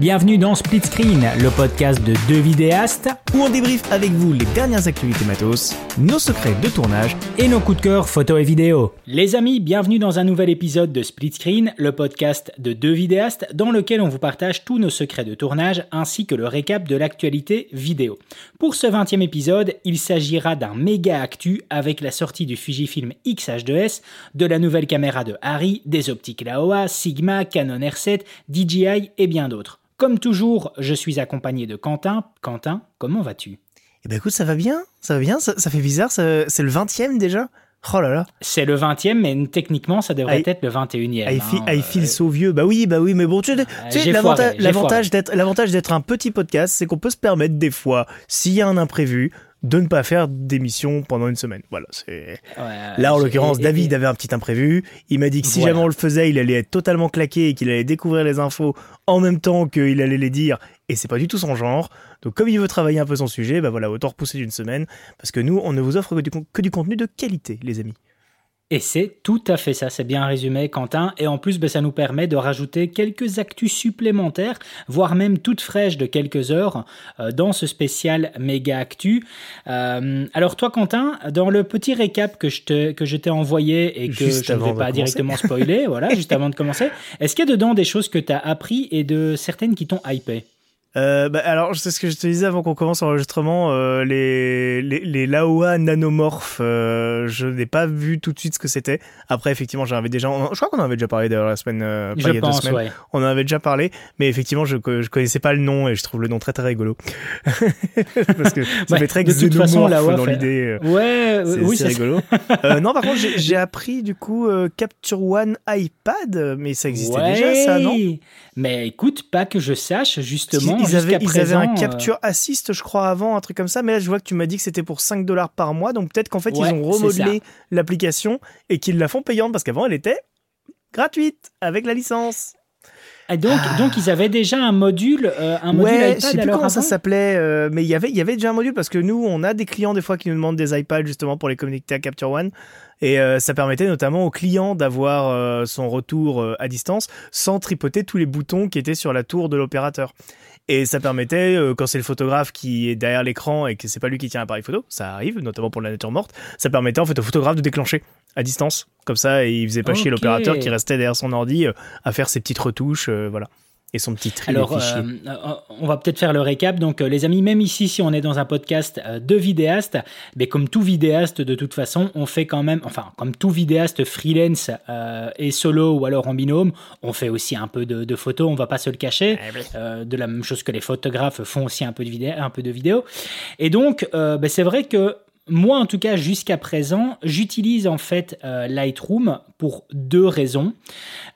Bienvenue dans Split Screen, le podcast de deux vidéastes où on débriefe avec vous les dernières actualités matos, nos secrets de tournage et nos coups de cœur photo et vidéo. Les amis, bienvenue dans un nouvel épisode de Split Screen, le podcast de deux vidéastes dans lequel on vous partage tous nos secrets de tournage ainsi que le récap de l'actualité vidéo. Pour ce 20e épisode, il s'agira d'un méga actu avec la sortie du Fujifilm X-H2S, de la nouvelle caméra de Harry, des optiques Laowa, Sigma, Canon R7, DJI et bien d'autres. Comme toujours, je suis accompagné de Quentin. Quentin, comment vas-tu? Eh ben écoute, ça va bien, ça va bien, ça, fait bizarre, c'est le 20e déjà? Oh là là. C'est le 20e, mais techniquement, ça devrait être le 21e. I, feel, I feel so vieux. Bah oui, bah oui, mais bon, tu sais, l'avantage d'être un petit podcast, c'est qu'on peut se permettre des fois, s'il y a un imprévu, de ne pas faire d'émission pendant une semaine. Voilà, c'est. Là, en l'occurrence, David avait un petit imprévu. Il m'a dit que si jamais on le faisait, il allait être totalement claqué et qu'il allait découvrir les infos en même temps qu'il allait les dire. Et c'est pas du tout son genre. Donc, comme il veut travailler un peu son sujet, bah voilà, autant repousser d'une semaine. Parce que nous, on ne vous offre que du contenu de qualité, les amis. Et c'est tout à fait ça, c'est bien résumé Quentin. Et en plus, ben, ça nous permet de rajouter quelques actus supplémentaires, voire même toutes fraîches de quelques heures euh, dans ce spécial méga actu. Euh, alors toi Quentin, dans le petit récap que je, te, que je t'ai envoyé et que je ne vais pas directement spoiler, voilà, juste avant de commencer, est-ce qu'il y a dedans des choses que tu as appris et de certaines qui t'ont hypé? Euh, bah, alors, c'est ce que je te disais avant qu'on commence l'enregistrement, euh, les, les, les Laowa nanomorphes, euh, je n'ai pas vu tout de suite ce que c'était. Après, effectivement, j'en avais déjà, je crois qu'on en avait déjà parlé d'ailleurs la semaine, euh, pas il y a deux semaines. On en avait déjà parlé, mais effectivement, je, je connaissais pas le nom et je trouve le nom très très rigolo. Parce que ça fait très de toute façon, Laowa dans l'idée. Euh, ouais, oui, c'est rigolo. euh, non, par contre, j'ai appris du coup Capture One iPad, mais ça existait déjà, ça, non? Mais écoute, pas que je sache, justement ils avaient, ils avaient un euh, capture assist, je crois, avant, un truc comme ça. Mais là, je vois que tu m'as dit que c'était pour 5 dollars par mois. Donc peut-être qu'en fait, ils ont remodelé l'application et qu'ils la font payante parce qu'avant, elle était gratuite avec la licence. Et donc, ah. donc ils avaient déjà un module, euh, un module ouais, iPad. Je sais plus comment ça s'appelait, euh, mais il y avait, il y avait déjà un module parce que nous, on a des clients des fois qui nous demandent des iPads justement pour les connecter à Capture One. Et euh, ça permettait notamment au client d'avoir euh, son retour euh, à distance sans tripoter tous les boutons qui étaient sur la tour de l'opérateur. Et ça permettait, quand c'est le photographe qui est derrière l'écran et que c'est pas lui qui tient l'appareil photo, ça arrive, notamment pour la nature morte, ça permettait en fait au photographe de déclencher à distance, comme ça, et il faisait pas chier l'opérateur qui restait derrière son ordi à faire ses petites retouches, voilà et son petit tri Alors, euh, on va peut-être faire le récap. Donc, euh, les amis, même ici, si on est dans un podcast euh, de vidéastes, mais comme tout vidéaste, de toute façon, on fait quand même, enfin, comme tout vidéaste freelance et solo ou alors en binôme, on fait aussi un peu de, photos, on va pas se le cacher, eh de la même chose que les photographes font aussi un peu de vidéo. Un peu de vidéo. Et donc, ben, c'est vrai que moi, en tout cas, jusqu'à présent, j'utilise en fait Lightroom pour deux raisons.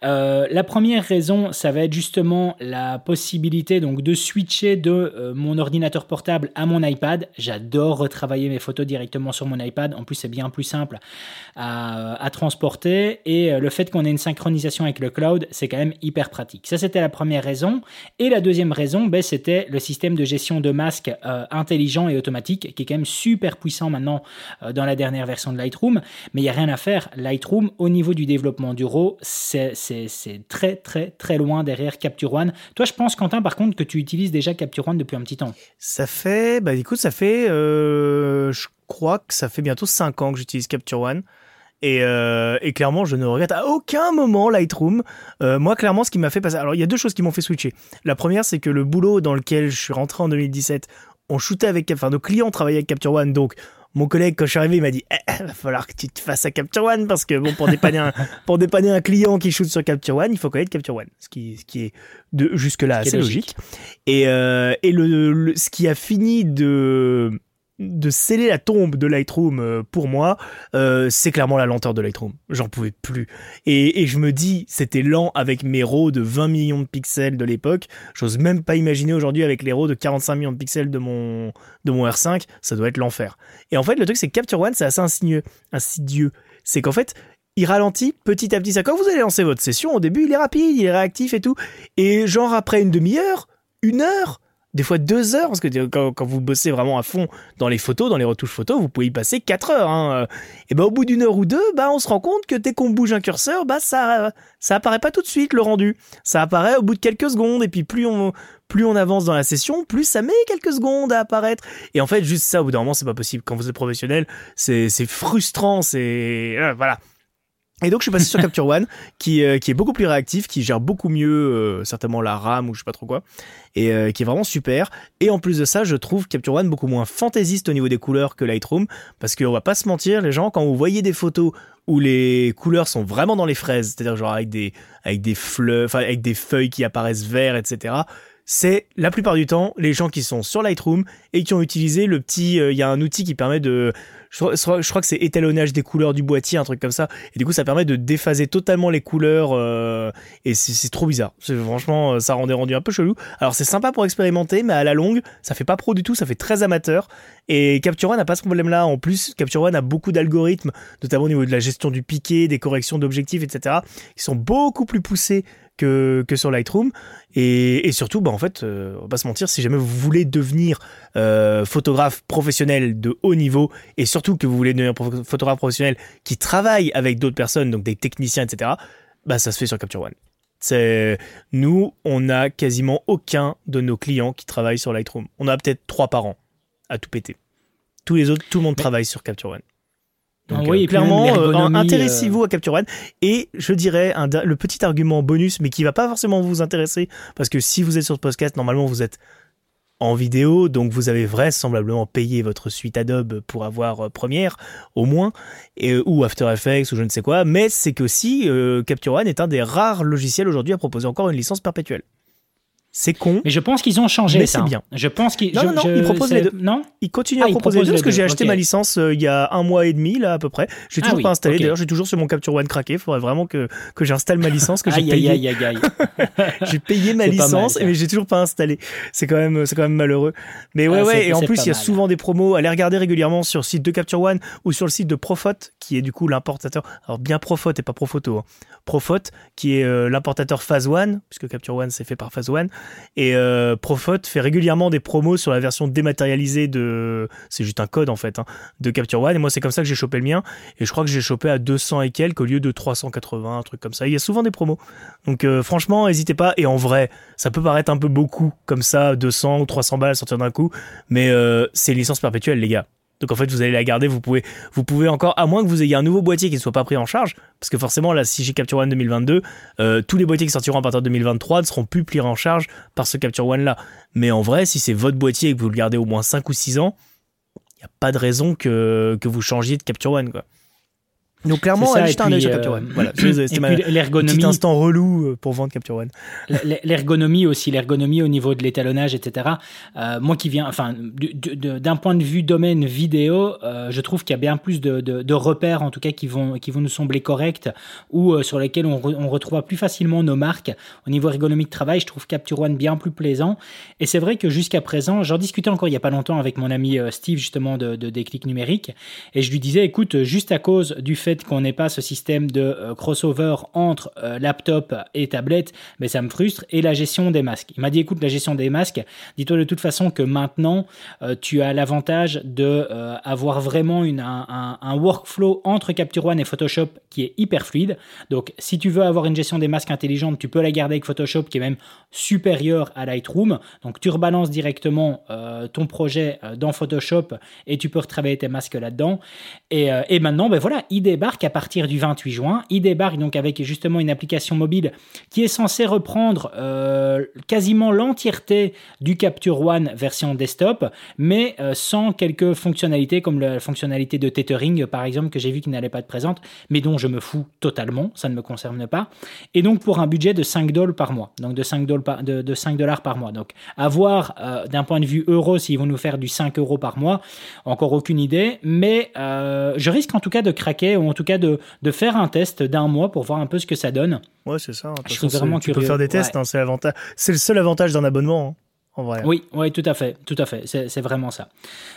Euh, la première raison, ça va être justement la possibilité donc de switcher de euh, mon ordinateur portable à mon iPad. J'adore retravailler mes photos directement sur mon iPad. En plus, c'est bien plus simple à, transporter et euh, le fait qu'on ait une synchronisation avec le cloud, c'est quand même hyper pratique. Ça, c'était la première raison. Et la deuxième raison, ben, c'était le système de gestion de masque intelligent et automatique qui est quand même super puissant maintenant dans la dernière version de Lightroom. Mais il n'y a rien à faire. Lightroom, au niveau du développement du RAW, c'est très très très loin derrière Capture One. Toi, je pense, Quentin, par contre, que tu utilises déjà Capture One depuis un petit temps. Ça fait, bah écoute, ça fait, euh, je crois que ça fait bientôt 5 ans que j'utilise Capture One. Et, euh, et, clairement, je ne regrette à aucun moment Lightroom. Euh, moi, clairement, ce qui m'a fait passer. Alors, il y a deux choses qui m'ont fait switcher. La première, c'est que le boulot dans lequel je suis rentré en 2017, on shootait avec. Enfin, nos clients travaillaient avec Capture One, donc mon collègue, quand je suis arrivé, il m'a dit eh, va falloir que tu te fasses à Capture One parce que bon, pour dépanner un, pour dépanner un client qui shoot sur Capture One, il faut connaître Capture One. Ce qui, ce qui est de jusque-là assez logique. Et, euh, et le, ce qui a fini de de sceller la tombe de Lightroom euh, pour moi, euh, c'est clairement la lenteur de Lightroom. J'en pouvais plus. Et, je me dis, c'était lent avec mes RAW de 20 millions de pixels de l'époque. J'ose même pas imaginer aujourd'hui avec les RAW de 45 millions de pixels de mon, de mon R5, ça doit être l'enfer. Et en fait, le truc, c'est que Capture One, c'est assez insidieux. insidieux. C'est qu'en fait, il ralentit petit à petit. Ça, quand vous allez lancer votre session, au début, il est rapide, il est réactif et tout. Et genre après une demi-heure, une heure, des fois deux heures, parce que quand, vous bossez vraiment à fond dans les photos, dans les retouches photos, vous pouvez y passer quatre heures. Hein. Et ben au bout d'une heure ou deux, bah on se rend compte que dès qu'on bouge un curseur, bah ça ça apparaît pas tout de suite le rendu. Ça apparaît au bout de quelques secondes. Et puis plus on plus on avance dans la session, plus ça met quelques secondes à apparaître. Et en fait, juste ça, au bout d'un moment, c'est pas possible. Quand vous êtes professionnel, c'est frustrant, c'est euh, voilà. Et donc je suis passé sur Capture One, qui, euh, qui est beaucoup plus réactif, qui gère beaucoup mieux euh, certainement la RAM ou je sais pas trop quoi, et euh, qui est vraiment super. Et en plus de ça, je trouve Capture One beaucoup moins fantaisiste au niveau des couleurs que Lightroom, parce qu'on va pas se mentir, les gens, quand vous voyez des photos où les couleurs sont vraiment dans les fraises, c'est-à-dire genre avec des avec des fleurs, enfin avec des feuilles qui apparaissent verts, etc c'est la plupart du temps les gens qui sont sur Lightroom et qui ont utilisé le petit. Il y a un outil qui permet de je crois, que c'est étalonnage des couleurs du boîtier, un truc comme ça. Et du coup, ça permet de déphaser totalement les couleurs. Euh, et c'est trop bizarre. Franchement, euh, ça rendait rendu un peu chelou. Alors, c'est sympa pour expérimenter, mais à la longue, ça fait pas pro du tout. Ça fait très amateur. Et Capture One n'a pas ce problème-là. En plus, Capture One a beaucoup d'algorithmes, notamment au niveau de la gestion du piqué, des corrections d'objectifs, etc., qui sont beaucoup plus poussés que, que sur Lightroom. Et, et surtout, bah, en fait, euh, on va pas se mentir, si jamais vous voulez devenir euh, photographe professionnel de haut niveau, et surtout que vous voulez devenir photographe professionnel qui travaille avec d'autres personnes, donc des techniciens, etc., bah, ça se fait sur Capture One. C'est nous, on a quasiment aucun de nos clients qui travaillent sur Lightroom. On a peut-être trois par an à tout péter. Tous les autres, tout le monde travaille sur Capture One. Donc, oui, euh, clairement, euh, intéressez-vous euh, à Capture One. Et je dirais un, le petit argument bonus, mais qui va pas forcément vous intéresser, parce que si vous êtes sur le podcast, normalement vous êtes en vidéo, donc vous avez vraisemblablement payé votre suite Adobe pour avoir Premiere, au moins, et, ou After Effects, ou je ne sais quoi. Mais c'est que si Capture One est un des rares logiciels aujourd'hui à proposer encore une licence perpétuelle. C'est con. Mais je pense qu'ils ont changé mais c'est bien. Je pense qu'ils. Non, non, non, ils proposent les deux. Non Ils continuent à ah, proposer les deux parce que j'ai acheté ma licence euh, il y a un mois et demi, là, à peu près. J'ai ah toujours pas installé. D'ailleurs, j'ai toujours sur mon Capture One craqué. Il faudrait vraiment que, que j'installe ma licence, que j'ai payé. Aïe, aïe, aïe, j'ai payé ma licence, mais j'ai toujours pas installé. C'est quand même, c'est quand même malheureux. Mais ouais, ah, ouais. Et en plus, il y a souvent des promos. Allez regarder régulièrement sur le site de Capture One ou sur le site de Profot, qui est du coup l'importateur. Alors, bien Profot et pas Profoto. Hein. Profot, qui est euh, l'importateur Phase One, puisque Capture One c'est fait par Phase One. Et euh, Profot fait régulièrement des promos sur la version dématérialisée de. C'est juste un code en fait, hein, de Capture One. Et moi, c'est comme ça que j'ai chopé le mien. Et je crois que j'ai chopé à 200 et quelques au lieu de 380, un truc comme ça. Il y a souvent des promos. Donc, euh, franchement, n'hésitez pas. Et en vrai, ça peut paraître un peu beaucoup, comme ça, 200 ou 300 balles à sortir d'un coup. Mais c'est une licence perpétuelle, les gars. Donc en fait, vous allez la garder, vous pouvez, vous pouvez encore, à moins que vous ayez un nouveau boîtier qui ne soit pas pris en charge, parce que forcément, là, si j'ai Capture One 2022, euh, tous les boîtiers qui sortiront à partir de 2023 ne seront plus pris en charge par ce Capture One là. Mais en vrai, si c'est votre boîtier et que vous le gardez au moins 5 ou 6 ans, il n'y a pas de raison que, que vous changiez de Capture One, quoi. Donc clairement, allez jeter un œil sur Capture One. Voilà, petit instant relou euh, pour vendre Capture One. L'ergonomie aussi, l'ergonomie au niveau de l'étalonnage, etc. Euh, moi qui viens, enfin, d'un point de vue domaine vidéo, euh, je trouve qu'il y a bien plus de, de, de, repères, en tout cas, qui vont, qui vont nous sembler corrects ou euh, sur lesquels on, on retrouve plus facilement nos marques. Au niveau ergonomie de travail, je trouve Capture One bien plus plaisant. Et c'est vrai que jusqu'à présent, j'en discutais encore il y a pas longtemps avec mon ami Steve justement de, de Déclic numérique, et je lui disais, écoute, juste à cause du fait qu'on n'ait pas ce système de euh, crossover entre euh, laptop et tablette, mais ça me frustre. Et la gestion des masques. Il m'a dit écoute, la gestion des masques, dis-toi de toute façon que maintenant, euh, tu as l'avantage de avoir vraiment un, workflow entre Capture One et Photoshop qui est hyper fluide. Donc, si tu veux avoir une gestion des masques intelligente, tu peux la garder avec Photoshop qui est même supérieur à Lightroom. Donc, tu rebalances directement ton projet dans Photoshop et tu peux retravailler tes masques là-dedans. Et, et maintenant, ben voilà, il débarque à partir du 28 juin. Il débarque donc avec justement une application mobile qui est censée reprendre euh, quasiment l'entièreté du Capture One version desktop, mais euh, sans quelques fonctionnalités comme la fonctionnalité de tethering par exemple que j'ai vu qui n'allait pas être présente, mais dont je me fous totalement, ça ne me concerne pas. Et donc pour un budget de 5 dollars par mois, donc de 5 dollars par, de, 5 dollars par mois. Donc à voir euh, d'un point de vue euro s'ils vont nous faire du 5 euros par mois, encore aucune idée, mais je risque en tout cas de craquer ou en tout cas de, de faire un test d'un mois pour voir un peu ce que ça donne. Ouais, c'est ça. Je suis vraiment tu peux faire des tests, hein, c'est, c'est le seul avantage d'un abonnement. Hein. En vrai. Oui, oui, tout à fait, tout à fait. C'est vraiment ça.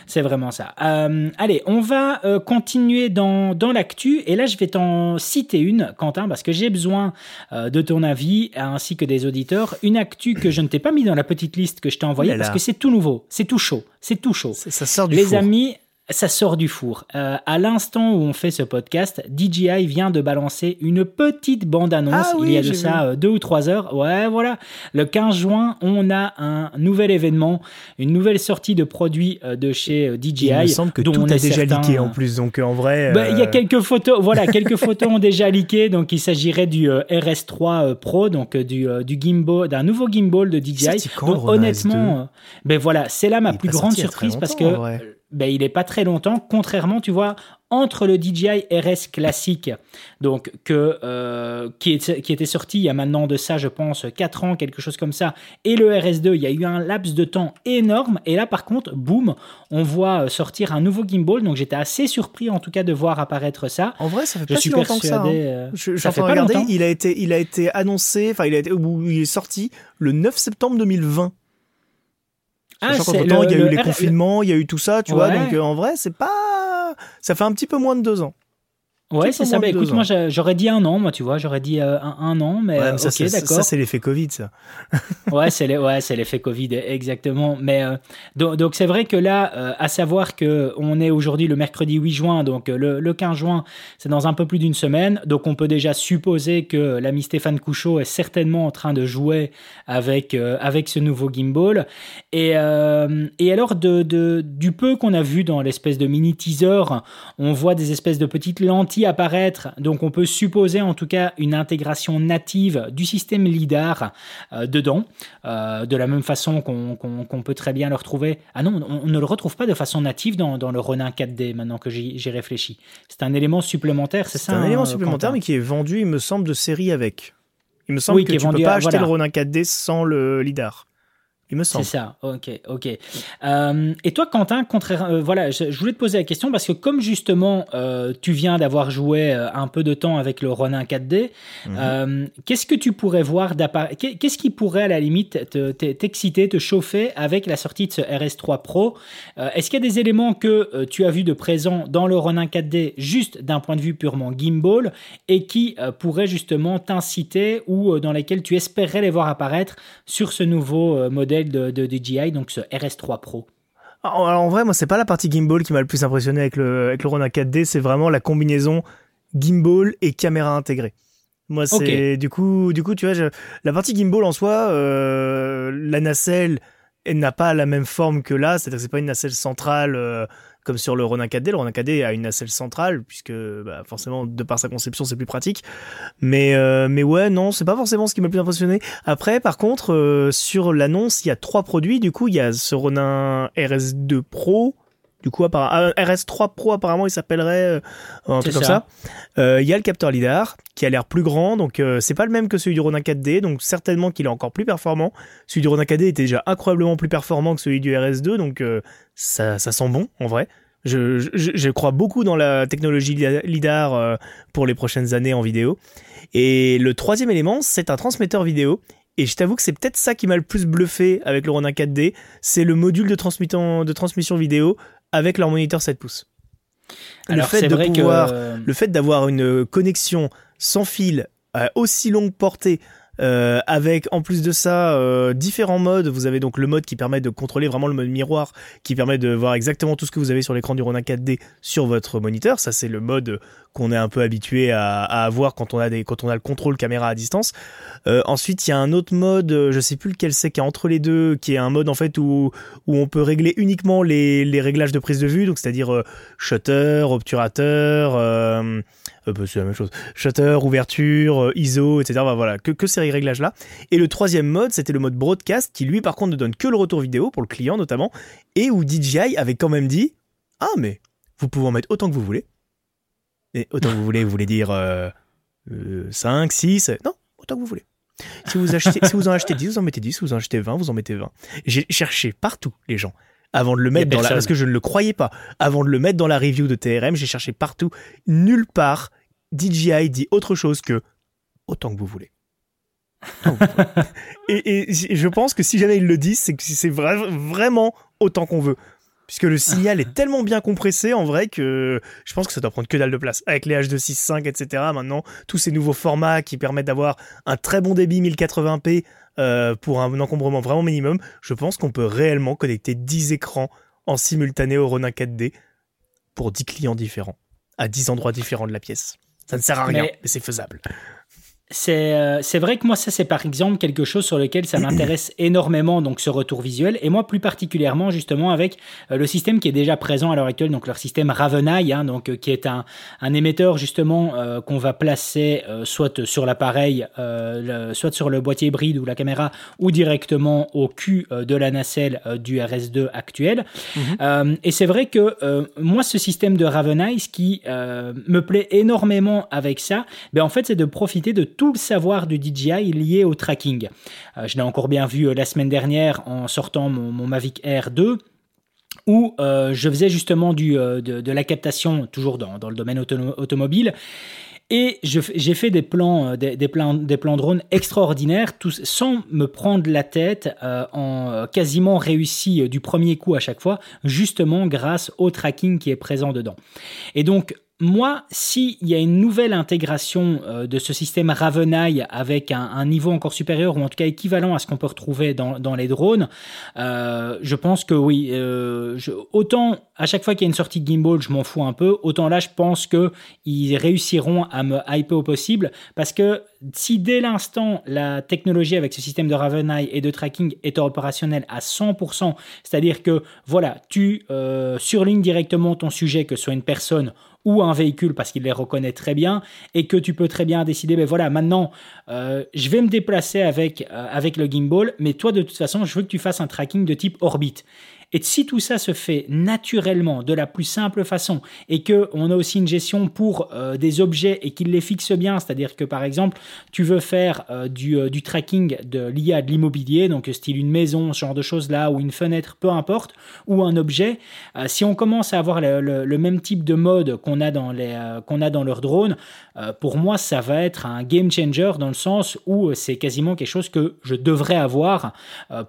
C'est vraiment ça. Euh, allez, on va euh, continuer dans, dans l'actu. Et là, je vais t'en citer une, Quentin, parce que j'ai besoin euh, de ton avis, ainsi que des auditeurs. Une actu que je ne t'ai pas mis dans la petite liste que je t'ai envoyée, parce que c'est tout nouveau, c'est tout chaud, c'est tout chaud. Ça sort du Les amis, ça sort du four. Euh, à l'instant où on fait ce podcast, DJI vient de balancer une petite bande-annonce. Ah il y a de ça euh, deux ou trois heures. Ouais, voilà. Le 15 juin, on a un nouvel événement, une nouvelle sortie de produits euh, de chez DJI. Il me semble que dont tout on a est déjà certain- leaké en plus, donc en vrai. bah, Il y a euh, quelques photos, voilà, quelques photos ont déjà leaké. Donc, il s'agirait du euh, RS3 euh, Pro, donc euh, du, euh, du gimbal, d'un nouveau gimbal de DJI. Donc, honnêtement, euh, ben voilà, c'est là ma Il plus grande surprise parce que. Ben, il est pas très longtemps, contrairement, tu vois, entre le DJI RS classique, donc que euh, qui, est- qui était sorti il y a maintenant de ça, je pense, 4 ans, quelque chose comme ça, et le RS2, il y a eu un laps de temps énorme. Et là, par contre, boum, on voit euh, sortir un nouveau gimbal. Donc j'étais assez surpris, en tout cas, de voir apparaître ça. En vrai, ça fait Je pas suis si longtemps que ça. hein. euh, Je, je ça fait pas regarder, longtemps. il a été, il a été annoncé, enfin il a été, ou il est sorti le 9 septembre 2020. Ah, Sachant c'est qu'entre-temps, le- il y a eu le les R- confinements, il y a eu tout ça, tu vois. Donc euh, en vrai, c'est pas, ça fait un petit peu moins de deux ans. Ouais, c'est ça. Bah, de deux écoute, ans. moi, j'a- j'aurais dit un an, moi, tu vois, j'aurais dit euh, un, un an, mais Ouais, mais ça, ok, c'est- ça, d'accord. c'est l'effet Covid, ça. Ouais, c'est les- ouais, c'est l'effet Covid, exactement. Mais euh, donc donc c'est vrai que là, euh, à savoir que on est aujourd'hui le mercredi 8 juin, donc le, le 15 juin, c'est dans un peu plus d'une semaine. Donc on peut déjà supposer que l'ami Stéphane Couchot est certainement en train de jouer avec euh, avec ce nouveau gimbal. Et euh, et alors de, de du peu qu'on a vu dans l'espèce de mini teaser, on voit des espèces de petites lentilles apparaître. Donc on peut supposer en tout cas une intégration native du système lidar euh, dedans, euh, de la même façon qu'on peut très bien le retrouver. Ah non, on, on ne le retrouve pas de façon native dans, dans le Ronin 4D maintenant que j'y réfléchis. C'est un élément supplémentaire, c'est C'est ça un hein, élément supplémentaire, mais qui est vendu, il me semble, de série avec. Il me semble Oui, que tu vendu peux pas acheter le Ronin 4D sans le lidar. Il me C'est ça, ok, ok. Euh, et toi, Quentin, contraire, euh, voilà, je, je voulais te poser la question parce que comme justement, euh, tu viens d'avoir joué un peu de temps avec le Ronin 4D, Mhm. qu'est-ce que tu pourrais voir Qu'est-ce qui pourrait à la limite te- te- t'exciter, te chauffer avec la sortie de ce RS3 Pro? Est-ce qu'il y a des éléments que tu as vus de présent dans le Ronin 4D juste d'un point de vue purement gimbal et qui pourraient justement t'inciter ou dans lesquels tu espérerais les voir apparaître sur ce nouveau euh, modèle de, de DJI, donc ce RS3 Pro Alors, alors, en vrai, moi, c'est pas la partie gimbal qui m'a le plus impressionné avec le, avec le Ronin 4D, c'est vraiment la combinaison gimbal et caméra intégrée. Moi, c'est du coup, du coup, tu vois, je- la partie gimbal en soi, euh, la nacelle, elle n'a pas la même forme que là, c'est-à-dire que c'est pas une nacelle centrale euh, comme sur le Ronin 4D. Le Ronin 4D a une nacelle centrale puisque, bah, forcément, de par sa conception, c'est plus pratique. Mais, euh, mais ouais, non, c'est pas forcément ce qui m'a le plus impressionné. Après, par contre, euh, sur l'annonce, il y a trois produits. Du coup, il y a ce Ronin RS2 Pro. Du coup, appara- ah, RS3 Pro, apparemment, il s'appellerait euh, un truc comme ça. ça. Euh, Il y a le capteur lidar qui a l'air plus grand, donc euh, c'est pas le même que celui du Ronin 4D, donc certainement qu'il est encore plus performant. Celui du Ronin 4D était déjà incroyablement plus performant que celui du RS2, donc euh, ça, ça sent bon en vrai. Je, je, je crois beaucoup dans la technologie li- lidar euh, pour les prochaines années en vidéo. Et le troisième élément, c'est un transmetteur vidéo. Et je t'avoue que c'est peut-être ça qui m'a le plus bluffé avec le Ronin 4D, c'est le module de transmission vidéo avec leur moniteur 7 pouces. Le fait de vrai pouvoir que le fait d'avoir une connexion sans fil à aussi longue portée euh, avec en plus de ça euh, différents modes. Vous avez donc le mode qui permet de contrôler vraiment le mode miroir, qui permet de voir exactement tout ce que vous avez sur l'écran du Ronin 4D sur votre moniteur. Ça c'est le mode qu'on est un peu habitué à, avoir quand on a des quand on a le contrôle caméra à distance. Euh, ensuite il y a un autre mode, euh, je sais plus lequel c'est, qui est entre les deux, qui est un mode en fait où où on peut régler uniquement les, les réglages de prise de vue, donc c'est-à-dire euh, shutter, obturateur. euh, bah, c'est la même chose. Shutter, ouverture, ISO, etc. Voilà, que, que ces réglages-là. Et le troisième mode, c'était le mode broadcast, qui lui, par contre, ne donne que le retour vidéo, pour le client notamment, et où DJI avait quand même dit Ah, mais vous pouvez en mettre autant que vous voulez. Et autant que vous voulez, vous voulez dire euh, euh, 5, 6, non, autant que vous voulez. Si vous, achetez, si vous en achetez 10, vous en mettez 10. Si vous en achetez 20, vous en mettez 20. J'ai cherché partout, les gens. Avant de le mettre dans la... Parce que je ne le croyais pas. Avant de le mettre dans la review de TRM, j'ai cherché partout. Nulle part, DJI dit autre chose que autant que vous voulez. et, je pense que si jamais ils le disent, c'est que c'est vraiment autant qu'on veut. Puisque le signal est tellement bien compressé en vrai que je pense que ça doit prendre que dalle de place. Avec les H265, etc. Maintenant, tous ces nouveaux formats qui permettent d'avoir un très bon débit 1080p euh, pour un encombrement vraiment minimum, je pense qu'on peut réellement connecter 10 écrans en simultané au Ronin 4D pour 10 clients différents, à 10 endroits différents de la pièce. Ça ne sert à rien, mais c'est faisable. Euh, c'est vrai que moi, ça, c'est par exemple quelque chose sur lequel ça m'intéresse énormément, donc ce retour visuel. Et moi, plus particulièrement, justement, avec euh, le système qui est déjà présent à l'heure actuelle, donc leur système Ravenai, hein, donc, euh, qui est un, un émetteur, justement, qu'on va placer soit sur l'appareil, soit sur le boîtier hybride ou la caméra, ou directement au cul de la nacelle du RS2 actuel. Mhm. et c'est vrai que moi, ce système de Ravenai, ce qui me plaît énormément avec ça, ben, en fait, c'est de profiter de tout le savoir du DJI lié au tracking. Euh, je l'ai encore bien vu euh, la semaine dernière en sortant mon, Mavic Air 2 où euh, je faisais justement du, de, la captation, toujours dans, le domaine automobile. Et j'ai fait des plans, des, plans, des plans drones extraordinaires, tous, sans me prendre la tête, en quasiment réussi du premier coup à chaque fois, justement grâce au tracking qui est présent dedans. Et donc, moi, s'il y a une nouvelle intégration euh, de ce système Ravenai avec un, niveau encore supérieur ou en tout cas équivalent à ce qu'on peut retrouver dans, les drones, euh, je pense que oui. Euh, autant à chaque fois qu'il y a une sortie de gimbal, je m'en fous un peu, autant là, je pense qu'ils réussiront à me hyper au possible parce que si dès l'instant la technologie avec ce système de Ravenai et de tracking est opérationnelle à 100%, c'est-à-dire que voilà, tu surlignes directement ton sujet, que ce soit une personne ou un véhicule parce qu'il les reconnaît très bien et que tu peux très bien décider, ben voilà, maintenant, euh, je vais me déplacer avec, euh, avec le gimbal, mais toi, de toute façon, je veux que tu fasses un tracking de type orbite. Et si tout ça se fait naturellement, de la plus simple façon, et que on a aussi une gestion pour euh, des objets et qu'il les fixe bien, c'est-à-dire que par exemple, tu veux faire euh, du, euh, du, tracking de, lié à de l'immobilier, donc style une maison, ce genre de choses là, ou une fenêtre, peu importe, ou un objet, si on commence à avoir le, le, même type de mode qu'on a dans les qu'on a dans leur drone, pour moi, ça va être un game changer dans le sens où c'est quasiment quelque chose que je devrais avoir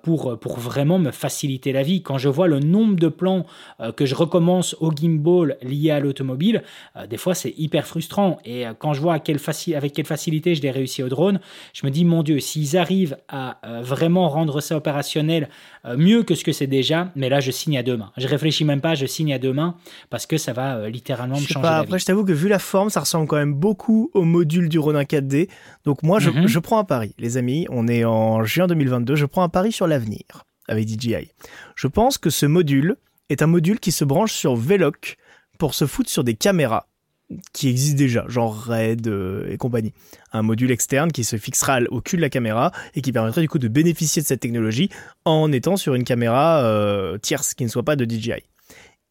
pour pour vraiment me faciliter la vie. Quand je vois le nombre de plans euh, que je recommence au gimbal lié à l'automobile, euh, des fois c'est hyper frustrant. Et euh, quand je vois avec quelle facilité je l'ai réussi au drone, je me dis, mon Dieu, s'ils arrivent à vraiment rendre ça opérationnel mieux que ce que c'est déjà, mais là je signe à deux mains. Je réfléchis même pas, je signe à deux mains parce que ça va littéralement me changer. la après, je t'avoue que vu la forme, ça ressemble quand même beaucoup au module du Ronin 4D. Donc moi, je, mhm. je prends un pari, les amis. On est en juin 2022. Je prends un pari sur l'avenir avec DJI. Je pense que ce module est un module qui se branche sur VLOC pour se foutre sur des caméras qui existent déjà, genre RED euh, et compagnie. Un module externe qui se fixera au cul de la caméra et qui permettrait du coup de bénéficier de cette technologie en étant sur une caméra euh, tierce qui ne soit pas de DJI.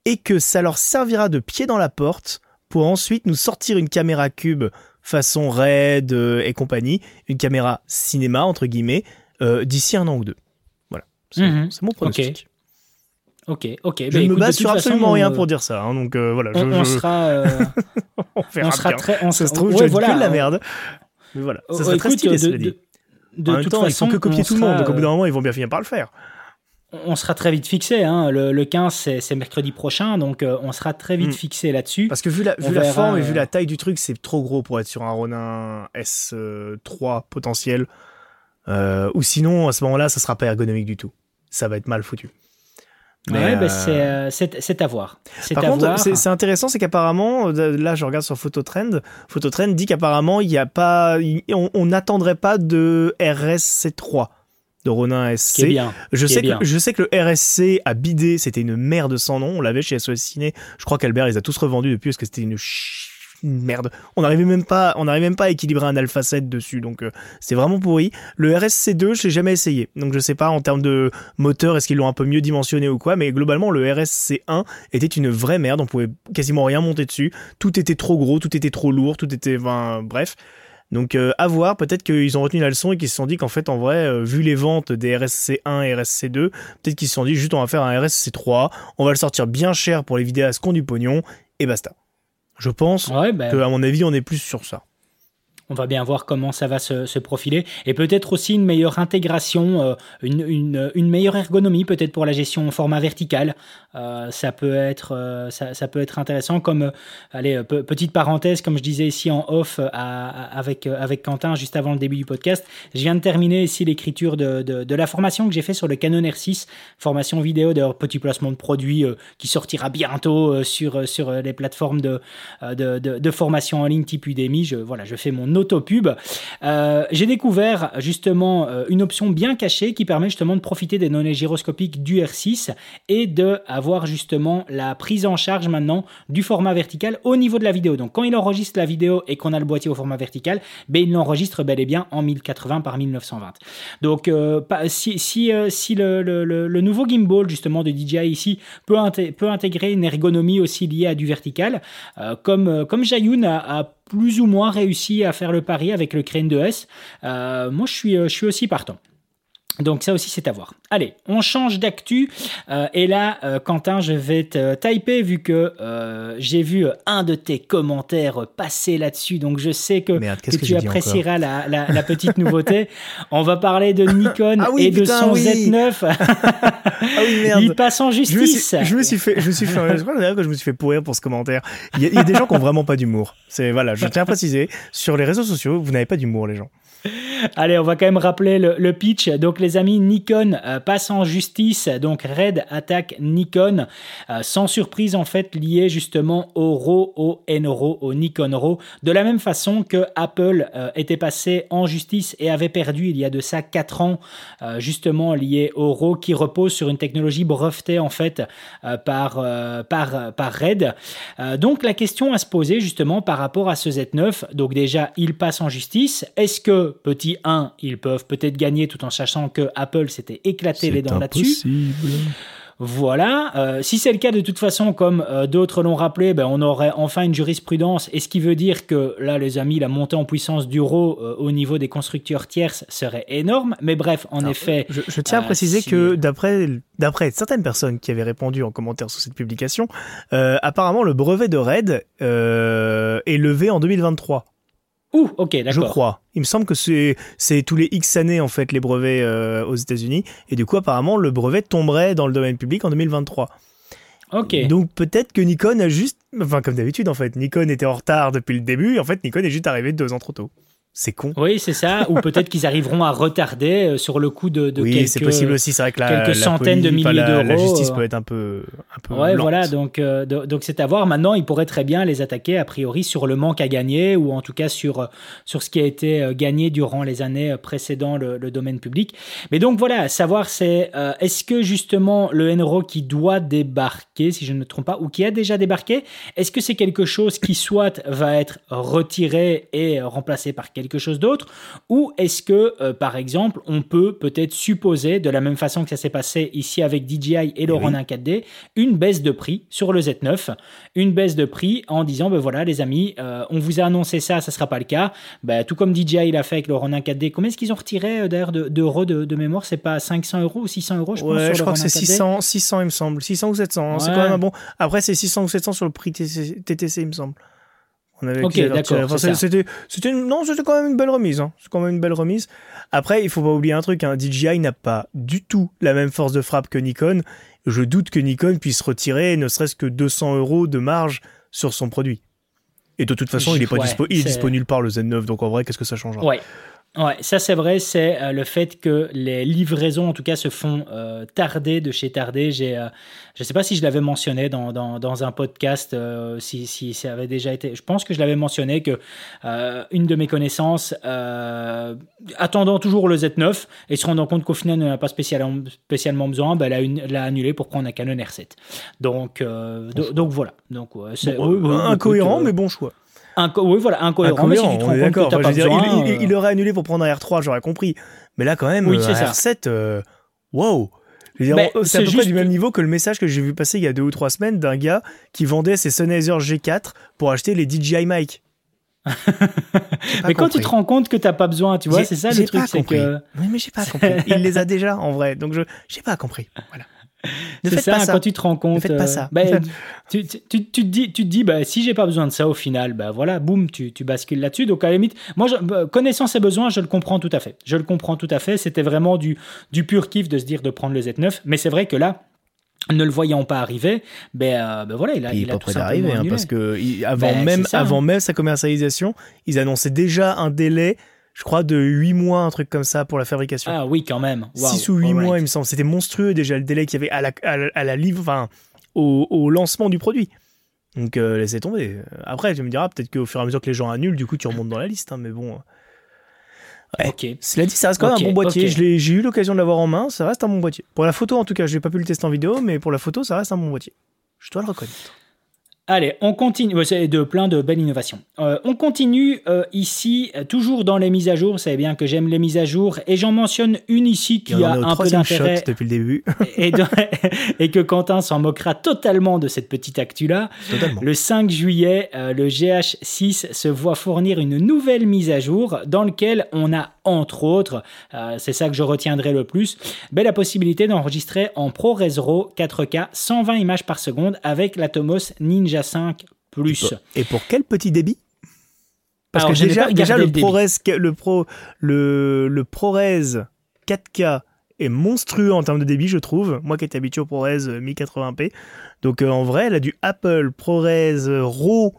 Et que ça leur servira de pied dans la porte pour ensuite nous sortir une caméra cube façon RED euh, et compagnie, une caméra cinéma entre guillemets, d'ici un an ou deux. Mhm. C'est mon pronostic. Ok, ok. Je bah, ne me base sur absolument rien euh, pour dire ça. Hein, donc euh, voilà. On, sera. Euh, on, sera très. On ça se trouve, je voilà, de la merde. Mais voilà. Ça serait très stylé, de, en même toute temps, façon, ils font que copier tout le monde. Donc au bout d'un moment, ils vont bien finir par le faire. On sera très vite fixé. Hein. Le, 15, c'est mercredi prochain. Donc on sera très vite hmm. fixé là-dessus. Parce que vu la, vu la forme et vu la taille du truc, c'est trop gros pour être sur un Ronin S3 potentiel. Euh, ou sinon, à ce moment-là, ça sera pas ergonomique du tout. Ça va être mal foutu. ouais, bah, euh, c'est à voir. Par contre, c'est intéressant, c'est qu'apparemment, euh, là, je regarde sur Phototrend, Phototrend dit qu'apparemment, il n'y a pas, on n'attendrait pas de RSC3 de Ronin SC. Bien, je, sais que, je sais que le RSC a bidé, c'était une merde sans nom. On l'avait chez SOS Ciné. Je crois qu'Albert les a tous revendus depuis parce que c'était une merde. On n'arrivait même pas, on même pas à équilibrer un alpha 7 dessus, donc euh, c'est vraiment pourri. Le RSC2, je l'ai jamais essayé, donc je sais pas en termes de moteur, est-ce qu'ils l'ont un peu mieux dimensionné ou quoi, mais globalement le RSC1 était une vraie merde. On pouvait quasiment rien monter dessus. Tout était trop gros, tout était trop lourd, tout était, bref. Donc euh, à voir, peut-être qu'ils ont retenu la leçon et qu'ils se sont dit qu'en fait en vrai, euh, vu les ventes des RSC1 et RSC2, peut-être qu'ils se sont dit juste on va faire un RSC3, on va le sortir bien cher pour les vidéastes qui du pognon et basta. Je pense ouais, ben... qu'à mon avis, on est plus sur ça. On va bien voir comment ça va se, profiler. Et peut-être aussi une meilleure intégration, euh, une, une, meilleure ergonomie peut-être pour la gestion en format vertical. Euh, ça, peut être, euh, ça, peut être intéressant. Comme, allez, petite parenthèse, comme je disais ici en off avec, avec Quentin juste avant le début du podcast, je viens de terminer ici l'écriture de, de, la formation que j'ai fait sur le Canon R6, formation vidéo de petit placement de produit qui sortira bientôt sur, sur les plateformes de, de, de, formation en ligne type Udemy. Je, voilà, je fais mon autopub. Euh, j'ai découvert justement euh, une option bien cachée qui permet justement de profiter des données gyroscopiques du R6 et de avoir justement la prise en charge maintenant du format vertical au niveau de la vidéo. Donc quand il enregistre la vidéo et qu'on a le boîtier au format vertical, ben, il l'enregistre bel et bien en 1080 par 1920. Donc euh, si, si, si le, nouveau gimbal justement de DJI ici peut, peut intégrer une ergonomie aussi liée à du vertical, comme, comme Jayoun a plus ou moins réussi à faire le pari avec le Crane 2S. Euh, moi, je suis, euh, je suis aussi partant. Donc ça aussi c'est à voir. Allez, on change d'actu euh, et là Quentin je vais te typer vu que j'ai vu un de tes commentaires passer là-dessus donc je sais que, tu apprécieras la, petite nouveauté. On va parler de Nikon ah et de son Z9. ah oui merde. Il passe en justice. Je me suis, fait, je me suis fait, je crois que je me suis fait pourrir pour ce commentaire. Il y, a, des gens qui ont vraiment pas d'humour. C'est voilà, je tiens à préciser sur les réseaux sociaux vous n'avez pas d'humour les gens. Allez, on va quand même rappeler le, pitch. Donc, les amis, Nikon euh, passe en justice. Donc, Red attaque Nikon. Euh, sans surprise, en fait, lié justement au RAW, au NRAW, au Nikon RAW. De la même façon que Apple euh, était passé en justice et avait perdu il y a de ça 4 ans, justement lié au RAW, qui repose sur une technologie brevetée, en fait, par, par, par Red. donc, la question à se poser, justement, par rapport à ce Z9. Donc, déjà, il passe en justice. Est-ce que petit 1, ils peuvent peut-être gagner tout en sachant que Apple s'était éclaté les dents là-dessus. Voilà. Euh, si c'est le cas, de toute façon, comme euh, d'autres l'ont rappelé, ben, on aurait enfin une jurisprudence. Et ce qui veut dire que là, les amis, la montée en puissance du RAW euh, au niveau des constructeurs tierces serait énorme. Mais bref, en effet. Je, tiens à préciser que d'après d'après certaines personnes qui avaient répondu en commentaire sous cette publication, apparemment le brevet de RAID est levé en 2023. Ouh, ok, d'accord. Je crois. Il me semble que c'est, tous les X années, en fait, les brevets euh, aux États-Unis. Et du coup, apparemment, le brevet tomberait dans le domaine public en 2023. Ok. Donc peut-être que Nikon a juste. Enfin, comme d'habitude, en fait. Nikon était en retard depuis le début. Et en fait, Nikon est juste arrivé deux ans trop tôt. C'est con. Oui, c'est ça. Ou peut-être qu'ils arriveront à retarder euh, sur le coup de, de oui, c'est possible aussi. C'est vrai que la, quelques centaines de milliers d'euros. La justice peut être un peu, un peu Ouais, voilà. Donc, euh, donc c'est à voir. Maintenant, ils pourraient très bien les attaquer a priori sur le manque à gagner ou en tout cas sur sur ce qui a été euh, gagné durant les années précédant le, domaine public. Mais donc voilà, savoir c'est est-ce que justement le NRO qui doit débarquer, si je ne me trompe pas, ou qui a déjà débarqué, est-ce que c'est quelque chose qui soit va être retiré et remplacé par quelque quelque chose d'autre Ou est-ce que, euh, par exemple, on peut peut-être supposer, de la même façon que ça s'est passé ici avec DJI et le Ronin 4D, une baisse de prix sur le Z9, une baisse de prix en disant, ben voilà les amis, euh, on vous a annoncé ça, ça sera pas le cas. Ben, tout comme DJI l'a fait avec le Ronin 4D, combien est-ce qu'ils ont retiré euh, d'ailleurs d'euros de, de, mémoire? C'est pas 500 euros ou 600 euros, je pense. je crois que c'est 600, 600, il me semble. 600 ou 700. Hein, c'est quand même un bon. Après, c'est 600 ou 700 sur le prix TTC, il me semble. On avait c'était, c'était, non, c'était quand même une belle remise. Hein. C'est quand même une belle remise. Après, il faut pas oublier un truc. Hein. DJI n'a pas du tout la même force de frappe que Nikon. Je doute que Nikon puisse retirer ne serait-ce que 200 euros de marge sur son produit. Et de toute façon, il est pas il est disponible par le Z9. Donc en vrai, qu'est-ce que ça changera? Ouais. Ouais, ça c'est vrai, c'est euh, le fait que les livraisons en tout cas se font euh, tarder de chez tarder. J'ai, euh, je ne sais pas si je l'avais mentionné dans, dans, dans, un podcast, si, si ça avait déjà été. Je pense que je l'avais mentionné que une de mes connaissances, attendant toujours le Z9 et se rendant compte qu'au final elle n'a pas spécialement, spécialement besoin, ben, elle a annulé pour prendre un Canon R7. Donc, donc voilà. Donc, c'est incohérent, mais bon choix oui, voilà, incohérent. mais si tu te rends compte que pas besoin, il, il, aurait annulé pour prendre un R3, j'aurais compris. Mais là, quand même, oui, un R7, euh, wow. C'est à peu près du même niveau que le message que j'ai vu passer il y a deux ou trois semaines d'un gars qui vendait ses Sennheiser G4 pour acheter les DJI Mic. mais quand tu te rends compte que t'as pas besoin, tu vois, c'est ça le truc, c'est que. Oui, mais j'ai pas compris. Il les a déjà en vrai, donc je j'ai pas compris. Voilà. Ne C'est faites ça, pas ça. quand tu te rends compte. faites pas euh, ça. bah, tu, tu, tu- tu te dis, tu te dis bah, si j'ai pas besoin de ça au final, bah voilà, boum, tu, tu bascules là-dessus. Donc à la limite, moi, je- bah, connaissant ses besoins, je le comprends tout à fait. Je le comprends tout à fait. C'était vraiment du, du pur kiff de se dire de prendre le Z9. Mais c'est vrai que là, ne le voyant pas arriver, ben, euh, ben voilà, il a, il est il a pas tout prêt simplement d'arriver, hein, parce que il- avant, Ben, même, ça, avant hein. même sa commercialisation, ils annonçaient déjà un délai, je crois, de 8 mois, un truc comme ça, pour la fabrication. Ah oui, quand même. Wow, 6 ou 8 alright. mois, il me semble. C'était monstrueux déjà le délai qu'il y avait à la, à la, à la livre, enfin, au, au lancement du produit. Donc euh, laissez tomber. Après, tu me diras peut-être qu'au fur et à mesure que les gens annulent, du coup, tu remontes dans la liste. hein, mais bon. Ouais. Ok. Cela dit, ça reste quand même un bon boîtier. J'ai eu l'occasion de l'avoir en main. Ça reste un bon boîtier. Pour la photo, en tout cas, je n'ai pas pu le tester en vidéo, mais pour la photo, ça reste un bon boîtier. Je dois le reconnaître. Allez, on continue. C'est de plein de belles innovations. Euh, on continue euh, ici, toujours dans les mises à jour. Vous savez bien que j'aime les mises à jour et j'en mentionne une ici qui en a un peu d'intérêt depuis le début. et, de- et que Quentin s'en moquera totalement de cette petite actu-là. Le 5 juillet, euh, le GH6 se voit fournir une nouvelle mise à jour dans laquelle on a entre autres, c'est ça que je retiendrai le plus, ben, la possibilité d'enregistrer en ProRes RAW 4K 120 images par seconde avec l'Atomos Ninja 5 Plus. Et pour quel petit débit? Parce Alors, que déjà, le. ProRes, le, Pro, le, le ProRes 4K est monstrueux en termes de débit, je trouve. Moi qui étais habitué au ProRes euh, 1080p. Donc euh, en vrai, elle a du Apple ProRes euh, RAW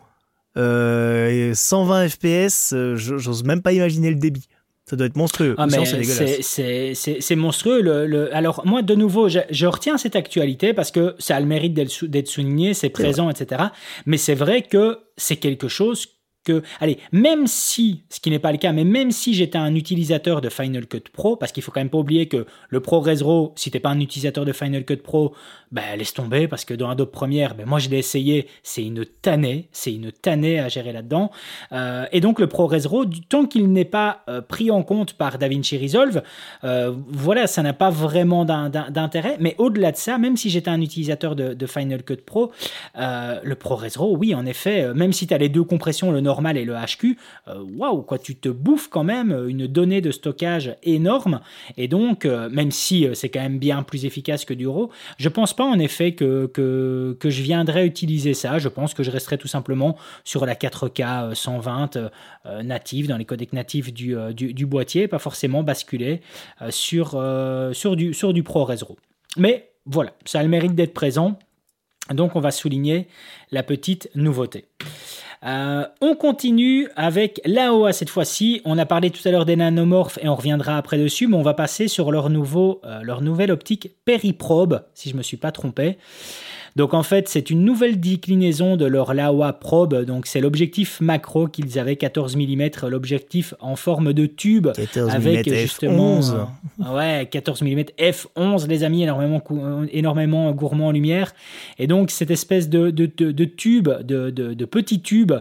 euh, et 120 FPS. euh, je- J'ose même pas imaginer le débit. Ça doit être monstrueux. Ah, c'est monstrueux. Le, le- Alors, moi, de nouveau, je, je retiens cette actualité parce que ça a le mérite d'être souligné, c'est présent, etc. Mais c'est vrai que c'est quelque chose Allez, même si, ce qui n'est pas le cas, mais même si j'étais un utilisateur de Final Cut Pro, parce qu'il faut quand même pas oublier que le ProRes RAW, si t'es pas un utilisateur de Final Cut Pro, ben laisse tomber parce que dans Adobe Premiere, ben moi je l'ai essayé, c'est une tannée, c'est une tannée à gérer là-dedans. Euh, et donc le ProRes RAW, tant qu'il n'est pas euh, pris en compte par DaVinci Resolve, euh, voilà, ça n'a pas vraiment d'in- d'in- d'intérêt. Mais au-delà de ça, même si j'étais un utilisateur de, Final Cut Pro, le ProRes RAW, oui, en effet, même si tu as les deux compressions, le normal et le HQ, euh, waouh, quoi, tu te bouffes quand même une donnée de stockage énorme. Et donc, euh, même si euh, c'est quand même bien plus efficace que du RAW, je pense pas en effet que, que, je viendrais utiliser ça. Je pense que je resterai tout simplement sur la 4K euh, 120 euh, native, dans les codecs natifs du, euh, du, boîtier, pas forcément basculer sur, sur, du, sur du ProRes RAW. Mais voilà, ça a le mérite d'être présent. Donc on va souligner la petite nouveauté. Euh, on continue avec l'AOA cette fois-ci. On a parlé tout à l'heure des nanomorphes et on reviendra après dessus, mais on va passer sur leur, nouveau, euh, leur nouvelle optique Periprobe, si je me suis pas trompé. Donc en fait, c'est une nouvelle déclinaison de leur Laowa Probe. Donc c'est l'objectif macro qu'ils avaient 14 mm, l'objectif en forme de tube 14 avec mm justement F11. euh, ouais 14 mm f11 les amis énormément énormément gourmand en lumière et donc cette espèce de, de, de, de tube de, de, petits tubes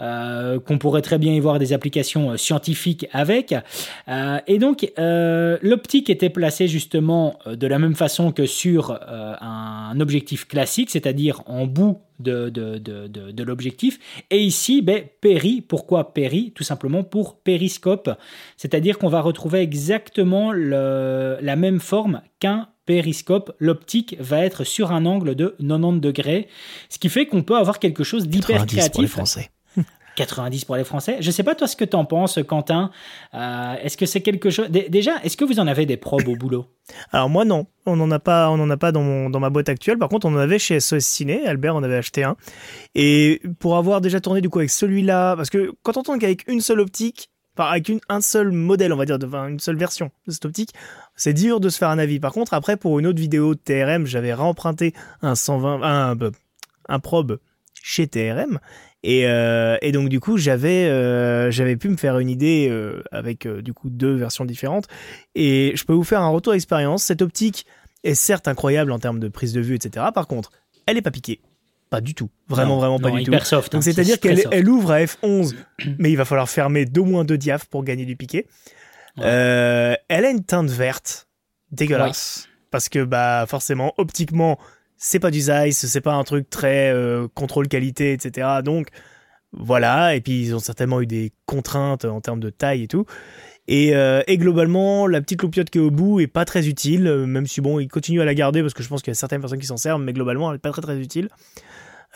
euh, qu'on pourrait très bien y voir des applications euh, scientifiques avec Euh, et donc l'optique était placée justement de la même façon que sur un objectif classique c'est-à-dire en bout de, de, de, de, l'objectif. Et ici, ben, péri, pourquoi péri Tout simplement pour périscope, c'est-à-dire qu'on va retrouver exactement le- la même forme qu'un périscope. L'optique va être sur un angle de 90 degrés, ce qui fait qu'on peut avoir quelque chose d'hyper 90 pour les créatif. Français. 90 pour les Français. Je sais pas toi ce que t'en penses, Quentin. Euh, est-ce que c'est quelque chose Dé- Déjà, est-ce que vous en avez des probes au boulot? Alors moi non, on n'en a pas, on en a pas dans, dans ma boîte actuelle. Par contre, on en avait chez SOS Ciné. Albert en avait acheté un. Et pour avoir déjà tourné du coup avec celui-là, parce que quand on tourne qu'avec une seule optique, enfin avec une, un seul modèle, on va dire, une seule version de cette optique, c'est dur de se faire un avis. Par contre, après pour une autre vidéo de TRM, j'avais réemprunté un 120, un, un, un probe chez TRM. Et, euh, et donc du coup j'avais euh, j'avais pu me faire une idée euh, avec du coup deux versions différentes et je peux vous faire un retour d'expérience. Cette optique est certes incroyable en termes de prise de vue, etc. Par contre, elle est pas piquée. Pas du tout. Vraiment, Non, vraiment pas non, du tout. Donc hein, c'est-à-dire qu'elle elle ouvre à F11, mais il va falloir fermer d'au moins deux diaphes pour gagner du piqué. Ouais. Euh, elle a une teinte verte, dégueulasse. Parce que bah forcément, optiquement, c'est pas du Zeiss, c'est pas un truc très euh, contrôle qualité, etc. Donc voilà, et puis ils ont certainement eu des contraintes en termes de taille et tout. Et, et, globalement, la petite loupiote qui est au bout est pas très utile, même si bon, il continue à la garder parce que je pense qu'il y a certaines personnes qui s'en servent, mais globalement, elle est pas très très utile.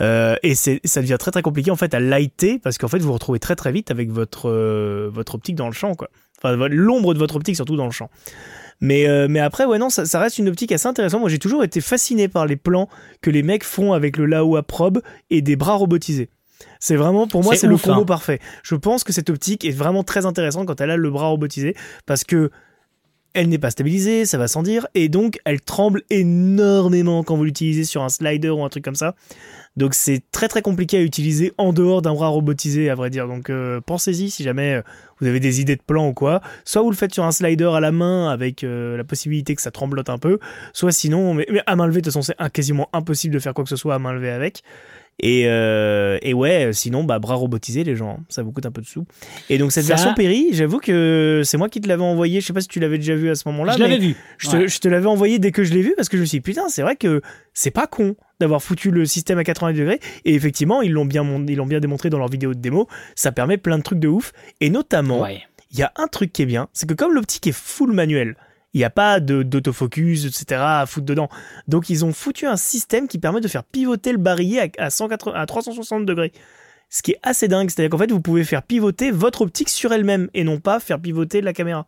Euh, et ça devient très très compliqué en fait à lighter parce qu'en fait vous vous retrouvez très très vite avec votre, votre optique dans le champ quoi. Enfin l'ombre de votre optique surtout dans le champ. Mais, euh, mais après, ouais, non, ça, ça, reste une optique assez intéressante. Moi, j'ai toujours été fasciné par les plans que les mecs font avec le Laowa Probe et des bras robotisés. C'est vraiment, pour moi, c'est le combo hein. parfait. Je pense que cette optique est vraiment très intéressante quand elle a le bras robotisé parce que elle n'est pas stabilisée, ça va sans dire, et donc elle tremble énormément quand vous l'utilisez sur un slider ou un truc comme ça. Donc c'est très très compliqué à utiliser en dehors d'un bras robotisé, à vrai dire. Donc euh, pensez-y si jamais euh, vous avez des idées de plan ou quoi. Soit vous le faites sur un slider à la main avec euh, la possibilité que ça tremblote un peu, soit sinon, mais, à main levée, de toute façon c'est quasiment impossible de faire quoi que ce soit à main levée avec. Et, euh, et, ouais, sinon, bah, bras robotisés, les gens, ça vous coûte un peu de sous. Et donc, cette version Perry, j'avoue que c'est moi qui te l'avais envoyé. Je sais pas si tu l'avais déjà vu à ce moment-là. Je l'avais vu. Je te, l'avais envoyé dès que je l'ai vu parce que je me suis dit, putain, c'est vrai que c'est pas con d'avoir foutu le système à 80 degrés. Et effectivement, ils l'ont bien, ils l'ont bien démontré dans leur vidéo de démo. Ça permet plein de trucs de ouf. Et notamment, il y a un truc qui est bien, c'est que comme l'optique est full manuel, il n'y a pas d'autofocus, etc. à foutre dedans. Donc ils ont foutu un système qui permet de faire pivoter le barillet à, 180, à 360 degrés. Ce qui est assez dingue, c'est-à-dire qu'en fait vous pouvez faire pivoter votre optique sur elle-même et non pas faire pivoter la caméra.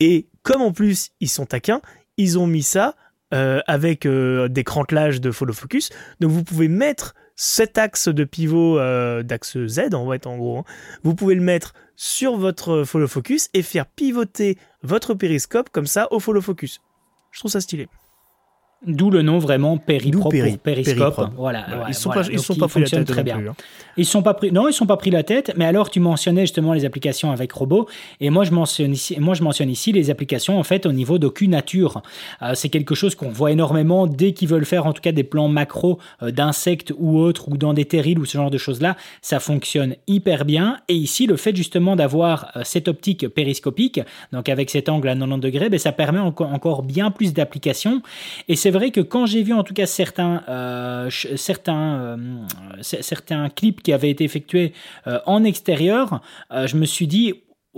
Et comme en plus ils sont taquins, ils ont mis ça euh, avec euh, des crantelages de follow focus. Donc vous pouvez mettre cet axe de pivot euh, d'axe Z en fait en gros. Hein. Vous pouvez le mettre sur votre follow focus et faire pivoter votre périscope comme ça au follow focus. Je trouve ça stylé. D'où le nom vraiment périprop périscope. Voilà, ils sont pas, ils sont pas pris la tête très bien. Hein. Ils sont pas pris, non, ils sont pas pris la tête. Mais alors, tu mentionnais justement les applications avec robots, et moi je mentionne ici, moi je mentionne ici les applications en fait au niveau d'OcuNature. Euh, c'est quelque chose qu'on voit énormément dès qu'ils veulent faire en tout cas des plans macro euh, d'insectes ou autres, ou dans des terrils ou ce genre de choses là, ça fonctionne hyper bien. Et ici, le fait justement d'avoir euh, cette optique périscopique, donc avec cet angle à 90 degrés, ben, ça permet encore, encore bien plus d'applications. Et c'est c'est vrai que quand j'ai vu en tout cas certains, euh, certains, euh, certains clips qui avaient été effectués euh, en extérieur, je me suis dit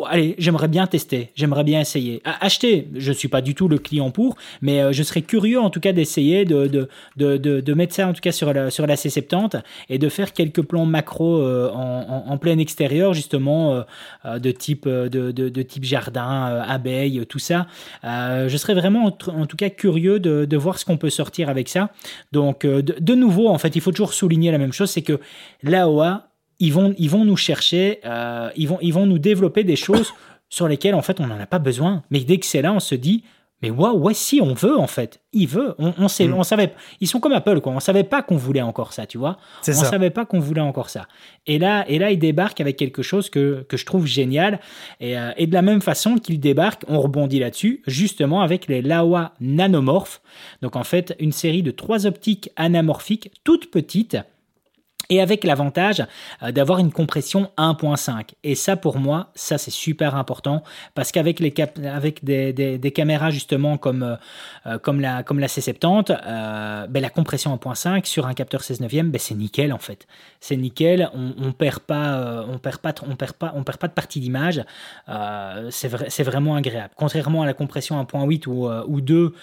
allez, j'aimerais bien tester, j'aimerais bien essayer. acheter, je ne suis pas du tout le client pour, mais euh, je serais curieux en tout cas d'essayer de, de, de, de, mettre ça en tout cas sur la, sur la C70 et de faire quelques plans macro euh, en, en, plein extérieur justement euh, de, type, de, type jardin, abeille, tout ça. je serais vraiment en, tout cas curieux de voir ce qu'on peut sortir avec ça. Donc de, nouveau, en fait, il faut toujours souligner la même chose, c'est que l'AOA ils vont, ils vont nous chercher, euh, ils, vont, ils vont nous développer des choses sur lesquelles, en fait, on n'en a pas besoin. Mais dès que c'est là, on se dit, mais ouais, ouais, si, on veut, en fait. Il veut. On, on, sait, mm. on savait, ils sont comme Apple, quoi. On savait pas qu'on voulait encore ça, tu vois. On ça. savait pas qu'on voulait encore ça. Et là, et là, ils débarquent avec quelque chose que, que je trouve génial. Et, euh, et de la même façon qu'ils débarquent, on rebondit là-dessus, justement avec les Laowa nanomorphes. Donc, en fait, une série de trois optiques anamorphiques, toutes petites, et avec l'avantage euh, d'avoir une compression 1.5. Et ça, pour moi, ça c'est super important parce qu'avec les avec des, caméras justement comme, euh, euh, comme, la, comme la C70, ben, la compression 1.5 sur un capteur 16 neuvième, ben, c'est nickel en fait. C'est nickel, on, on perd pas, de partie d'image. c'est vraiment agréable. Contrairement à la compression 1.8 ou, ou 2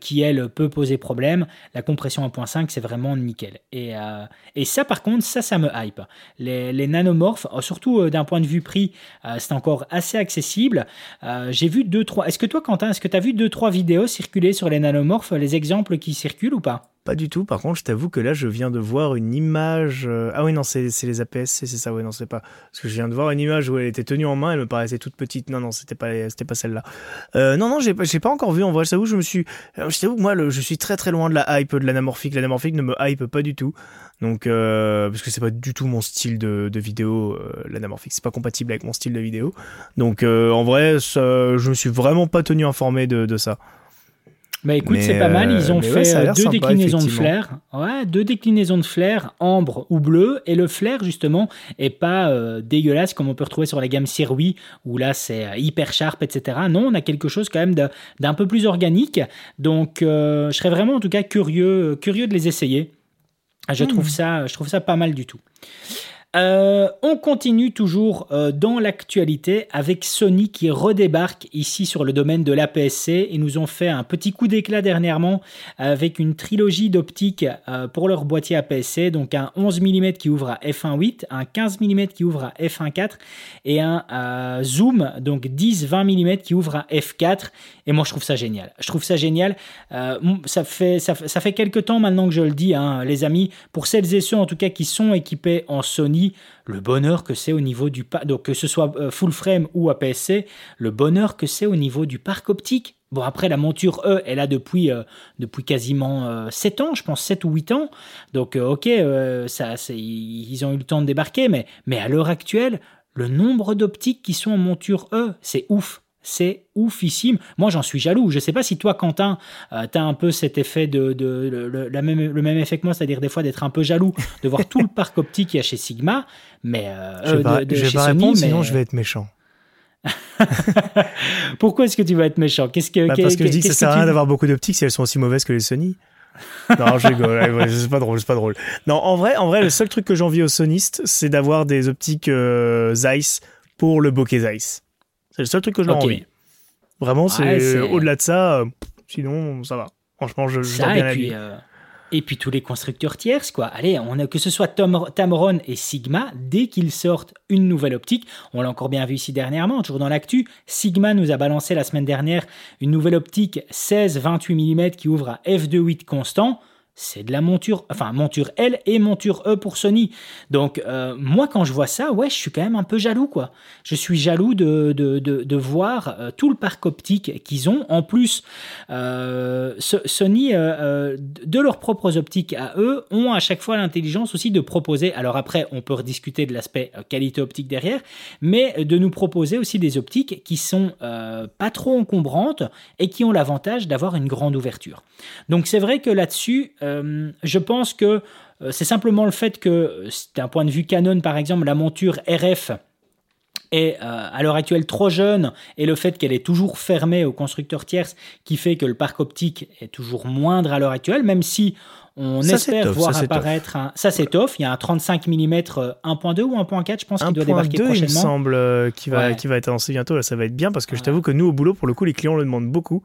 qui elle peut poser problème, la compression 1.5 c'est vraiment nickel. Et, et ça par contre ça, ça me hype. Les, nanomorphes, euh, surtout euh, d'un point de vue prix, euh, c'est encore assez accessible. J'ai vu deux, trois. Est-ce que toi, Quentin, est-ce que tu as vu deux, trois vidéos circuler sur les nanomorphes, les exemples qui circulent ou pas? Pas du tout. Par contre, je t'avoue que là, je viens de voir une image. Ah oui, non, c'est les APS, c'est ça. Oui, non, c'est pas. Parce que je viens de voir une image où elle était tenue en main, elle me paraissait toute petite. Non, non, c'était pas, pas celle-là. non, non, j'ai pas encore vu. En vrai, je t'avoue, je me suis. Je t'avoue moi, je suis très très loin de la hype de l'anamorphique. L'anamorphique ne me hype pas du tout. Donc, euh, parce que c'est pas du tout mon style de, vidéo, euh, l'anamorphique, c'est pas compatible avec mon style de vidéo. Donc, euh, en vrai, je me suis vraiment pas tenu informé de, ça. Bah écoute, c'est pas mal. Ils ont fait deux déclinaisons de flair. Ouais, deux déclinaisons de flair, ambre ou bleu. Et le flair, justement, est pas dégueulasse comme on peut retrouver sur la gamme Sirui, où là c'est hyper sharp, etc. Non, on a quelque chose quand même d'un peu plus organique. Donc, je serais vraiment en tout cas curieux, curieux de les essayer. Je trouve, hmm. ça, je trouve ça pas mal du tout. Euh, on continue toujours euh, dans l'actualité avec Sony qui redébarque ici sur le domaine de l'APS-C et nous ont fait un petit coup d'éclat dernièrement avec une trilogie d'optiques euh, pour leur boîtier APS-C, donc un 11 mm qui ouvre à f1.8, un 15 mm qui ouvre à f1.4 et un zoom donc 10-20 mm qui ouvre à f4 et moi je trouve ça génial. Je trouve ça génial. ça fait ça, quelques temps maintenant que je le dis, hein, les amis, pour celles et ceux en tout cas qui sont équipés en Sony le bonheur que c'est au niveau du donc que ce soit euh, full frame ou APS-C, le bonheur que c'est au niveau du parc optique. Bon après la monture E, elle a depuis euh, depuis quasiment 7 euh, ans, je pense 7 ou 8 ans. Donc OK, ça ils ont eu le temps de débarquer mais mais à l'heure actuelle, le nombre d'optiques qui sont en monture E, c'est ouf c'est oufissime. Moi, j'en suis jaloux. Je ne sais pas si toi, Quentin, euh, tu as un peu cet effet de, le, la même, le même effet que moi, c'est-à-dire des fois d'être un peu jaloux de voir tout le parc optique qu'il y a chez Sigma, mais euh, je vais euh, je vais pas répondre, sinon je vais être méchant. Pourquoi est-ce que tu vas être méchant? Qu'est-ce que bah, parce que je dis que ça sert à rien d'avoir beaucoup d'optiques si elles sont aussi mauvaises que les Sony. non, je rigole. c'est pas drôle, c'est pas drôle. Non, en vrai, en vrai, le seul truc que j'envie aux sonistes, c'est d'avoir des optiques Zeiss pour le bokeh Zeiss. C'est le seul truc que je leur envie. Vraiment, c'est au-delà de ça, euh, sinon ça va. Franchement, je, je bien et puis, euh, et puis tous les constructeurs tierces, quoi. Allez, on a, que ce soit Tom, Tamron et Sigma, dès qu'ils sortent une nouvelle optique, on l'a encore bien vu ici dernièrement, toujours dans l'actu, Sigma nous a balancé la semaine dernière une nouvelle optique 16-28 mm qui ouvre à f2.8 constant c'est de la monture, enfin monture L et monture E pour Sony. Donc euh, moi quand je vois ça, ouais, je suis quand même un peu jaloux quoi. Je suis jaloux de, de, voir euh, tout le parc optique qu'ils ont. En plus, euh, Sony, de leurs propres optiques à eux, ont à chaque fois l'intelligence aussi de proposer, alors après on peut rediscuter de l'aspect qualité optique derrière, mais de nous proposer aussi des optiques qui sont pas trop encombrantes et qui ont l'avantage d'avoir une grande ouverture. Donc c'est vrai que là-dessus, euh, je pense que euh, c'est simplement le fait que, d'un point de vue Canon par exemple, la monture RF est euh, à l'heure actuelle trop jeune et le fait qu'elle est toujours fermée aux constructeurs tierces qui fait que le parc optique est toujours moindre à l'heure actuelle, même si on espère voir apparaître un. Ça, c'est off. Il y a un 35 mm 1.2 ou 1.4, je pense, qui doit débarquer prochainement. il me semble, qui va, qui va être annoncé bientôt. Là, ça va être bien parce que je t'avoue que nous, au boulot, pour le coup, les clients le demandent beaucoup.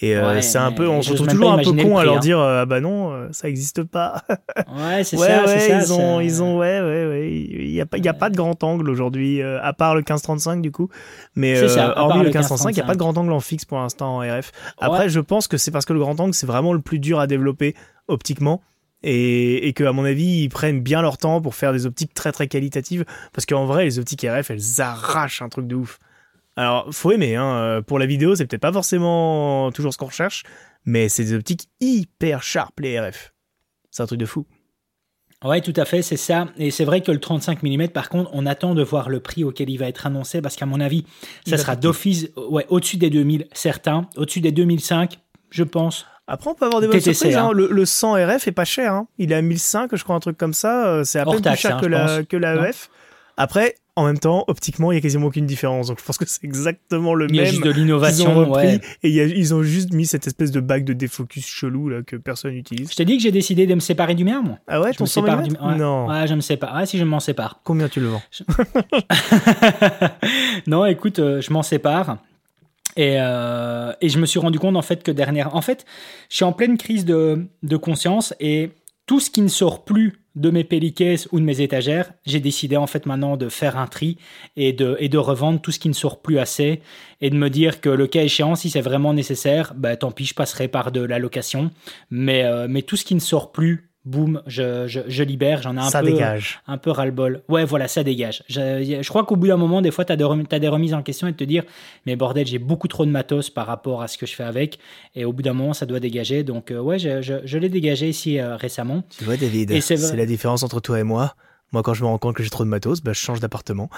Et euh, c'est un peu, on se retrouve toujours un peu con à leur dire ah bah non, euh, ça existe pas. ouais, c'est ça, ouais, ça, Ils ont, ils ont, ouais, ouais, ouais. Il y a pas, il y a pas de grand angle aujourd'hui, à part le 1535 du coup. Mais hormis le 1535, il y a pas de grand angle en fixe pour l'instant en RF. Après, je pense que c'est parce que le grand angle c'est vraiment le plus dur à développer optiquement. Et, et que à mon avis ils prennent bien leur temps pour faire des optiques très très qualitatives parce qu'en vrai les optiques RF elles arrachent un truc de ouf. Alors, faut aimer, hein. Euh, pour la vidéo, c'est peut-être pas forcément toujours ce qu'on recherche, mais c'est des optiques hyper sharp, les RF. C'est un truc de fou. Ouais, tout à fait, c'est ça. Et c'est vrai que le 35 mm, par contre, on attend de voir le prix auquel il va être annoncé, parce qu'à mon avis, ça sera d'office, ouais, au-dessus des 2000, certains, au-dessus des 2005, je pense. Après, on peut avoir des bonnes surprises. Hein. Le, 100 RF est pas cher. Hein. Il est à 1005, je crois, un truc comme ça. Euh, c'est à peine plus cher hein, que, la, que la EF. Après, en même temps, optiquement, il y a quasiment aucune différence. Donc je pense que c'est exactement le même. Il y a juste de l'innovation. Et ils ont juste mis cette espèce de bague de défocus chelou là que personne n'utilise. Je t'ai dit que j'ai décidé de me séparer du mien, moi. Ah ouais, je ton sépare du... Non. Ouais, je me sépare. Ouais, si je m'en sépare. Combien tu le vends Non, écoute, euh, je m'en sépare. Et, euh, et, je me suis rendu compte en fait que dernière, en fait, je suis en pleine crise de, de conscience et tout ce qui ne sort plus de mes pellicases ou de mes étagères, j'ai décidé en fait maintenant de faire un tri et de, et de revendre tout ce qui ne sort plus assez et de me dire que le cas échéant, si c'est vraiment nécessaire, bah, tant pis, je passerai par de la location. Mais, euh, mais tout ce qui ne sort plus, boum, je, je, libère, j'en ai un ça peu, dégage. un peu ras-le-bol. Ouais, voilà, ça dégage. Je, je crois qu'au bout d'un moment, des fois, tu as, as, des remises en question et te dire, mais bordel, j'ai beaucoup trop de matos par rapport à ce que je fais avec, et au bout d'un moment, ça doit dégager. Donc, euh, ouais, je, je l'ai dégagé ici euh, récemment. Tu vois, David, c'est la différence entre toi et moi. Moi, quand je me rends compte que j'ai trop de matos, bah, je change d'appartement.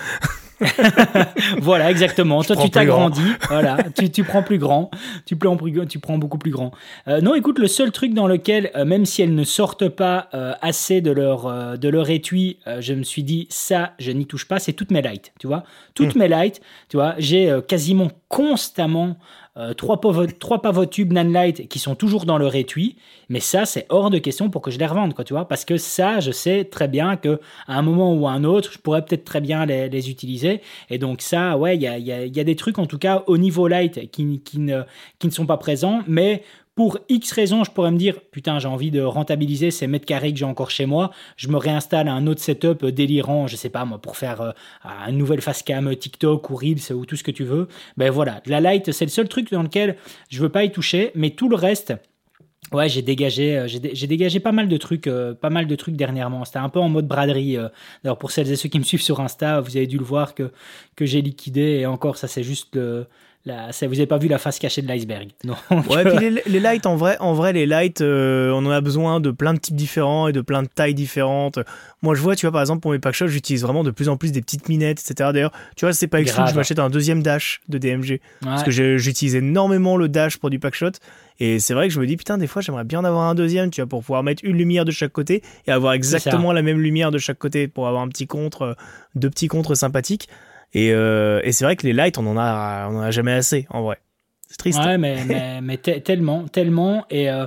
voilà, exactement. Toi, tu t'agrandis. voilà, tu, tu, prends plus grand. Tu prends, tu prends beaucoup plus grand. Euh, non, écoute, le seul truc dans lequel, euh, même si elles ne sortent pas euh, assez de leur, de leur étui, je me suis dit, ça, je n'y touche pas, c'est toutes mes lights. Tu vois, toutes hmm. mes lights, tu vois, j'ai quasiment constamment euh, trois, trois pavotubes Nanlite qui sont toujours dans leur étui, mais ça, c'est hors de question pour que je les revende, quoi, tu vois, parce que ça, je sais très bien que à un moment ou à un autre, je pourrais peut-être très bien les, utiliser, et donc ça, ouais, il y a, y a, des trucs, en tout cas, au niveau light qui, qui, ne, qui ne sont pas présents, mais pour X raisons, je pourrais me dire, putain, j'ai envie de rentabiliser ces mètres carrés que j'ai encore chez moi. Je me réinstalle un autre setup délirant, je sais pas moi, pour faire euh, une nouvelle facecam TikTok ou Reels ou tout ce que tu veux. Ben voilà, la light, c'est le seul truc dans lequel je veux pas y toucher, mais tout le reste, Ouais, j'ai dégagé, euh, j'ai dégagé pas mal de trucs, euh, pas mal de trucs dernièrement. C'était un peu en mode braderie. D'ailleurs, pour celles et ceux qui me suivent sur Insta, vous avez dû le voir que que j'ai liquidé. Et encore, ça c'est juste le, ça, vous n'avez pas vu la face cachée de l'iceberg. Ouais, puis les, les, lights, en vrai, en vrai les lights, euh, on en a besoin de plein de types différents et de plein de tailles différentes. Moi, je vois, tu vois, par exemple, pour mes packshots, j'utilise vraiment de plus en plus des petites minettes, etc. D'ailleurs, tu vois, c'est pas exclu, je m'achète un deuxième dash de DMG. Parce que j'utilise énormément le dash pour du packshot. Et c'est vrai que je me dis, putain, des fois, j'aimerais bien en avoir un deuxième, tu vois, pour pouvoir mettre une lumière de chaque côté et avoir exactement la même lumière de chaque côté pour avoir un petit contre, deux petits contres sympathiques. Et, euh, et c'est vrai que les lights, on en a, on en a jamais assez, en vrai. C'est triste. Ouais, mais, mais, mais tellement, tellement. Et, euh,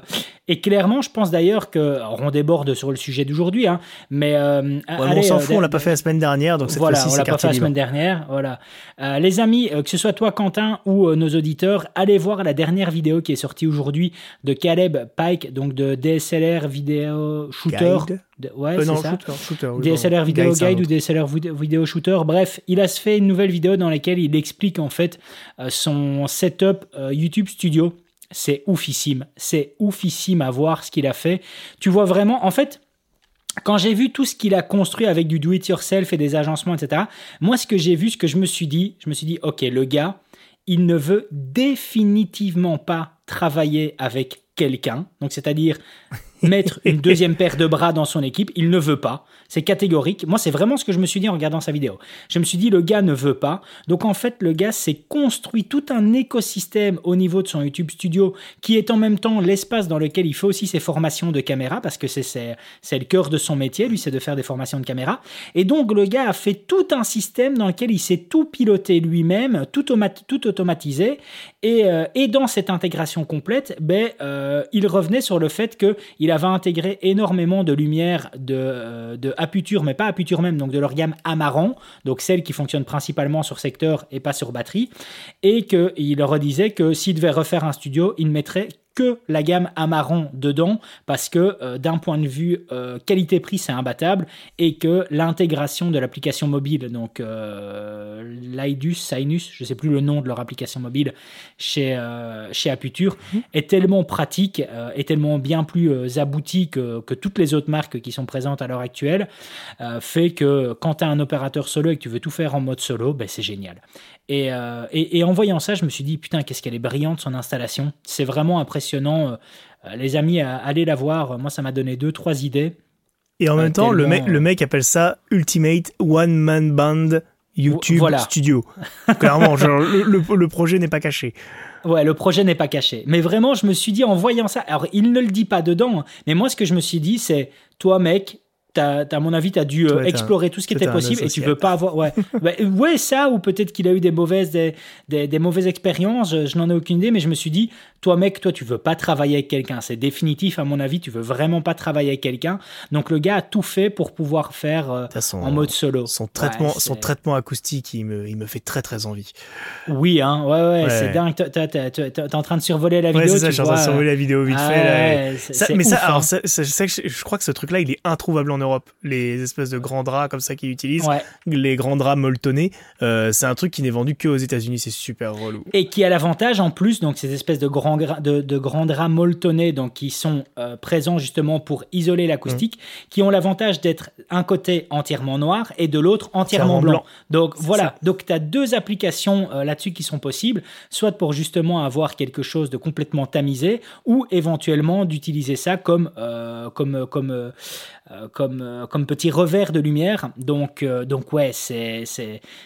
et clairement, je pense d'ailleurs que, on déborde sur le sujet d'aujourd'hui, hein, mais euh, on s'en fout, on l'a pas fait la semaine dernière, donc cette voilà, fois-ci on l'a pas fait la semaine dernière, voilà. Euh, les amis, euh, que ce soit toi Quentin ou nos auditeurs, allez voir la dernière vidéo qui est sortie aujourd'hui de Caleb Pike, donc de DSLR vidéo shooter. ouais, c'est ça. Shooter, DSLR vidéo guide, ou DSLR vidéo shooter. Bref, il a fait une nouvelle vidéo dans laquelle il explique en fait son setup YouTube Studio c'est oufissime. C'est oufissime à voir ce qu'il a fait. Tu vois vraiment, en fait, quand j'ai vu tout ce qu'il a construit avec du do-it-yourself et des agencements, etc., moi, ce que j'ai vu, ce que je me suis dit, je me suis dit, OK, le gars, il ne veut définitivement pas travailler avec quelqu'un, donc c'est-à-dire mettre une deuxième paire de bras dans son équipe, il ne veut pas. C'est catégorique. Moi, c'est vraiment ce que je me suis dit en regardant sa vidéo. Je me suis dit, le gars ne veut pas. Donc, en fait, le gars s'est construit tout un écosystème au niveau de son YouTube Studio qui est en même temps l'espace dans lequel il fait aussi ses formations de caméra parce que c'est, le cœur de son métier, lui, c'est de faire des formations de caméra. Et donc, le gars a fait tout un système dans lequel il s'est tout piloté lui-même, tout, automatisé. Et, euh, et, dans cette intégration complète, ben, euh, il revenait sur le fait qu'il avait intégré énormément de lumière de, euh, de Aputure, mais pas Aputure même, donc de leur gamme Amaran, donc celle qui fonctionne principalement sur secteur et pas sur batterie, et qu'il redisait que s'il devait refaire un studio, il mettrait que la gamme Amaron dedans parce que euh, d'un point de vue euh, qualité-prix c'est imbattable et que l'intégration de l'application mobile donc euh, Laidus, Sinus, je sais plus le nom de leur application mobile chez chez Aputure mhm. est tellement pratique est tellement bien plus abouti que, que, toutes les autres marques qui sont présentes à l'heure actuelle fait que quand tu as un opérateur solo et que tu veux tout faire en mode solo ben c'est génial euh, et, et, en voyant ça, je me suis dit, putain, qu'est-ce qu'elle est brillante son installation. C'est vraiment impressionnant. Euh, les amis, allez la voir. Moi, ça m'a donné deux, trois idées. Et en même temps, le, mec, le mec appelle ça Ultimate One Man Band YouTube Studio. Clairement, genre, le, le, projet n'est pas caché. Ouais, le projet n'est pas caché. Mais vraiment, je me suis dit en voyant ça, alors il ne le dit pas dedans, hein, mais moi ce que je me suis dit, c'est, toi mec, à mon avis, tu as dû euh, explorer tout ce qui était possible et tu veux pas avoir. Ouais, bah, ouais ça, ou peut-être qu'il a eu des mauvaises, des, des, mauvaises expériences, je, n'en ai aucune idée, mais je me suis dit, toi, mec, toi, tu veux pas travailler avec quelqu'un. C'est définitif, à mon avis, tu veux vraiment pas travailler avec quelqu'un. Donc, le gars a tout fait pour pouvoir faire euh, en mode solo. Son traitement, son traitement acoustique, il me, il me fait très, très envie. Oui, hein, ouais, ouais, c'est dingue. Tu es en train de survoler la vidéo. Ouais, c'est ça, je suis en train de survoler la vidéo vite ah fait. mais ça, alors, hein. je crois que ce truc-là, il est introuvable en Europe, les espèces de grands draps comme ça qu'ils utilisent, les grands draps molletonnés, euh, c'est un truc qui n'est vendu que aux États-Unis, c'est super relou. Et qui a l'avantage en plus, donc ces espèces de grands, de, de grands draps molletonnés, donc qui sont euh, présents justement pour isoler l'acoustique, mmh. qui ont l'avantage d'être un côté entièrement noir et de l'autre entièrement blanc. Donc voilà, donc tu as deux applications euh, là-dessus qui sont possibles, soit pour justement avoir quelque chose de complètement tamisé, ou éventuellement d'utiliser ça comme, comme, comme comme, comme petit revers de lumière. Donc, donc ouais, c'est.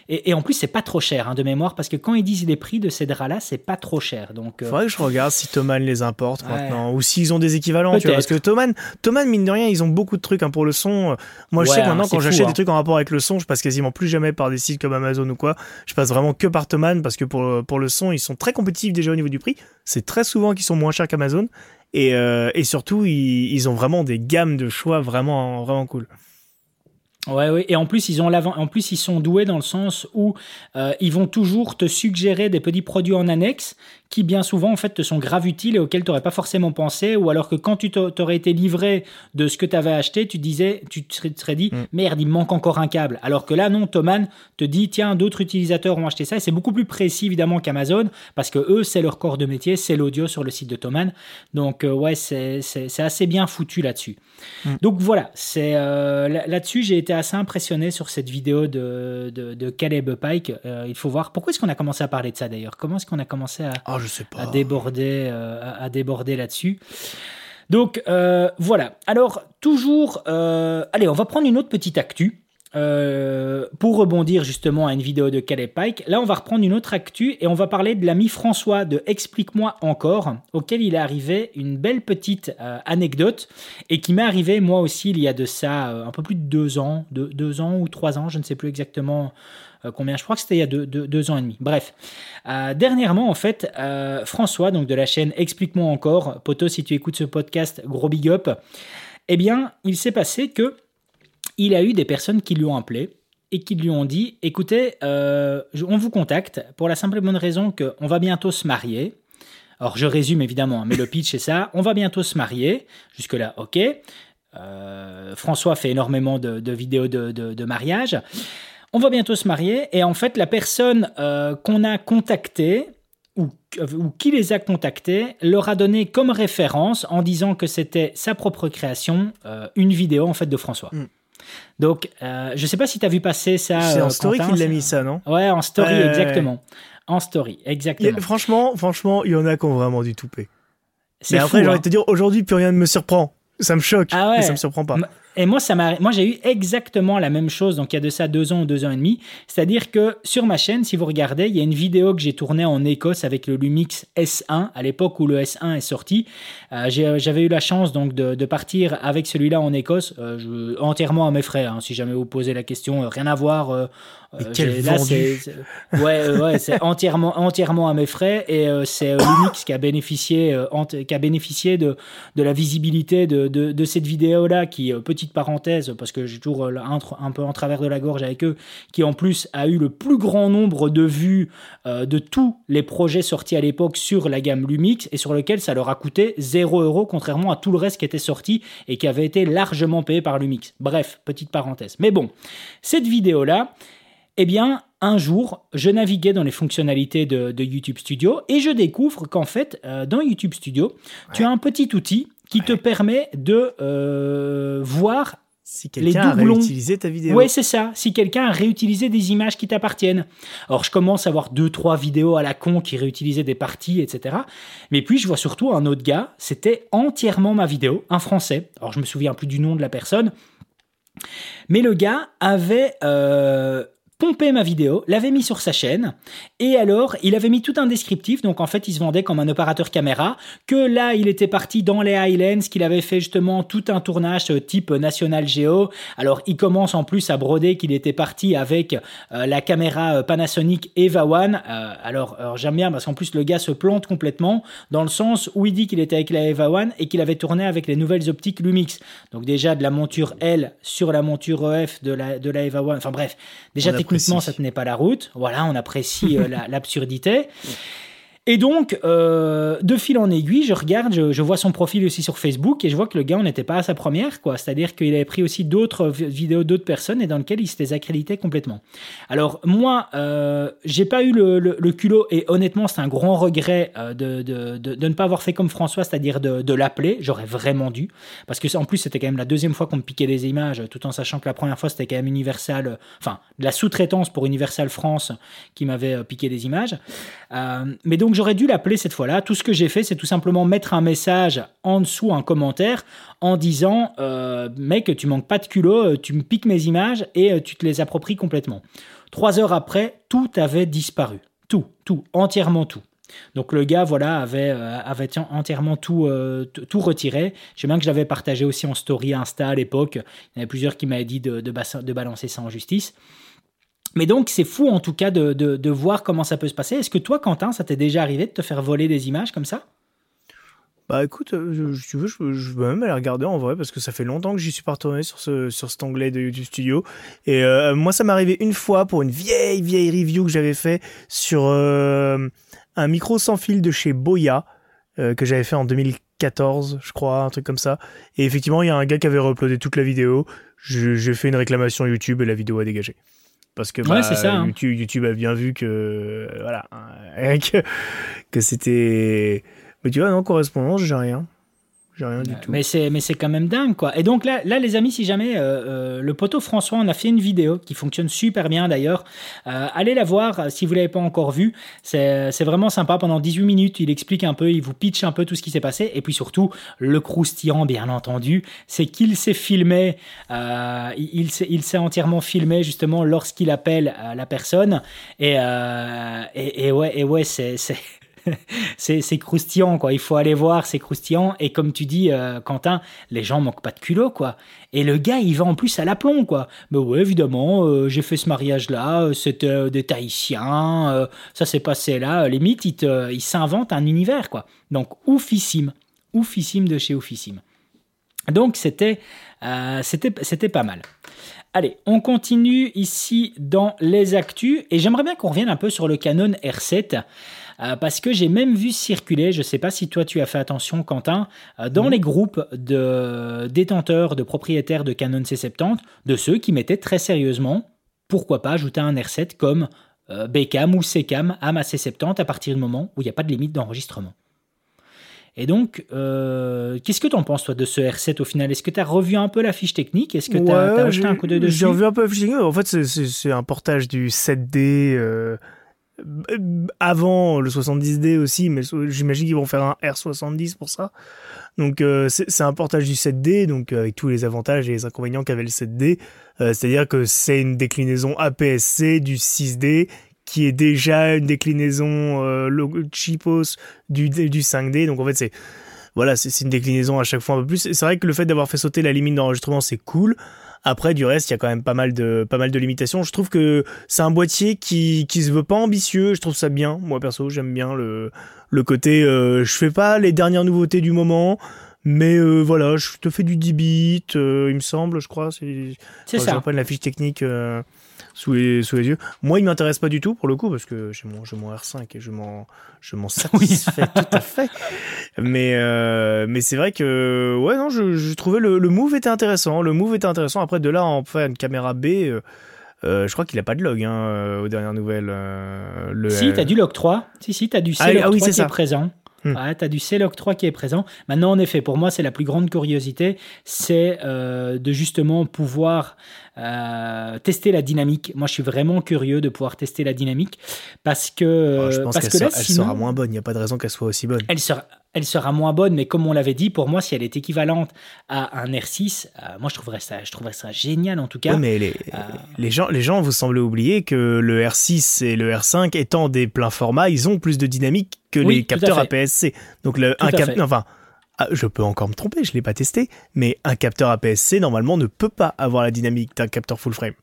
Et, et en plus, c'est pas trop cher hein, de mémoire, parce que quand ils disent les prix de ces draps-là, c'est pas trop cher. Donc, Faudrait que je regarde si Thomann les importe maintenant, ou s'ils ont des équivalents. Tu vois, parce que Thomann, Thomann, mine de rien, ils ont beaucoup de trucs hein, pour le son. Moi, je sais que maintenant, quand j'achète des hein. trucs en rapport avec le son, je passe quasiment plus jamais par des sites comme Amazon ou quoi. Je passe vraiment que par Thomann, parce que pour, pour le son, ils sont très compétitifs déjà au niveau du prix. C'est très souvent qu'ils sont moins chers qu'Amazon. Et, euh, et, surtout, ils, ont vraiment des gammes de choix vraiment, vraiment cool. Ouais, ouais, et en plus ils ont en plus ils sont doués dans le sens où euh, ils vont toujours te suggérer des petits produits en annexe qui bien souvent en fait te sont grave utiles et auxquels tu n'aurais pas forcément pensé ou alors que quand tu t'aurais été livré de ce que tu avais acheté, tu disais tu te serais, dit mm. merde, il me manque encore un câble. Alors que là non, Thomann te dit tiens, d'autres utilisateurs ont acheté ça et c'est beaucoup plus précis évidemment qu'Amazon parce que eux c'est leur corps de métier, c'est l'audio sur le site de Thomann. Donc euh, ouais, c'est assez bien foutu là-dessus. Mm. Donc voilà, c'est euh, là-dessus j'ai été assez impressionné sur cette vidéo de, de, Caleb Pike. Euh, il faut voir pourquoi est-ce qu'on a commencé à parler de ça d'ailleurs? Comment est-ce qu'on a commencé à, ah, je sais pas. à déborder, euh, à, déborder là-dessus. Donc voilà. Alors toujours, allez, on va prendre une autre petite actu. Euh, pour rebondir justement à une vidéo de Caleb Pike, là on va reprendre une autre actu et on va parler de l'ami François de Explique-moi encore, auquel il est arrivé une belle petite euh, anecdote et qui m'est arrivé moi aussi il y a de ça euh, un peu plus de deux ans, deux, ans ou trois ans, je ne sais plus exactement combien, je crois que c'était il y a deux, ans et demi. Bref, dernièrement en fait, François donc de la chaîne Explique-moi encore, Poto si tu écoutes ce podcast, gros big up, eh bien il s'est passé que il a eu des personnes qui lui ont appelé et qui lui ont dit écoutez, euh, on vous contacte pour la simple et bonne raison qu'on va bientôt se marier. Alors je résume évidemment, hein, mais le pitch c'est ça on va bientôt se marier. Jusque-là, ok. Euh, François fait énormément de, vidéos de, mariage. On va bientôt se marier et en fait la personne euh, qu'on a contactée ou, qui les a contactés leur a donné comme référence en disant que c'était sa propre création une vidéo en fait de François. Mm. Donc, euh, je ne sais pas si tu as vu passer ça. C'est en euh, story qu'il l'a mis ça, non? Ouais, en story, exactement. En story, exactement. franchement, franchement, il y en a qui ont vraiment du toupet. Mais après, j'ai envie de hein. te dire, aujourd'hui, plus rien ne me surprend. Ça me choque, ah ouais. mais ça me surprend pas. Et moi, ça m'a, moi, j'ai eu exactement la même chose. Donc, il y a de ça deux ans ou deux ans et demi. C'est-à-dire que sur ma chaîne, si vous regardez, il y a une vidéo que j'ai tournée en Écosse avec le Lumix S1 à l'époque où le S1 est sorti. Euh, j'avais eu la chance donc de, partir avec celui-là en Écosse, euh, entièrement à mes frais. Hein, si jamais vous posez la question, euh, rien à voir mais quel là, c'est, ouais, ouais, c'est entièrement, entièrement à mes frais et c'est l'Unix qui a bénéficié, qui a bénéficié de, de la visibilité de, de, de cette vidéo là, qui petite parenthèse parce que j'ai toujours un, un, peu en travers de la gorge avec eux, qui en plus a eu le plus grand nombre de vues de tous les projets sortis à l'époque sur la gamme Lumix et sur lequel ça leur a coûté 0 euros contrairement à tout le reste qui était sorti et qui avait été largement payé par Lumix. Bref, petite parenthèse. Mais bon, cette vidéo là. Eh bien, un jour, je naviguais dans les fonctionnalités de, YouTube Studio et je découvre qu'en fait, euh, dans YouTube Studio, tu as un petit outil qui te permet de euh, voir si quelqu'un a réutilisé ta vidéo. Oui, c'est ça. Si quelqu'un a réutilisé des images qui t'appartiennent. Alors, je commence à voir deux, trois vidéos à la con qui réutilisaient des parties, etc. Mais puis, je vois surtout un autre gars. C'était entièrement ma vidéo, un français. Alors, je me souviens plus du nom de la personne. Mais le gars avait euh, pompé ma vidéo, l'avait mis sur sa chaîne, et alors il avait mis tout un descriptif, donc en fait il se vendait comme un opérateur caméra, que là il était parti dans les Highlands, qu'il avait fait justement tout un tournage euh, type National Geo, alors il commence en plus à broder qu'il était parti avec euh, la caméra euh, Panasonic Eva One, alors, j'aime bien parce qu'en plus le gars se plante complètement, dans le sens où il dit qu'il était avec la Eva One et qu'il avait tourné avec les nouvelles optiques Lumix, donc déjà de la monture L sur la monture EF de la, de la Eva One, enfin bref, déjà techniquement, ça tenait pas la route. Voilà, on apprécie euh, l'absurdité. Et donc, euh, de fil en aiguille, je regarde, je, vois son profil aussi sur Facebook et je vois que le gars, on n'était pas à sa première, quoi. C'est-à-dire qu'il avait pris aussi d'autres vidéos d'autres personnes et dans lesquelles il s'était accrédité complètement. Alors, moi, euh, j'ai pas eu le, culot et honnêtement, c'est un grand regret euh, de, de, de, ne pas avoir fait comme François, c'est-à-dire de, l'appeler. J'aurais vraiment dû. Parce que, en plus, c'était quand même la deuxième fois qu'on me piquait des images, tout en sachant que la première fois, c'était quand même Universal, enfin, de la sous-traitance pour Universal France qui m'avait piqué des images. mais donc, j'aurais dû l'appeler cette fois-là. Tout ce que j'ai fait, c'est tout simplement mettre un message en dessous, un commentaire, en disant euh, Mec, tu manques pas de culot, euh, tu me piques mes images et euh, tu te les appropries complètement. Trois heures après, tout avait disparu. Tout, tout, entièrement tout. Donc le gars, voilà, avait, avait entièrement tout, tout retiré. Je sais bien que je l'avais partagé aussi en story Insta à l'époque. Il y en avait plusieurs qui m'avaient dit de, de, balancer ça en justice. Mais donc, c'est fou en tout cas de, de, voir comment ça peut se passer. Est-ce que toi, Quentin, ça t'est déjà arrivé de te faire voler des images comme ça? Bah écoute, euh, je, tu veux, je, peux même aller regarder en vrai parce que ça fait longtemps que j'y suis pas retourné sur, ce, sur cet onglet de YouTube Studio. Et euh, moi, ça m'est arrivé une fois pour une vieille, vieille review que j'avais fait sur euh, un micro sans fil de chez Boya que j'avais fait en 2014, je crois, un truc comme ça. Et effectivement, il y a un gars qui avait uploadé toute la vidéo. J'ai fait une réclamation YouTube et la vidéo a dégagé parce que bah, hein. YouTube, YouTube, a bien vu que voilà que, que c'était mais tu vois non correspondance j'ai rien rien du tout. Mais c'est, mais c'est quand même dingue, quoi. Et donc là, là les amis, si jamais euh, euh, le poteau François, on a fait une vidéo qui fonctionne super bien d'ailleurs. Euh, allez la voir si vous l'avez pas encore vue. C'est, c'est vraiment sympa. Pendant 18 minutes, il explique un peu, il vous pitch un peu tout ce qui s'est passé. Et puis surtout, le croustillant, bien entendu, c'est qu'il s'est filmé, il, il, s'est, il s'est entièrement filmé justement lorsqu'il appelle la personne. Et, et, et, ouais, et ouais, c'est, c'est c'est croustillant, quoi. Il faut aller voir, c'est croustillant. Et comme tu dis, euh, Quentin, les gens manquent pas de culot, quoi. Et le gars, il va en plus à l'aplomb, quoi. Mais ouais, évidemment, euh, j'ai fait ce mariage-là, euh, c'était des Tahitiens, ça s'est passé là. Limite, il, s'invente un univers, quoi. Donc, oufissime. Oufissime de chez oufissime. Donc, c'était c'était pas mal. Allez, on continue ici dans les actus et j'aimerais bien qu'on revienne un peu sur le Canon R7. Euh, parce que j'ai même vu circuler, je ne sais pas si toi tu as fait attention Quentin, euh, dans les groupes de détenteurs, de propriétaires de Canon C70, de ceux qui mettaient très sérieusement, pourquoi pas ajouter un R7 comme euh, Becam ou Cam à ma C70 à partir du moment où il n'y a pas de limite d'enregistrement. Et donc, qu'est-ce que tu en penses, toi, de ce R7 au final? Est-ce que tu as revu un peu la fiche technique? Est-ce que tu as, as, un coup d'œil dessus? J'ai revu un peu la fiche technique. En fait, c'est un portage du 7D avant le 70D aussi, mais j'imagine qu'ils vont faire un R70 pour ça. Donc euh, c'est un portage du 7D, donc euh, avec tous les avantages et les inconvénients qu'avait le 7D. Euh, c'est-à-dire que c'est une déclinaison APS-C du 6D qui est déjà une déclinaison cheapos du, du 5D. Donc en fait c'est voilà, c'est une déclinaison à chaque fois un peu plus. C'est vrai que le fait d'avoir fait sauter la limite d'enregistrement, c'est cool. Après, du reste, il y a quand même pas mal de, pas mal de limitations. Je trouve que c'est un boîtier qui, qui se veut pas ambitieux. Je trouve ça bien. Moi, perso, j'aime bien le, le côté, euh, je fais pas les dernières nouveautés du moment. Mais euh, voilà, je te fais du 10 bits, euh, il me semble, je crois. C'est ça. Je la fiche technique sous les, sous les yeux. Moi, il m'intéresse pas du tout pour le coup parce que j'ai mon, mon R5 et je m'en, je m'en satisfais tout à fait. Mais, euh, mais c'est vrai que, ouais, non, je, je trouvais le, le, move était intéressant. Le move était intéressant. Après, de là, en faire une caméra B, euh, euh, je crois qu'il a pas de log hein, aux dernières nouvelles. le, si, tu as du log 3. Si, si, tu as du C ah, 3 ah qui est présent. Hmm. tu as du C-Log 3 qui est présent. Maintenant, en effet, pour moi, c'est la plus grande curiosité, c'est de justement pouvoir euh, tester la dynamique. Moi, je suis vraiment curieux de pouvoir tester la dynamique parce que. Oh, je pense parce qu'elle sera, moins bonne. Il n'y a pas de raison qu'elle soit aussi bonne. Elle sera, elle sera moins bonne, mais comme on l'avait dit, pour moi, si elle est équivalente à un R6, euh, moi, je trouverais ça, je trouverais ça génial en tout cas. mais les, euh, les, gens, les gens, vous semblez oublier que le R6 et le R5 étant des pleins formats, ils ont plus de dynamique que les capteurs APS-C. Donc le un cap, enfin ah, je peux encore me tromper, je ne l'ai pas testé, mais un capteur APS-C normalement ne peut pas avoir la dynamique d'un capteur full frame.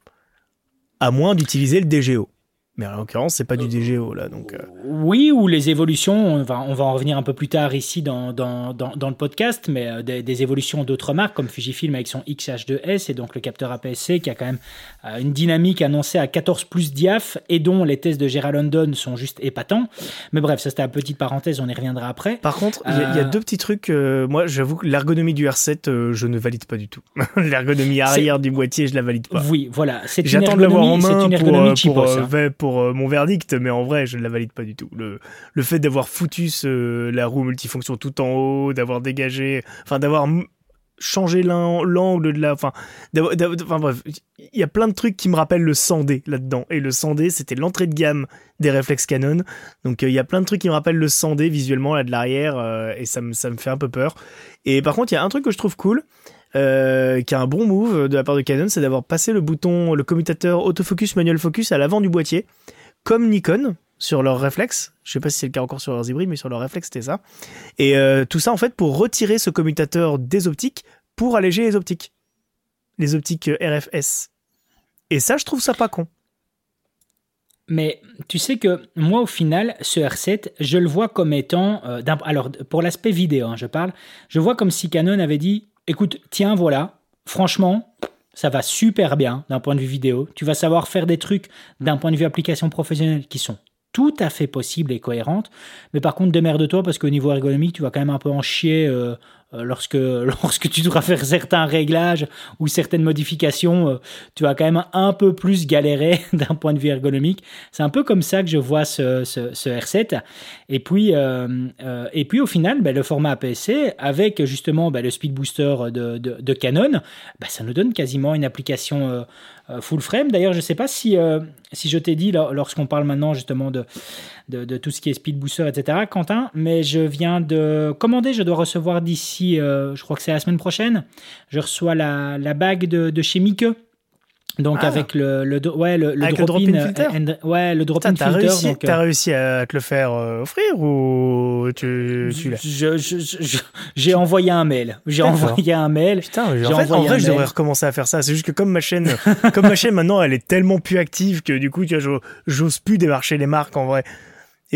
À moins d'utiliser le DGO. Mais en l'occurrence, c'est pas du DGO là, donc. Euh. Oui, ou les évolutions. On va, on va en revenir un peu plus tard ici dans, dans, dans, le podcast, mais euh, des, évolutions d'autres marques comme Fujifilm avec son XH2S et donc le capteur APS-C qui a quand même euh, une dynamique annoncée à 14 plus diaph et dont les tests de Gerald London sont juste épatants. Mais bref, ça c'était une petite parenthèse, on y reviendra après. Par contre, il y, a deux petits trucs. moi, j'avoue que l'ergonomie du R7, je ne valide pas du tout. l'ergonomie arrière du boîtier, je la valide pas. Oui, voilà. J'attends de l'avoir en main pour, pour, hein. pour euh, mon verdict, mais en vrai, je ne la valide pas du tout. Le, le fait d'avoir foutu la roue multifonction tout en haut, d'avoir dégagé, enfin d'avoir changer l'angle de la. Enfin, enfin bref, il y a plein de trucs qui me rappellent le 100D là-dedans. Et le 100D, c'était l'entrée de gamme des réflexes Canon. Donc euh, il y a plein de trucs qui me rappellent le 100D visuellement là de l'arrière. Euh, et ça me, ça me fait un peu peur. Et par contre, il y a un truc que je trouve cool. Euh, qui a un bon move de la part de Canon, c'est d'avoir passé le bouton, le commutateur autofocus, manual focus à l'avant du boîtier, comme Nikon sur leur réflexe. Je sais pas si c'est le cas encore sur leurs hybrides, mais sur leur réflexe, c'était ça. Et euh, tout ça, en fait, pour retirer ce commutateur des optiques pour alléger les optiques. Les optiques euh, RFS. Et ça, je trouve ça pas con. Mais tu sais que moi, au final, ce R7, je le vois comme étant. Alors, pour l'aspect vidéo, hein, je parle. Je vois comme si Canon avait dit écoute, tiens, voilà, franchement, ça va super bien d'un point de vue vidéo. Tu vas savoir faire des trucs d'un point de vue application professionnelle qui sont tout à fait possible et cohérente. Mais par contre, démerde-toi parce qu'au niveau ergonomique, tu vas quand même un peu en chier euh, euh, lorsque, lorsque tu devras faire certains réglages ou certaines modifications, euh, tu vas quand même un peu plus galérer d'un point de vue ergonomique. C'est un peu comme ça que je vois ce, ce, R7. Et puis, euh, et puis au final, ben, le format APS-C, avec justement ben, le speed booster de, de, Canon, ben, ça nous donne quasiment une application full frame. D'ailleurs, je ne sais pas si, si je t'ai dit, lorsqu'on parle maintenant justement de, de, tout ce qui est speed booster, etc., Quentin, mais je viens de commander, je dois recevoir d'ici, euh, je crois que c'est la semaine prochaine, je reçois la, la bague de, de chez. Donc ah. avec le, le, ouais, le, le drop-in filter Ouais, le drop-in filter. Réussi, T'as réussi à te le faire euh, offrir ou tu, tu J'ai envoyé un mail. J'ai envoyé un mail. Putain, en, fait, en vrai, je devrais recommencer à faire ça. C'est juste que comme ma chaîne, comme ma chaîne maintenant, elle est tellement plus active que du coup, j'ose plus démarcher les marques en vrai.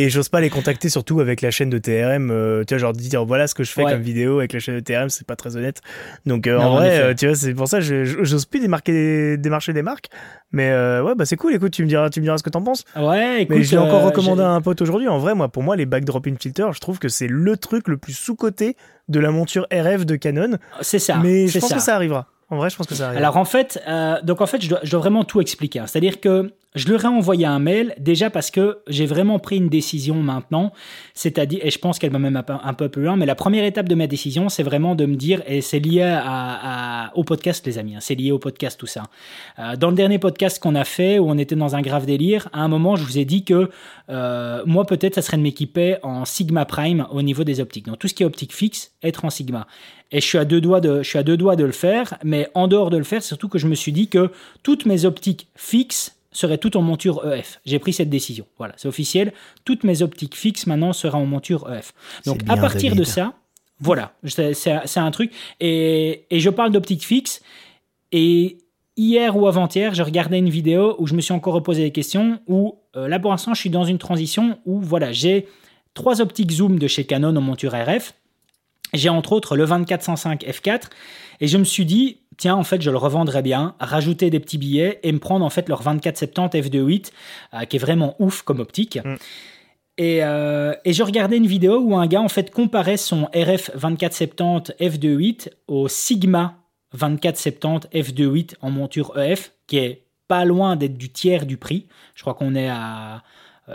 Et j'ose pas les contacter, surtout avec la chaîne de TRM. Euh, tu vois, genre dire voilà ce que je fais comme vidéo avec la chaîne de TRM, c'est pas très honnête. Donc euh, en vrai, euh, tu vois, c'est pour ça que j'ose plus démarquer, démarcher des marques. Mais ouais, bah c'est cool. Écoute, tu me diras, tu me diras ce que t'en penses. Ouais, écoute. Mais je l'ai encore recommandé à un pote aujourd'hui. En vrai, moi, pour moi, les backdrop in filter, je trouve que c'est le truc le plus sous coté de la monture RF de Canon. C'est ça. Mais je pense que ça arrivera. En vrai, je pense que ça arrive. Alors en fait, donc en fait, je dois, je dois vraiment tout expliquer. Hein. C'est-à-dire que je leur ai envoyé un mail déjà parce que j'ai vraiment pris une décision maintenant, c'est-à-dire, et je pense qu'elle va même un peu plus loin, mais la première étape de ma décision, c'est vraiment de me dire, et c'est lié à, au podcast les amis, hein, c'est lié au podcast tout ça. Euh, dans le dernier podcast qu'on a fait, où on était dans un grave délire, à un moment, je vous ai dit que euh, moi peut-être, ça serait de m'équiper en Sigma Prime au niveau des optiques. Donc tout ce qui est optique fixe, être en Sigma. Et je suis à deux doigts de, je suis à deux doigts de le faire, mais en dehors de le faire, surtout que je me suis dit que toutes mes optiques fixes serait tout en monture EF. J'ai pris cette décision. Voilà, c'est officiel. Toutes mes optiques fixes maintenant seraient en monture EF. Donc à partir de ça, voilà, c'est un truc. Et, et je parle d'optique fixe. Et hier ou avant-hier, je regardais une vidéo où je me suis encore reposé des questions. Où euh, là pour l'instant, je suis dans une transition où voilà, j'ai trois optiques zoom de chez Canon en monture RF. J'ai entre autres le 2405 f4 et je me suis dit tiens, en fait, je le revendrais bien, rajouter des petits billets et me prendre en fait leur 2470 f2.8, euh, qui est vraiment ouf comme optique. Mm. Et, euh, et, je regardais une vidéo où un gars en fait comparait son RF 2470 f2.8 au Sigma 2470 f2.8 en monture EF, qui est pas loin d'être du tiers du prix. Je crois qu'on est à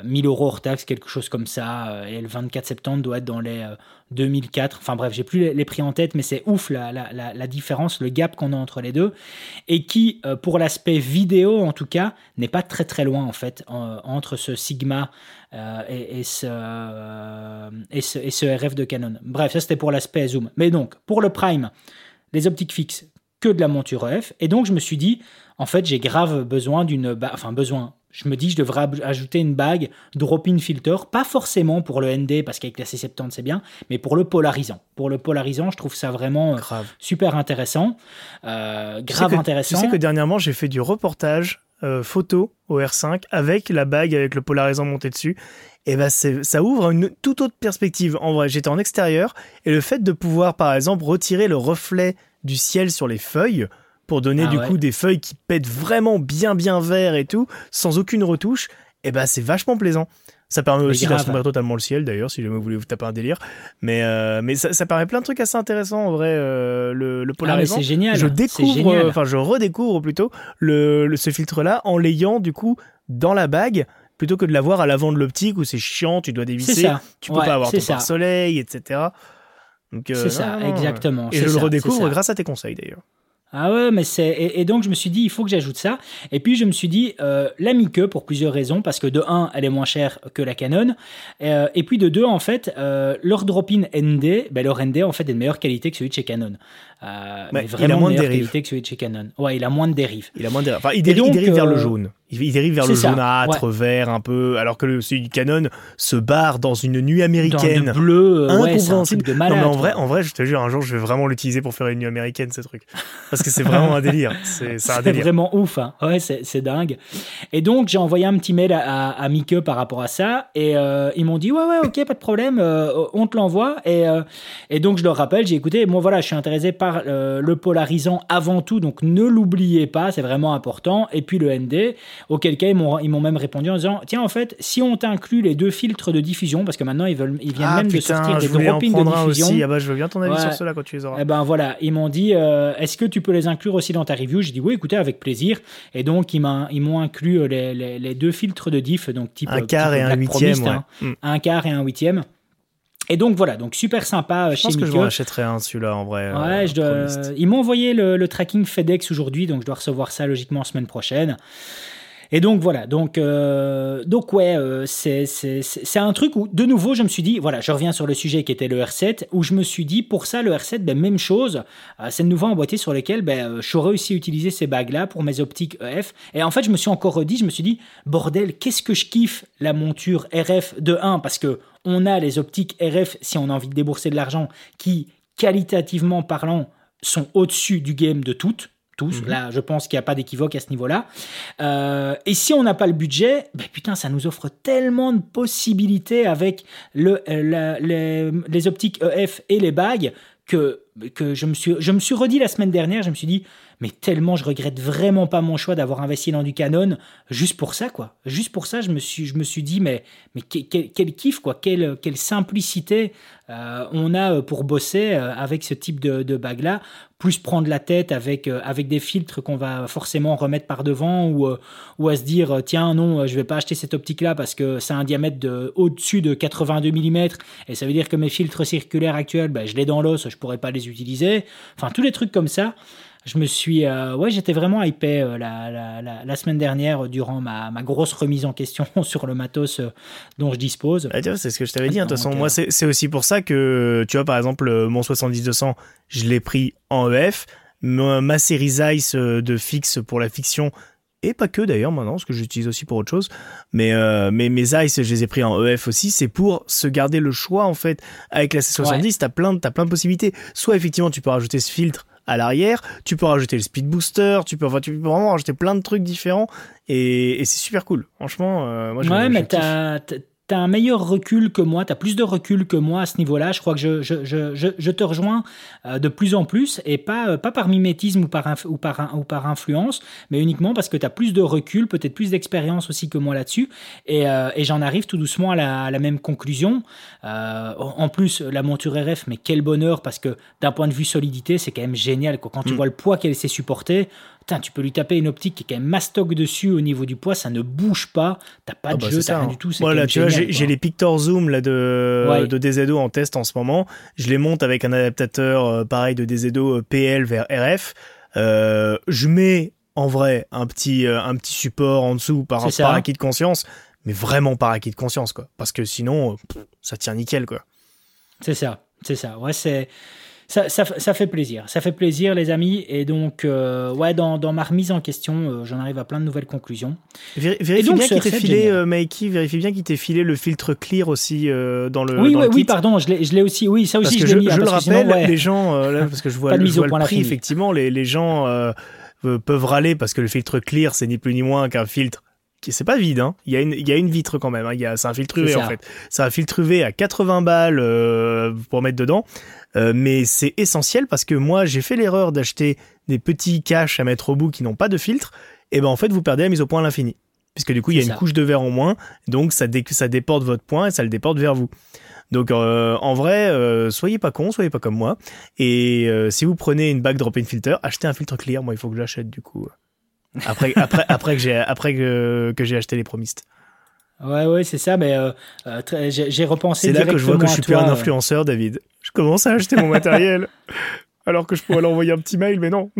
1000 euros hors taxe, quelque chose comme ça. Euh, et le 24 septembre doit être dans les 2004. Euh, enfin bref, j'ai plus les prix en tête, mais c'est ouf la, la, différence, le gap qu'on a entre les deux. Et qui, euh, pour l'aspect vidéo en tout cas, n'est pas très très loin en fait entre ce Sigma et, ce, et, ce, et, ce, RF de Canon. Bref, ça c'était pour l'aspect zoom. Mais donc, pour le prime, les optiques fixes, que de la monture EF. Et donc je me suis dit, en fait, j'ai grave besoin d'une... Enfin, besoin je me dis je devrais ajouter une bague drop-in filter, pas forcément pour le ND parce qu'avec la C70 c'est bien, mais pour le polarisant. Pour le polarisant, je trouve ça vraiment euh, super intéressant, euh, grave intéressant. Tu sais que dernièrement j'ai fait du reportage euh, photo au R5 avec la bague avec le polarisant monté dessus. Et ben ça ouvre une toute autre perspective. En vrai, j'étais en extérieur et le fait de pouvoir par exemple retirer le reflet du ciel sur les feuilles pour donner ah du coup des feuilles qui pètent vraiment bien bien vert et tout, sans aucune retouche, et eh ben c'est vachement plaisant. Ça permet aussi d'assombrir totalement le ciel d'ailleurs, si jamais vous voulez vous taper un délire. Mais, euh, mais ça, ça, paraît plein de trucs assez intéressants en vrai, euh, le, le ah, polarisant. c'est génial. Je découvre, enfin je redécouvre plutôt le, ce filtre-là en l'ayant du coup dans la bague plutôt que de l'avoir à l'avant de l'optique où c'est chiant, tu dois dévisser, tu peux pas avoir ton pare-soleil, etc. c'est ça, exactement. Et je le redécouvre grâce à tes conseils d'ailleurs. Ah ouais, mais c'est et, donc je me suis dit il faut que j'ajoute ça. Et puis je me suis dit euh, la Mike pour plusieurs raisons parce que de un elle est moins chère que la Canon euh, et puis de deux en fait euh, leur drop-in ND, ben leur ND en fait est de meilleure qualité que celui de chez Canon. Euh, mais vraiment il a moins de dérives. que celui de chez Canon. Ouais, il a moins de dérives. Il a moins de dérives. Enfin, il, dérive, vers le jaune. Il, dérive vers le jaunâtre, vert un peu, alors que le, celui du Canon se barre dans une nuit américaine. Dans le bleu. Ouais, de malade, non, mais en vrai, en vrai, je te jure, un jour, je vais vraiment l'utiliser pour faire une nuit américaine, ce truc. Parce que c'est vraiment un délire. C'est vraiment ouf. Hein. Ouais, c'est dingue. Et donc, j'ai envoyé un petit mail à, à, Mike par rapport à ça. Et euh, ils m'ont dit, ouais, ouais, ok, pas de problème, euh, on te l'envoie. Et, euh, et donc, je leur rappelle, j'ai écouté, moi, voilà, je suis intéressé par le polarisant avant tout. Donc, ne l'oubliez pas, c'est vraiment important. Et puis, le ND, auquel cas, ils m'ont même répondu en disant, tiens, en fait, si on t'inclut les deux filtres de diffusion, parce que maintenant, ils, veulent, ils viennent ah, même de sortir des drop de diffusion. Aussi. Ah bah, je veux bien ton avis sur cela quand tu les auras. Eh ben voilà, ils m'ont dit, est-ce que tu peux les inclure aussi dans ta review? J'ai dit, oui, écoutez, avec plaisir. Et donc, ils m'ont inclus euh, les, deux filtres de diff, donc type un quart et un huitième, hein. mm. un quart et un huitième. Et donc voilà, donc super sympa je pense que je rachèterai un celui-là en vrai. Ouais, euh, ils m'ont envoyé le, le, tracking FedEx aujourd'hui, donc je dois recevoir ça logiquement semaine prochaine. Et donc voilà, donc, euh, euh, c'est un truc où, de nouveau, je me suis dit, voilà, je reviens sur le sujet qui était le R7, où je me suis dit, pour ça, le R7, ben, même chose, euh, c'est de nouveau emboîté sur lequel ben, j'aurais réussi à utiliser ces bagues-là pour mes optiques EF. Et en fait, je me suis encore redit, je me suis dit, bordel, qu'est-ce que je kiffe la monture RF de 1, parce que on a les optiques RF, si on a envie de débourser de l'argent, qui, qualitativement parlant, sont au-dessus du game de toutes tous. Mhm. Là, je pense qu'il n'y a pas d'équivoque à ce niveau-là. Euh, et si on n'a pas le budget, ben putain, ça nous offre tellement de possibilités avec le, euh, les, optiques EF et les bagues que, que je, me suis, je me suis redit la semaine dernière, je me suis dit, mais tellement je regrette vraiment pas mon choix d'avoir investi dans du Canon juste pour ça quoi. Juste pour ça je me suis je me suis dit mais mais quel, kiff quoi. Quelle quelle simplicité euh, on a euh, pour bosser euh, avec ce type de, de bague là plus prendre la tête avec avec des filtres qu'on va forcément remettre par devant ou ou à se dire tiens non je vais pas acheter cette optique là parce que c'est un diamètre de au-dessus de 82 mm et ça veut dire que mes filtres circulaires actuels ben, je l'ai dans l'os je pourrais pas les utiliser. Enfin tous les trucs comme ça je me suis, euh, ouais, j'étais vraiment hypé euh, la, la, la, la, semaine dernière durant ma, ma, grosse remise en question sur le matos euh, dont je dispose. Ah, c'est ce que je t'avais dit. Hein, de toute façon, moi, c'est aussi pour ça que, tu vois, par exemple, mon 70-200, je l'ai pris en EF. Ma, série Zeiss de fixe pour la fiction, et pas que d'ailleurs maintenant, parce que j'utilise aussi pour autre chose. Mais, mais mes Zeiss, je les ai pris en EF aussi. C'est pour se garder le choix en fait. Avec la C70, t'as plein, as plein de possibilités. Soit effectivement, tu peux rajouter ce filtre à l'arrière. Tu peux rajouter le speed booster, tu peux, tu peux vraiment rajouter plein de trucs différents et, c'est super cool. Franchement, euh, moi, Ouais, mais t'as tu as un meilleur recul que moi, tu as plus de recul que moi à ce niveau-là. Je crois que je, je, je, je te rejoins euh, de plus en plus, et pas, euh, pas par mimétisme ou par, ou, par, ou par influence, mais uniquement parce que tu as plus de recul, peut-être plus d'expérience aussi que moi là-dessus. Et, euh, et j'en arrive tout doucement à la, à la même conclusion. en plus, la monture RF, mais quel bonheur, parce que d'un point de vue solidité, c'est quand même génial. Quand tu mm. vois le poids qu'elle sait supporter, tu peux lui taper une optique qui est quand même mastoc dessus au niveau du poids, ça ne bouge pas, t'as pas ah de bah, jeu, t'as rien hein. du tout. Voilà, tu vois, j'ai les Pictor Zoom là, de, de DZO en test en ce moment. Je les monte avec un adaptateur euh, pareil de DZO euh, PL vers RF. Euh, je mets en vrai un petit, un petit support en dessous par, par acquis de conscience, mais vraiment par acquis de conscience, quoi. Parce que sinon, ça tient nickel, quoi. C'est ça, c'est ça. Ouais, c'est ça, ça, fait plaisir. Ça fait plaisir, les amis. Et donc, euh, ouais, dans, dans, ma remise en question, euh, j'en arrive à plein de nouvelles conclusions. vérifie bien qu'il t'ait filé, euh, Mikey, vérifie bien qu'il t'ait filé le filtre clear aussi dans le. Oui, dans oui, le oui, pardon, je l'ai aussi. Oui, ça aussi, je, je, mis, je le rappelle, les gens, là, parce que je vois, je vois le prix, effectivement, les, les gens peuvent râler parce que le filtre clear, c'est ni plus ni moins qu'un filtre c'est pas vide, hein. il, y a une, il y a une vitre quand même, hein. c'est un filtre UV en fait. C'est un filtre UV à 80 balles pour mettre dedans. Euh, mais c'est essentiel parce que moi, j'ai fait l'erreur d'acheter des petits caches à mettre au bout qui n'ont pas de filtre. Et ben en fait, vous perdez la mise au point à l'infini. Puisque du coup, il y a une couche de verre en moins. Donc, ça, ça déporte votre point et ça le déporte vers vous. Donc, euh, en vrai, euh, soyez pas con, soyez pas comme moi. Et si vous prenez une bague drop-in filter, achetez un filtre clear. Moi, il faut que j'achète du coup. Après, après, après que j'ai, après que, que j'ai acheté les promistes. Ouais, ouais, c'est ça, mais j'ai repensé. C'est là que je vois que je suis plus un influenceur, David. Commence à acheter mon matériel alors que je pourrais l'envoyer un petit mail, mais non.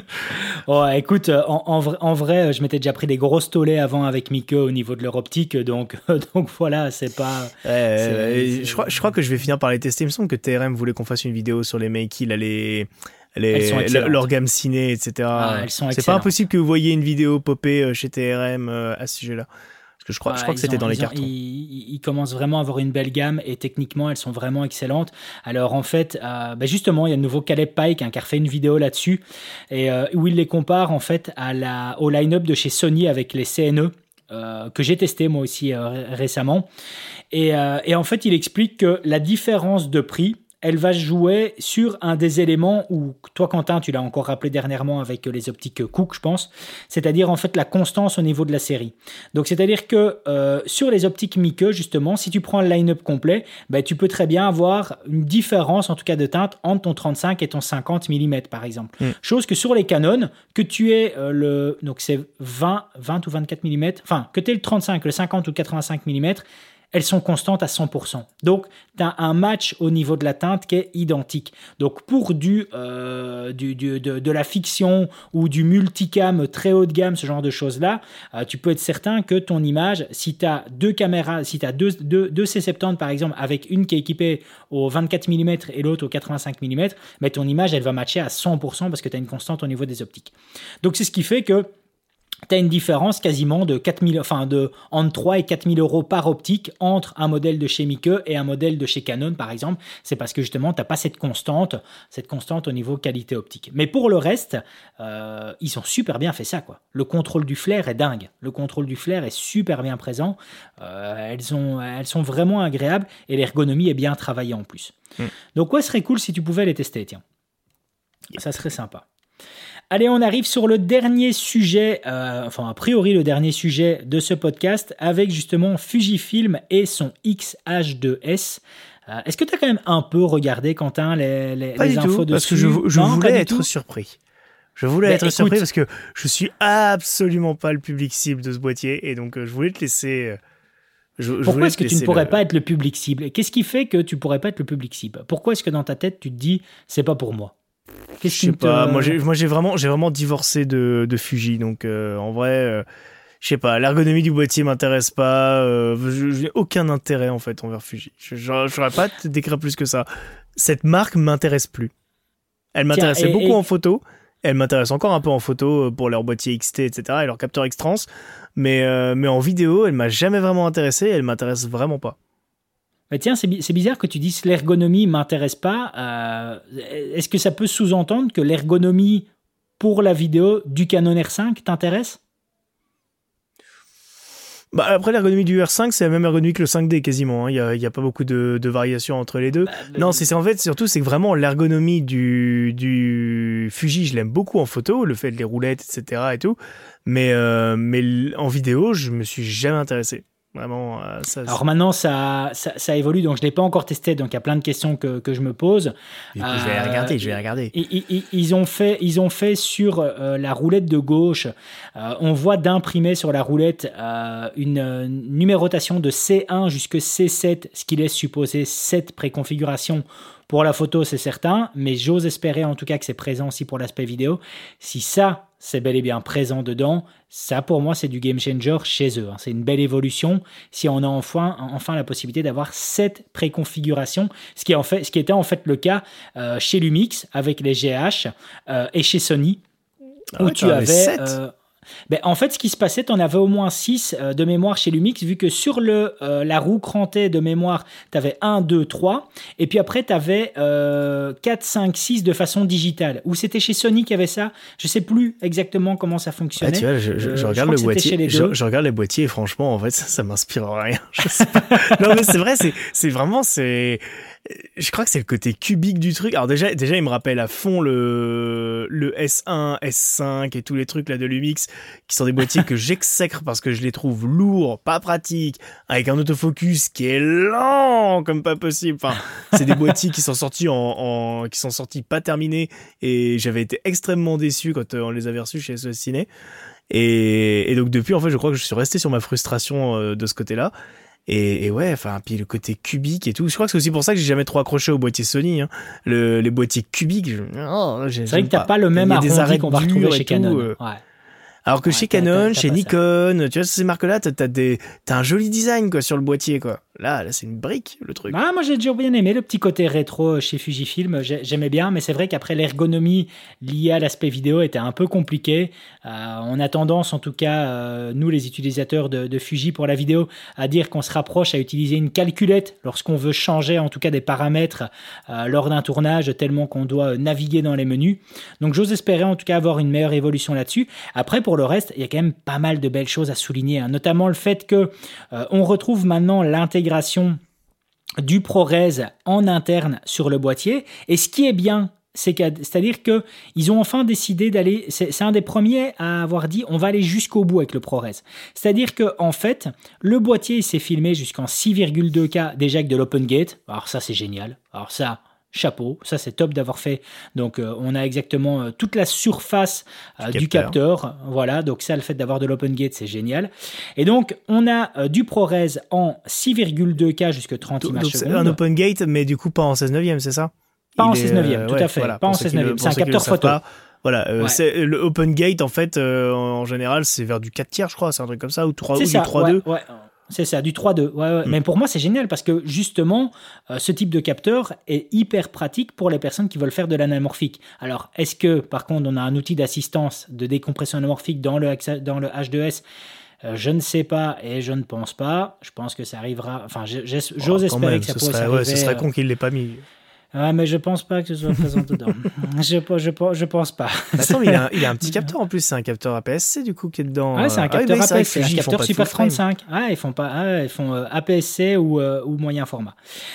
oh, écoute, en, vrai, en vrai, je m'étais déjà pris des grosses tollées avant avec Mike au niveau de leur optique, donc, donc voilà, c'est pas. je, crois, je crois que je vais finir par les tester. Il me semble que TRM voulait qu'on fasse une vidéo sur les Make les, leur gamme ciné, etc. Ah, c'est pas impossible que vous voyez une vidéo popper euh, chez TRM euh, à ce sujet-là je crois, je crois que c'était dans les cartons. Ils, commencent vraiment à avoir une belle gamme et techniquement, elles sont vraiment excellentes. Alors en fait, euh, bah, justement, il y a le nouveau Caleb Pike hein, qui a refait une vidéo là-dessus et euh, où il les compare en fait à la, au line-up de chez Sony avec les CNE. Euh, que j'ai testé moi aussi récemment. Et, et en fait, il explique que la différence de prix elle va jouer sur un des éléments où toi Quentin tu l'as encore rappelé dernièrement avec les optiques Cook je pense c'est-à-dire en fait la constance au niveau de la série donc c'est-à-dire que euh, sur les optiques Mike justement si tu prends le line-up complet ben, tu peux très bien avoir une différence en tout cas de teinte entre ton 35 et ton 50 mm par exemple mm. chose que sur les Canon que tu aies euh, le donc c'est 20 20 ou 24 mm enfin que tu aies le 35 le 50 ou 85 mm elles sont constantes à 100%. Donc, tu as un match au niveau de la teinte qui est identique. Donc, pour du, euh, de, la fiction ou du multicam très haut de gamme, ce genre de choses-là, euh, tu peux être certain que ton image, si tu as deux caméras, si tu as deux, deux, deux, C70 par exemple, avec une qui est équipée au 24 mm et l'autre au 85 mm, mais ton image, elle va matcher à 100% parce que tu as une constante au niveau des optiques. Donc, c'est ce qui fait que tu as une différence quasiment de 4000, enfin de entre 3 et 4000 euros par optique entre un modèle de chez Mike et un modèle de chez Canon, par exemple. C'est parce que justement, tu n'as pas cette constante, cette constante au niveau qualité optique. Mais pour le reste, euh, ils ont super bien fait ça, quoi. Le contrôle du flair est dingue. Le contrôle du flair est super bien présent. Euh, elles, ont, elles sont vraiment agréables et l'ergonomie est bien travaillée en plus. Mm. Donc, quoi serait cool si tu pouvais les tester, tiens. Ça serait sympa. Allez, on arrive sur le dernier sujet, euh, enfin a priori le dernier sujet de ce podcast, avec justement Fujifilm et son X-H2S. Euh, est-ce que tu as quand même un peu regardé, Quentin, les, les, Pas du infos tout, Parce que je, voulais être surpris. Je voulais être surpris parce que je suis absolument pas le public cible de ce boîtier et donc euh, je voulais te laisser. Je, Pourquoi est-ce que tu ne pourrais pas être le public cible? Qu'est-ce qui fait que tu pourrais pas être le public cible? Pourquoi est-ce que dans ta tête tu te dis c'est pas pour moi? Je sais pas. Moi, j'ai, moi, j'ai vraiment, j'ai vraiment divorcé de, de Fuji. Donc, euh, en vrai, euh, je sais pas. L'ergonomie du boîtier m'intéresse pas. Euh, je, n'ai aucun intérêt en fait envers Fuji. Je, je, pas te décrire plus que ça. Cette marque m'intéresse plus. Elle m'intéressait beaucoup en photo. Elle m'intéresse encore un peu en photo pour leur boîtier XT, etc. et leur capteur X-Trans. Mais, mais en vidéo, elle m'a jamais vraiment intéressé. Elle m'intéresse vraiment pas tiens, c'est bizarre que tu dises l'ergonomie m'intéresse pas. Euh, est-ce que ça peut sous-entendre que l'ergonomie pour la vidéo du Canon R5 t'intéresse? Bah après l'ergonomie du R5 c'est la même ergonomie que le 5D quasiment, hein. il n'y a, pas beaucoup de, variations entre les deux. Bah, non c'est en fait surtout c'est que vraiment l'ergonomie du, du Fuji je l'aime beaucoup en photo, le fait de les roulettes etc et tout, mais, euh, mais en vidéo je me suis jamais intéressé. Vraiment, euh, Alors maintenant, ça, ça, évolue, donc je ne l'ai pas encore testé, donc il y a plein de questions que, que je me pose. je vais regarder, je vais regarder. Ils, ils, ont, fait, ils ont fait sur euh, la roulette de gauche, euh, on voit d'imprimer sur la roulette une numérotation de C1 jusqu'à C7, ce qui laisse supposer 7 préconfigurations pour la photo, c'est certain, mais j'ose espérer en tout cas que c'est présent aussi pour l'aspect vidéo. Si ça, c'est bel et bien présent dedans, ça pour moi c'est du game changer chez eux. Hein. C'est une belle évolution si on a enfin, enfin la possibilité d'avoir cette préconfiguration, ce qui, en fait, ce qui était en fait le cas euh, chez Lumix avec les GH euh, et chez Sony, ah où tu avais... Ben, en fait, ce qui se passait, tu en avais au moins 6 euh, de mémoire chez Lumix, vu que sur le, euh, la roue crantée de mémoire, tu avais 1, 2, 3, et puis après, tu avais 4, 5, 6 de façon digitale. Ou c'était chez Sony qui avait ça Je sais plus exactement comment ça fonctionnait. Ah, tu vois, je, regarde le boîtier, je, regarde les boîtiers et franchement, en fait, ça, ça m'inspire rien. non, mais c'est vrai, c'est vraiment, c'est je crois que c'est le côté cubique du truc. Alors déjà, déjà, il me rappelle à fond le, le S1, S5 et tous les trucs là de Lumix qui sont des boîtiers que j'exècre parce que je les trouve lourds, pas pratiques, avec un autofocus qui est lent comme pas possible. Enfin, c'est des boîtiers qui sont sortis en, qui sont sortis pas terminés et j'avais été extrêmement déçu quand euh, on les avait reçus chez SOS Ciné. Et, donc depuis, en fait, je crois que je suis resté sur ma frustration euh, de ce côté-là. Et, et ouais, enfin, puis le côté cubique et tout. Je crois que c'est aussi pour ça que j'ai jamais trop accroché au boîtier Sony. Hein. Le, les boîtiers cubiques, je... oh, c'est vrai que t'as pas. le même arrondi qu'on va retrouver chez Canon. Euh. Ouais. Alors que chez Canon, chez Nikon, tu vois, ces marques-là, t'as, as un joli design, quoi, sur le boîtier, quoi. Là, là, c'est une brique, le truc. Ah, moi, j'ai toujours bien aimé le petit côté rétro chez Fujifilm. J'aimais bien, mais c'est vrai qu'après, l'ergonomie liée à l'aspect vidéo était un peu compliquée. Euh, on a tendance, en tout cas, euh, nous, les utilisateurs de, de, Fuji pour la vidéo, à dire qu'on se rapproche à utiliser une calculette lorsqu'on veut changer, en tout cas, des paramètres euh, lors d'un tournage, tellement qu'on doit naviguer dans les menus. Donc, j'ose espérer, en tout cas, avoir une meilleure évolution là-dessus. Après, pour le reste, il y a quand même pas mal de belles choses à souligner, hein. notamment le fait que on retrouve maintenant l'intégration du ProRes en interne sur le boîtier. Et ce qui est bien, c'est-à-dire qu'ils ont enfin décidé d'aller, c'est un des premiers à avoir dit on va aller jusqu'au bout avec le ProRes. C'est-à-dire que en fait, le boîtier s'est filmé jusqu'en 6,2K déjà avec de l'Open Gate. Alors ça c'est génial. Alors ça, chapeau, ça c'est top d'avoir fait. Donc euh, on a exactement euh, toute la surface euh, du, capteur. Voilà, donc ça le fait d'avoir de l'open gate, c'est génial. Et donc on a du ProRes en 6,2K jusque 30 images secondes. Un open gate mais du coup pas en 16 neuvième, c'est ça? Pas en 16 neuvième, tout à fait, pas en 16 neuvième, c'est un capteur photo. Voilà, c'est le open gate en fait en général c'est vers du 4 tiers je crois, c'est un truc comme ça ou 3 ou du 3 ouais, c'est ça, du 3-2. Ouais, mm. Mais pour moi, c'est génial parce que justement, euh, ce type de capteur est hyper pratique pour les personnes qui veulent faire de l'anamorphique. Alors, est-ce que, par contre, on a un outil d'assistance de décompression anamorphique dans le, dans le H2S euh, je ne sais pas et je ne pense pas. Je pense que ça arrivera. Enfin, oh, j'ose espérer que ça pourrait arriver. Ouais, ce serait con qu'il ne l'ait pas mis. Ah, mais je pense pas que ce soit présent dedans. je, je, je, pense pas. attends, il, a, il a un petit capteur en plus, c'est un capteur APS-C du coup qui est dedans. Ouais, c'est un euh, capteur ah, APS-C, un capteur Super 35. Ah, ils font pas, ah, ils font euh, APS-C ou, euh, ou moyen format.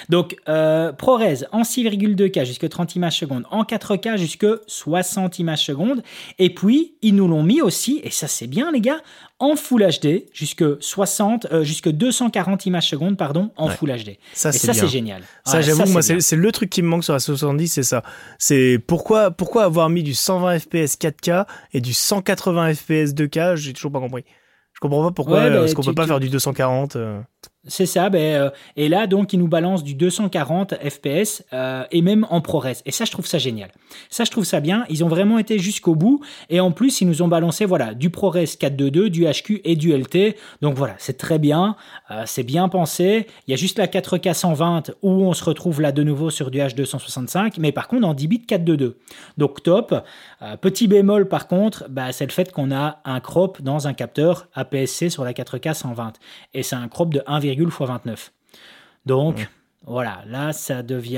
Donc, ProRes en 6,2K jusqu'à 30 images secondes, en 4K jusqu'à 60 images secondes. Et puis, ils nous l'ont mis aussi, et ça c'est bien les gars, en Full HD jusque 60, euh, jusque 240 images secondes, pardon, en Full HD. Ça, c'est génial. Ça, j'avoue, moi, c'est le truc qui me manque sur la 70, c'est ça. C'est pourquoi, pourquoi avoir mis du 120 FPS 4K et du 180 FPS 2K, j'ai toujours pas compris. Je comprends pas pourquoi, ouais, est-ce qu'on peut pas faire du 240 c'est ça, ben, euh, et là donc il nous balance du 240 FPS euh, et même en ProRes. Et ça je trouve ça génial. Ça je trouve ça bien. Ils ont vraiment été jusqu'au bout et en plus ils nous ont balancé voilà du ProRes 422, du HQ et du LT. Donc voilà, c'est très bien, euh, c'est bien pensé. Il y a juste la 4K 120 où on se retrouve là de nouveau sur du H265, mais par contre en 10 bits 422. Donc top. petit bémol par contre, bah, c'est le fait qu'on a un crop dans un capteur APS-C sur la 4K 120 et c'est un crop de 1, x 29. Donc, voilà, là, ça devient.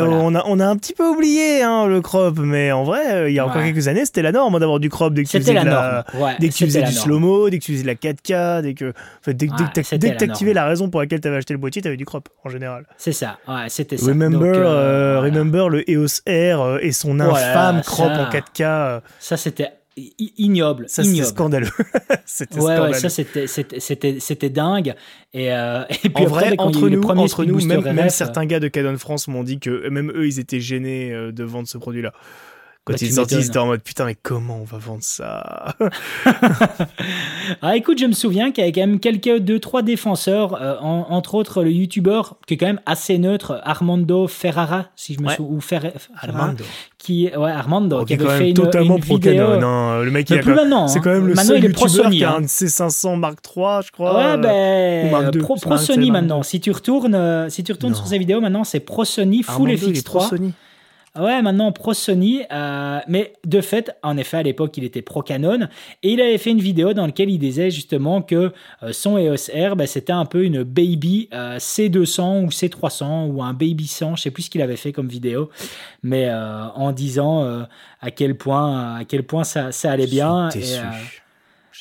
on, a, on a un petit peu oublié hein, le crop, mais en vrai, euh, il y a encore quelques années, c'était la norme hein, d'avoir du crop dès que tu faisais, la, dès que tu faisais du slow-mo, dès que tu faisais de la 4K, dès que, dès, que tu activais la raison pour laquelle tu avais acheté le boîtier, tu avais du crop en général. C'est ça, ouais, c'était ça. Remember, euh, euh, remember le EOS R et son infâme crop en 4K. Ça, c'était ignoble. Ça, c'était scandaleux. c'était ouais, ouais, ça, c'était, c'était, c'était, dingue. Et, euh, et puis en vrai, entre nous, entre nous même, même, certains gars de Canon France m'ont dit que même eux, ils étaient gênés euh, de vendre ce produit-là. Quand bah, ils étaient en mode putain, mais comment on va vendre ça Ah, écoute, je me souviens qu'il y avait quand même quelques deux, trois défenseurs, euh, entre autres le youtubeur qui est quand même assez neutre, Armando Ferrara, si je me souviens, ou Ferrara, Armando. Qui, ouais, Armando, qui avait fait une, totalement une vidéo. Non, le mec, il a c'est quand même le seul youtubeur qui a un hein. C500 Mark III, je crois. Ouais, ben, Pro, Pro Sony maintenant. Si tu retournes, euh, si tu retournes sur ses vidéos maintenant, c'est Pro Sony Full FX3. Sony. Ouais, maintenant pro Sony, euh, mais de fait, en effet, à l'époque, il était pro Canon et il avait fait une vidéo dans laquelle il disait justement que euh, son EOS R, bah, c'était un peu une baby euh, C200 ou C300 ou un baby 100, je sais plus ce qu'il avait fait comme vidéo, mais en disant à quel point, à quel point ça, ça allait bien. Et,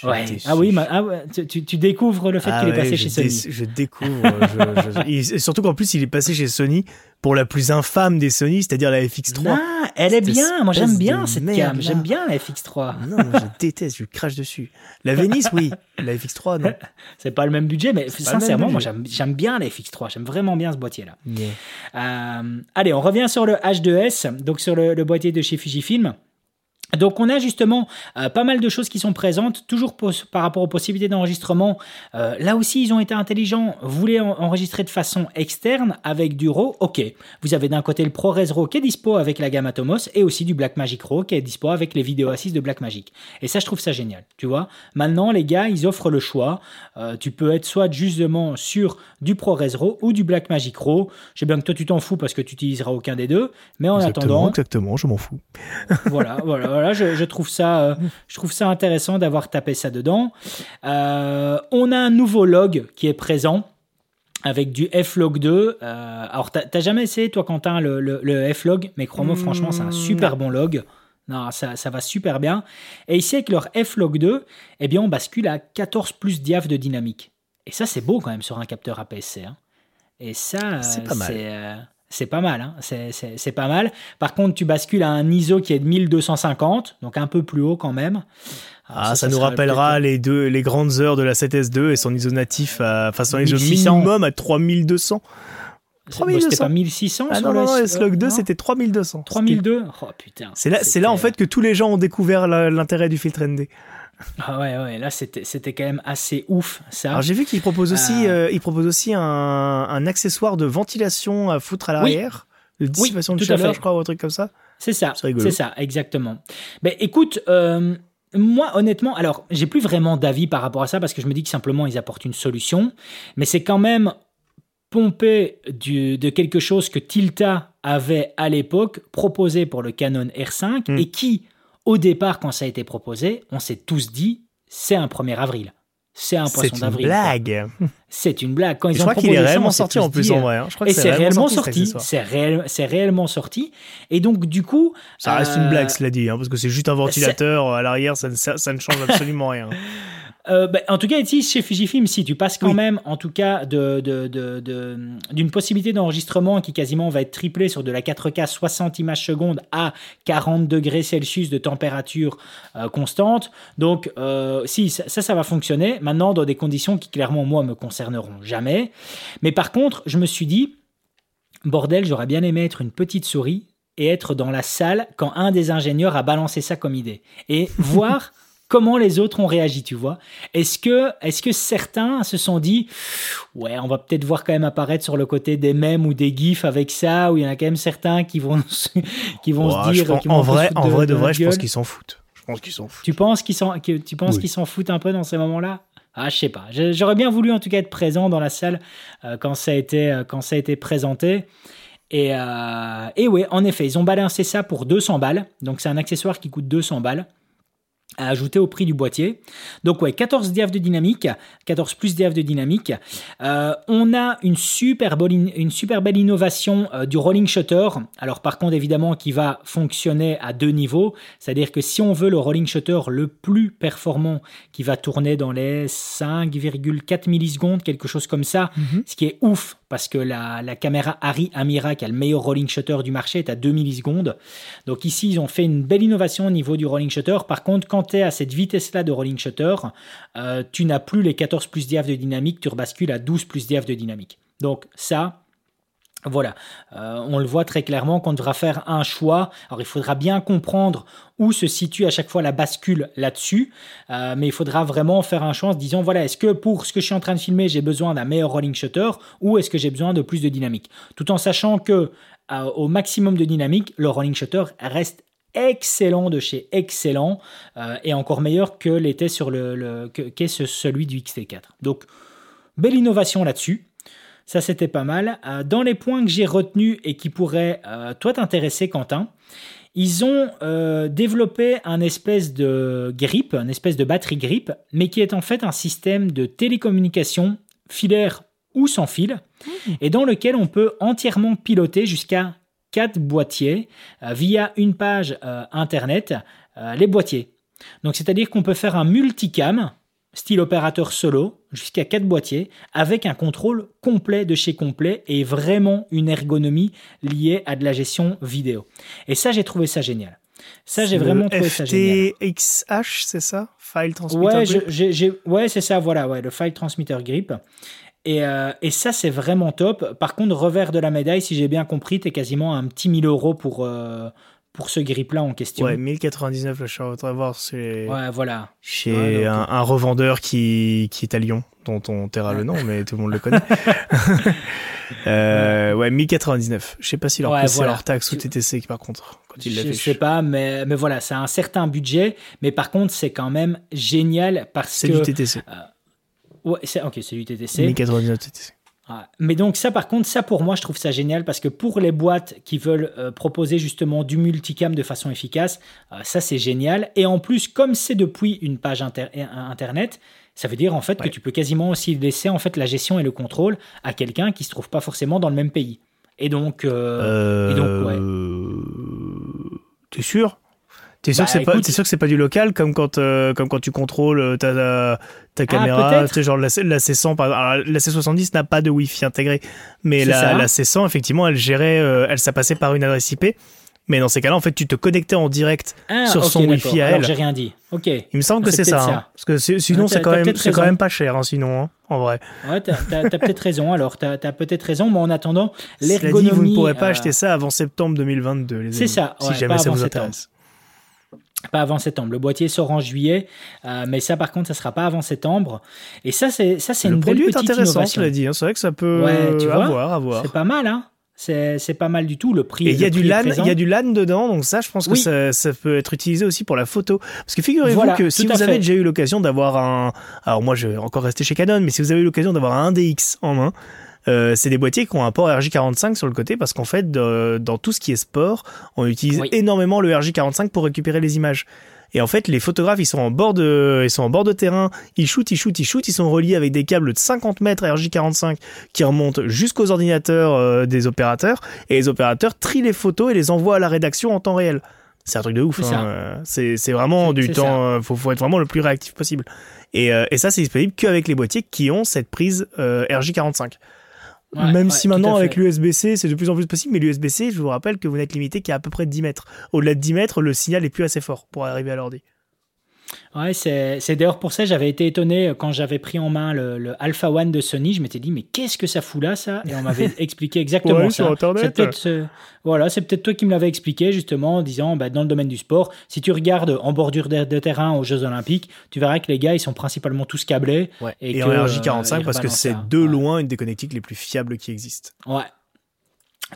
Ouais. Ah oui, ah tu, tu, découvres le fait ah qu'il est passé chez Sony. Je découvre. et surtout qu'en plus, il est passé chez Sony pour la plus infâme des Sony, c'est-à-dire la FX3. Ah, elle est bien. Moi, j'aime bien cette gamme. J'aime bien la FX3. Non, moi, je déteste. Je crache dessus. La Venice, oui. La FX3, non. C'est pas le même budget, mais sincèrement, moi, j'aime bien la FX3. J'aime vraiment bien ce boîtier-là. Euh, allez, on revient sur le H2S, donc sur le, le boîtier de chez Fujifilm. Donc on a justement euh, pas mal de choses qui sont présentes, toujours par rapport aux possibilités d'enregistrement. Euh, là aussi, ils ont été intelligents. Vous voulez enregistrer de façon externe avec du RAW Ok. Vous avez d'un côté le ProRes RAW qui est dispo avec la gamme Atomos et aussi du Blackmagic RAW qui est dispo avec les vidéos assises de Blackmagic. Et ça, je trouve ça génial. Tu vois Maintenant, les gars, ils offrent le choix. Euh, tu peux être soit justement sur du ProRes RAW ou du Blackmagic RAW. Je sais bien que toi, tu t'en fous parce que tu n'utiliseras aucun des deux. Mais en attendant... Exactement, je m'en fous. voilà, voilà voilà, je, trouve ça, euh, je trouve ça intéressant d'avoir tapé ça dedans. Euh, on a un nouveau log qui est présent avec du Flog 2. Euh, alors, t'as jamais essayé, toi, Quentin, le, le, Flog, mais crois-moi, hmm, franchement, c'est un super bon log. Non, ça, ça, va super bien. Et ici, avec leur Flog 2, eh bien, on bascule à 14 plus diaph de dynamique. Et ça, c'est beau quand même sur un capteur APS-C. Hein. Et ça, c'est pas mal c'est pas mal, hein. c'est pas mal. Par contre, tu bascules à un ISO qui est de 1250, donc un peu plus haut quand même. ah, ça, nous rappellera les deux, les grandes heures de la 7S2 et son ISO natif, à, enfin son ISO minimum à 3200. 3200. C'était pas 1600 ah non, non, S-Log 2, c'était 3200. 3002 Oh putain. C'est là, là en fait que tous les gens ont découvert l'intérêt du filtre ND. Ah ouais, ouais, là c'était, c'était quand même assez ouf ça. Alors j'ai vu qu'il propose aussi, euh, euh il propose aussi un, un, accessoire de ventilation à foutre à l'arrière, de dissipation de chaleur, je crois, ou un truc comme ça. C'est ça, c'est ça, exactement. Ben écoute, euh, moi honnêtement, alors j'ai plus vraiment d'avis par rapport à ça parce que je me dis que simplement ils apportent une solution, mais c'est quand même pompé du, de quelque chose que Tilta avait à l'époque proposé pour le Canon R5 hmm. et qui au départ, quand ça a été proposé, on s'est tous dit, c'est un 1er avril. C'est un poisson d'avril. C'est une blague. C'est une blague. Quand ils je crois qu'il est réellement sorti en plus en vrai. Hein. et c'est réellement sorti. C'est réellement sorti. Et donc du coup, ça reste une blague, euh, cela dit, hein, parce que c'est juste un ventilateur à l'arrière, ça, ça, ne change absolument rien. Euh, bah, en tout cas, ici, chez Fujifilm, si tu passes quand même, en tout cas, d'une de, de, possibilité d'enregistrement qui quasiment va être triplée sur de la 4K 60 images secondes à 40 degrés Celsius de température euh, constante. Donc, euh, si, ça, ça va fonctionner. Maintenant, dans des conditions qui, clairement, moi, me concerneront jamais. Mais par contre, je me suis dit, bordel, j'aurais bien aimé être une petite souris et être dans la salle quand un des ingénieurs a balancé ça comme idée. Et voir comment les autres ont réagi, tu vois. Est-ce que, est-ce que certains se sont dit, ouais, on va peut-être voir quand même apparaître sur le côté des mèmes ou des gifs avec ça, où il y en a quand même certains qui vont, qui vont se dire, en vrai, en vrai de, vrai, je pense qu'ils s'en foutent. Je pense qu'ils s'en foutent. Tu penses qu'ils s'en, tu penses qu'ils s'en foutent un peu dans ces moments-là? Ah, je sais pas. J'aurais bien voulu en tout cas être présent dans la salle euh, quand ça a été euh, quand ça a été présenté. Et, euh, et ouais, en effet, ils ont balancé ça pour 200 balles. Donc c'est un accessoire qui coûte 200 balles à ajouter au prix du boîtier. Donc ouais, 14 diaph de dynamique, 14 plus diaph de dynamique. Euh, on a une super, belle, une super belle innovation euh, du rolling shutter. Alors par contre évidemment qui va fonctionner à deux niveaux, c'est-à-dire que si on veut le rolling shutter le plus performant qui va tourner dans les 5,4 millisecondes, quelque chose comme ça, mhm. ce qui est ouf parce que la, caméra Harry Amira qui a le meilleur rolling shutter du marché est à 2 millisecondes. Donc ici ils ont fait une belle innovation au niveau du rolling shutter. Par contre quand à cette vitesse-là de rolling shutter, euh, tu n'as plus les 14 plus diaph de dynamique, tu rebascules à 12 plus diaph de dynamique. Donc ça, voilà, euh, on le voit très clairement qu'on devra faire un choix. Alors il faudra bien comprendre où se situe à chaque fois la bascule là-dessus, euh, mais il faudra vraiment faire un choix en se disant voilà, est-ce que pour ce que je suis en train de filmer, j'ai besoin d'un meilleur rolling shutter ou est-ce que j'ai besoin de plus de dynamique? Tout en sachant que au maximum de dynamique, le rolling shutter reste excellent de chez excellent euh, et encore meilleur que l'était sur le, qu'est celui du XT4. Donc belle innovation là-dessus. Ça c'était pas mal. Euh, dans les points que j'ai retenus et qui pourraient euh, toi t'intéresser Quentin, ils ont développé un espèce de grip, un espèce de batterie grip, mais qui est en fait un système de télécommunication filaire ou sans fil, mmh. et dans lequel on peut entièrement piloter jusqu'à quatre boîtiers euh, via une page euh, internet, euh, les boîtiers. Donc c'est-à-dire qu'on peut faire un multicam, style opérateur solo, jusqu'à quatre boîtiers, avec un contrôle complet de chez complet et vraiment une ergonomie liée à de la gestion vidéo. Et ça, j'ai trouvé ça génial. Ça, j'ai vraiment trouvé ça génial. FTXH, c'est ça? File Transmitter ouais, ouais c'est ça, voilà, ouais, le File Transmitter Grip. Euh, et, ça, c'est vraiment top. Par contre, revers de la médaille, si j'ai bien compris, tu es quasiment un petit 1000 euros pour, euh, pour ce grip-là en question. Ouais, 1099, là, je suis en train de voir, c'est Ouais, voilà. chez Ouais, donc- un, un revendeur qui, qui est à Lyon, dont on taira le nom, mais tout le monde le connaît. euh, ouais, 1099. Je sais pas si leur Ouais, c'est voilà. leur taxe ou TTC, par contre, quand ils Je sais pas, mais, mais voilà, c'est un certain budget. Mais par contre, c'est quand même génial parce C'est que. du TTC. Ouais, c'est, ok, c'est du TTC. 1099 TTC. Mais donc ça, par contre, ça pour moi, je trouve ça génial parce que pour les boîtes qui veulent euh, proposer justement du multicam de façon efficace, euh, ça c'est génial. Et en plus, comme c'est depuis une page inter- euh, internet, ça veut dire en fait Ouais. que tu peux quasiment aussi laisser en fait la gestion et le contrôle à quelqu'un qui se trouve pas forcément dans le même pays. Et donc, Euh... et donc, ouais. T'es sûr? T'es sûr, Bah, que c'est pas, écoute- t'es sûr que c'est pas du local comme quand, euh, comme quand tu contrôles euh, ta, ta, ta caméra, Ah, genre la, C- la C100, par exemple. Alors, la C70 n'a pas de Wi-Fi intégré, mais la, la C100, effectivement, elle gérait, euh, elle, ça passait par une adresse IP. Mais dans ces cas-là, en fait, tu te connectais en direct. Ah, sur son. Wi-Fi à elle. j'ai rien dit. Ok. Il me semble que C'est c'est ça, hein. ça. Parce que sinon, Ah, c'est quand même, quand même pas cher, hein, sinon, hein, en vrai. Ouais, t'as, t'as peut-être raison. Alors, t'as, t'as peut-être raison, mais en attendant, Cela dit, l'ergonomie. vous ne pourrez pas euh, acheter ça avant septembre 2022, les C'est ça, Si jamais ça vous septembre. Pas avant septembre. Le boîtier sort en juillet, euh, mais ça, par contre, ça sera pas avant septembre. Et ça, c'est ça, c'est Le une belle produit est petite intéressant, innovation. dit. hein. C'est vrai que ça peut Ouais, tu vois, avoir, avoir. C'est pas mal, hein. C'est, c'est pas mal du tout. Le prix. Et il y a du est LAN, il y a du LAN dedans, donc ça, je pense que Oui. ça, ça peut être utilisé aussi pour la photo. Parce que figurez-vous Voilà, que si vous avez déjà eu l'occasion d'avoir un, alors moi je vais encore rester chez Canon, mais si vous avez eu l'occasion d'avoir un DX en main, euh, c'est des boîtiers qui ont un port RJ45 sur le côté parce qu'en fait, dans tout ce qui est sport, on utilise Oui. énormément le RJ45 pour récupérer les images. Et en fait, les photographes, ils sont en bord de, ils sont en bord de terrain, ils shootent, ils shootent, ils shootent, ils sont reliés avec des câbles de 50 mètres RJ45 qui remontent jusqu'aux ordinateurs euh, des opérateurs, et les opérateurs trient les photos et les envoient à la rédaction en temps réel. C'est un truc de ouf. C'est hein, C'est vraiment du temps. euh, Faut, faut être vraiment le plus réactif possible. Et, euh, et ça, c'est disponible qu'avec les boîtiers qui ont cette prise euh, RJ45. Ouais, Même ouais, si maintenant, avec l'USB-C, c'est de plus en plus possible, mais l'USB-C, je vous rappelle que vous n'êtes limité qu'à à peu près 10 mètres. Au-delà de 10 mètres, le signal est plus assez fort pour arriver à l'ordi. Ouais, c'est, c'est d'ailleurs pour ça j'avais été étonné euh, quand j'avais pris en main le, le Alpha One de Sony. Je m'étais dit, mais qu'est-ce que ça fout là, ça? Et on m'avait expliqué exactement Ouais, ça. C'est peut-être, euh, voilà, c'est peut-être toi qui me l'avais expliqué justement en disant, bah, dans le domaine du sport, si tu regardes en bordure de, de terrain aux Jeux Olympiques, tu verras que les gars, ils sont principalement tous câblés. Et, Et en que, euh, RJ45, ils parce que c'est de Ouais. loin une des connectiques les plus fiables qui existent. Ouais.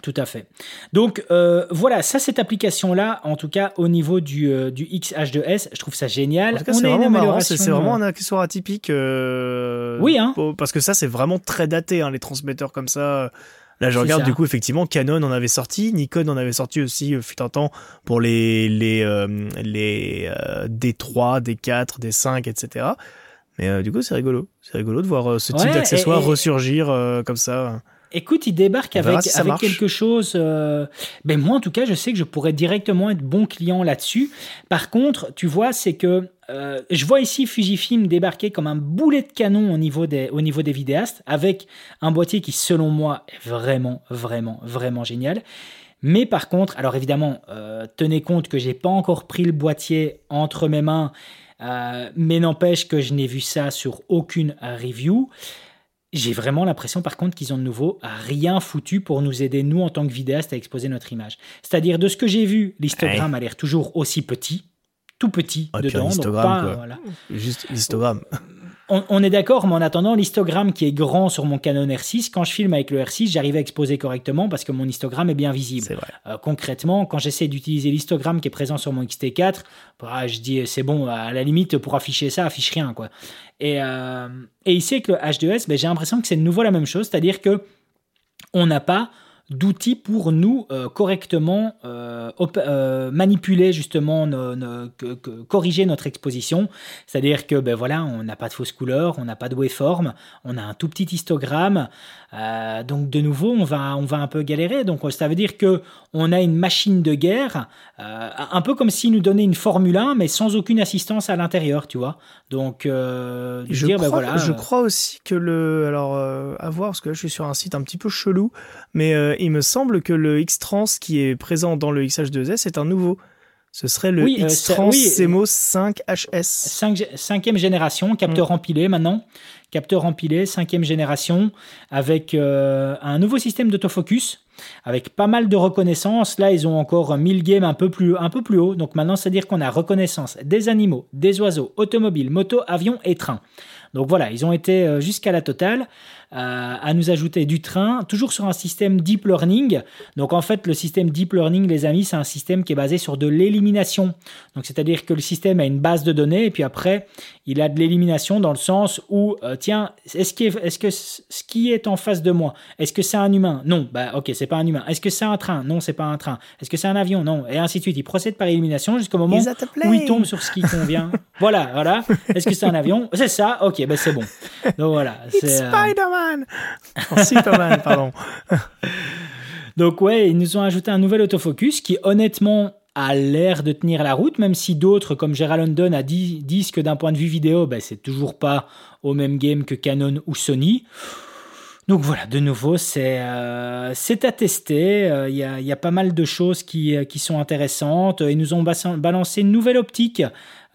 Tout à fait. Donc euh, voilà, ça, cette application-là, en tout cas au niveau du, euh, du XH2S, je trouve ça génial. En tout cas, On c'est une vraiment marrant. C'est vraiment euh, un accessoire atypique. euh, Oui, hein. Parce que ça, c'est vraiment très daté, hein, les transmetteurs comme ça. Là, je regarde, ça. du coup, effectivement, Canon en avait sorti, Nikon en avait sorti aussi, euh, fut un temps, pour les, les, les euh, D3, D4, D5, etc. Mais du coup, c'est rigolo. C'est rigolo de voir ce type Ouais, d'accessoire et- ressurgir comme ça. Écoute, il débarque avec, si quelque chose. euh, Ben moi, en tout cas, je sais que je pourrais directement être bon client là-dessus. Par contre, tu vois, c'est que euh, je vois ici Fujifilm débarquer comme un boulet de canon au niveau des, au niveau des vidéastes, avec un boîtier qui, selon moi, est vraiment, vraiment, vraiment génial. Mais par contre, alors évidemment, euh, tenez compte que j'ai pas encore pris le boîtier entre mes mains, euh, mais n'empêche que je n'ai vu ça sur aucune review. J'ai vraiment l'impression, par contre, qu'ils ont de nouveau rien foutu pour nous aider, nous, en tant que vidéastes, à exposer notre image. C'est-à-dire, de ce que j'ai vu, l'histogramme a l'air toujours aussi petit, tout petit Ah, puis un dedans. donc histogramme, pas, quoi. voilà. Juste l'histogramme. On, on est d'accord, mais en attendant, l'histogramme qui est grand sur mon Canon R6, quand je filme avec le R6, j'arrive à exposer correctement parce que mon histogramme est bien visible. Vrai. Euh, concrètement, quand j'essaie d'utiliser l'histogramme qui est présent sur mon XT4, bah, je dis c'est bon, à la limite, pour afficher ça, affiche rien. quoi. Et, euh, et ici, avec le H2S, ben, j'ai l'impression que c'est de nouveau la même chose, c'est-à-dire que on n'a pas d'outils pour nous euh, correctement euh, euh, manipuler justement corriger notre exposition. C'est-à-dire que ben voilà on n'a pas de fausse couleur on n'a pas de waveform on a un tout petit histogramme euh, donc de nouveau on va on va un peu galérer donc ça veut dire que on a une machine de guerre euh, un peu comme s'il nous donnait une Formule 1 mais sans aucune assistance à l'intérieur tu vois donc euh, Je, dire crois, ben voilà je crois aussi que le. Alors, à voir, parce que là, je suis sur un site un petit peu chelou, mais il me semble que le X-Trans qui est présent dans le XH2S est un nouveau. Ce serait le Oui, X-Trans oui. CMOS 5HS. Cinq- cinquième génération, capteur Mm. empilé maintenant. Capteur empilé, cinquième génération, avec euh, un nouveau système d'autofocus. avec pas mal de reconnaissance. Là, ils ont encore 1000 games un peu plus, un peu plus haut. Donc maintenant, c'est-à-dire qu'on a reconnaissance des animaux, des oiseaux, automobiles, motos, avions et trains. Donc voilà, ils ont été euh, jusqu'à la totale. Euh, à nous ajouter du train, toujours sur un système deep learning. Donc en fait, le système deep learning, les amis, c'est un système qui est basé sur de l'élimination. Donc c'est-à-dire que le système a une base de données et puis après, il a de l'élimination dans le sens où, euh, tiens, est-ce est, que ce qui est en face de moi, est-ce que c'est un humain? Non, bah ok, c'est pas un humain. Est-ce que c'est un train? Non, c'est pas un train. Est-ce que c'est un avion? Non, et ainsi de suite. Il procède par élimination jusqu'au moment où il tombe sur ce qui convient. voilà, voilà. Est-ce que c'est un avion? C'est ça. Ok, ben c'est bon. Donc voilà. C'est euh, Spider-Man. Superman, pardon. Donc ouais, ils nous ont ajouté un nouvel autofocus qui honnêtement a l'air de tenir la route, même si d'autres comme Gerald London a dit, disent que d'un point de vue vidéo, ben, c'est toujours pas au même game que Canon ou Sony. Donc voilà, de nouveau, c'est euh, à tester. Euh, il y, a, y, a, pas mal de choses qui, qui sont intéressantes. Ils nous ont balancé une nouvelle optique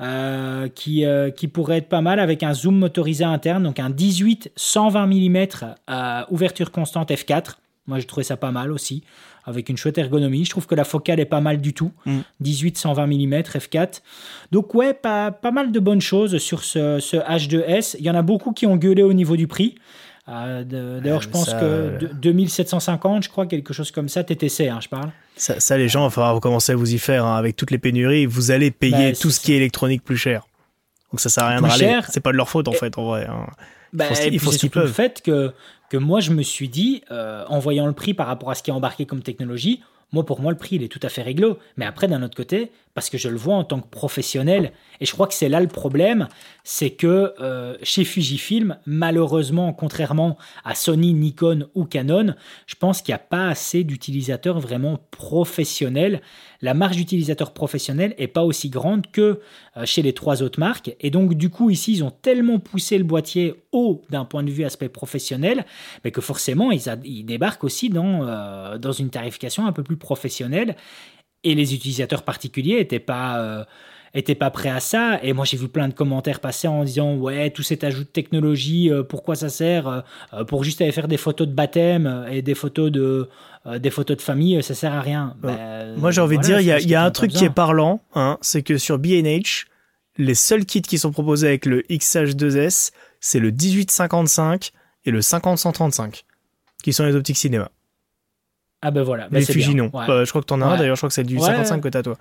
euh, qui, euh, qui pourrait être pas mal avec un zoom motorisé interne, donc un 18 120 mm à ouverture constante f4. Moi, je trouvais ça pas mal aussi, avec une chouette ergonomie. Je trouve que la focale est pas mal du tout. 18 120 mm f4. Donc ouais, pas, pas mal de bonnes choses sur ce, ce H2S. Il y en a beaucoup qui ont gueulé au niveau du prix. Euh, d'ailleurs, je pense que 2750, je crois, quelque chose comme ça, TTC, hein, je parle. Ça, les gens, il va falloir commencer à vous y faire. Hein. avec toutes les pénuries, vous allez payer bah, tout ce qui est électronique plus cher. Donc ça sert à rien de râler. C'est pas de leur faute, en fait, en vrai. Hein. il faut, bah, il faut ce le fait que, que moi, je me suis dit, euh, en voyant le prix par rapport à ce qui est embarqué comme technologie, moi, pour moi, le prix, il est tout à fait réglo. Mais après, d'un autre côté, parce que je le vois en tant que professionnel, et je crois que c'est là le problème, c'est que euh, chez Fujifilm, malheureusement, contrairement à Sony, Nikon ou Canon, je pense qu'il n'y a pas assez d'utilisateurs vraiment professionnels. La marge d'utilisateurs professionnels est pas aussi grande que euh, chez les trois autres marques. Et donc, du coup, ici, ils ont tellement poussé le boîtier haut d'un point de vue aspect professionnel, mais que forcément, ils, débarquent aussi euh, dans une tarification un peu plus professionnelle. Et les utilisateurs particuliers n'étaient pas était pas prêt à ça. Et moi, j'ai vu plein de commentaires passer en disant Ouais, tout cet ajout de technologie, euh, pourquoi ça sert euh, Pour juste aller faire des photos de baptême et des photos de, euh, des photos de famille, ça sert à rien. Ben, moi, j'ai envie de dire il y a, un truc qui est parlant hein, c'est que sur BH, les seuls kits qui sont proposés avec le XH2S, c'est le 1855 et le 50-135, qui sont les optiques cinéma. Ah ben voilà. Ben les Fujinon. je crois que tu en as un d'ailleurs, je crois que c'est le 1855 que tu as toi.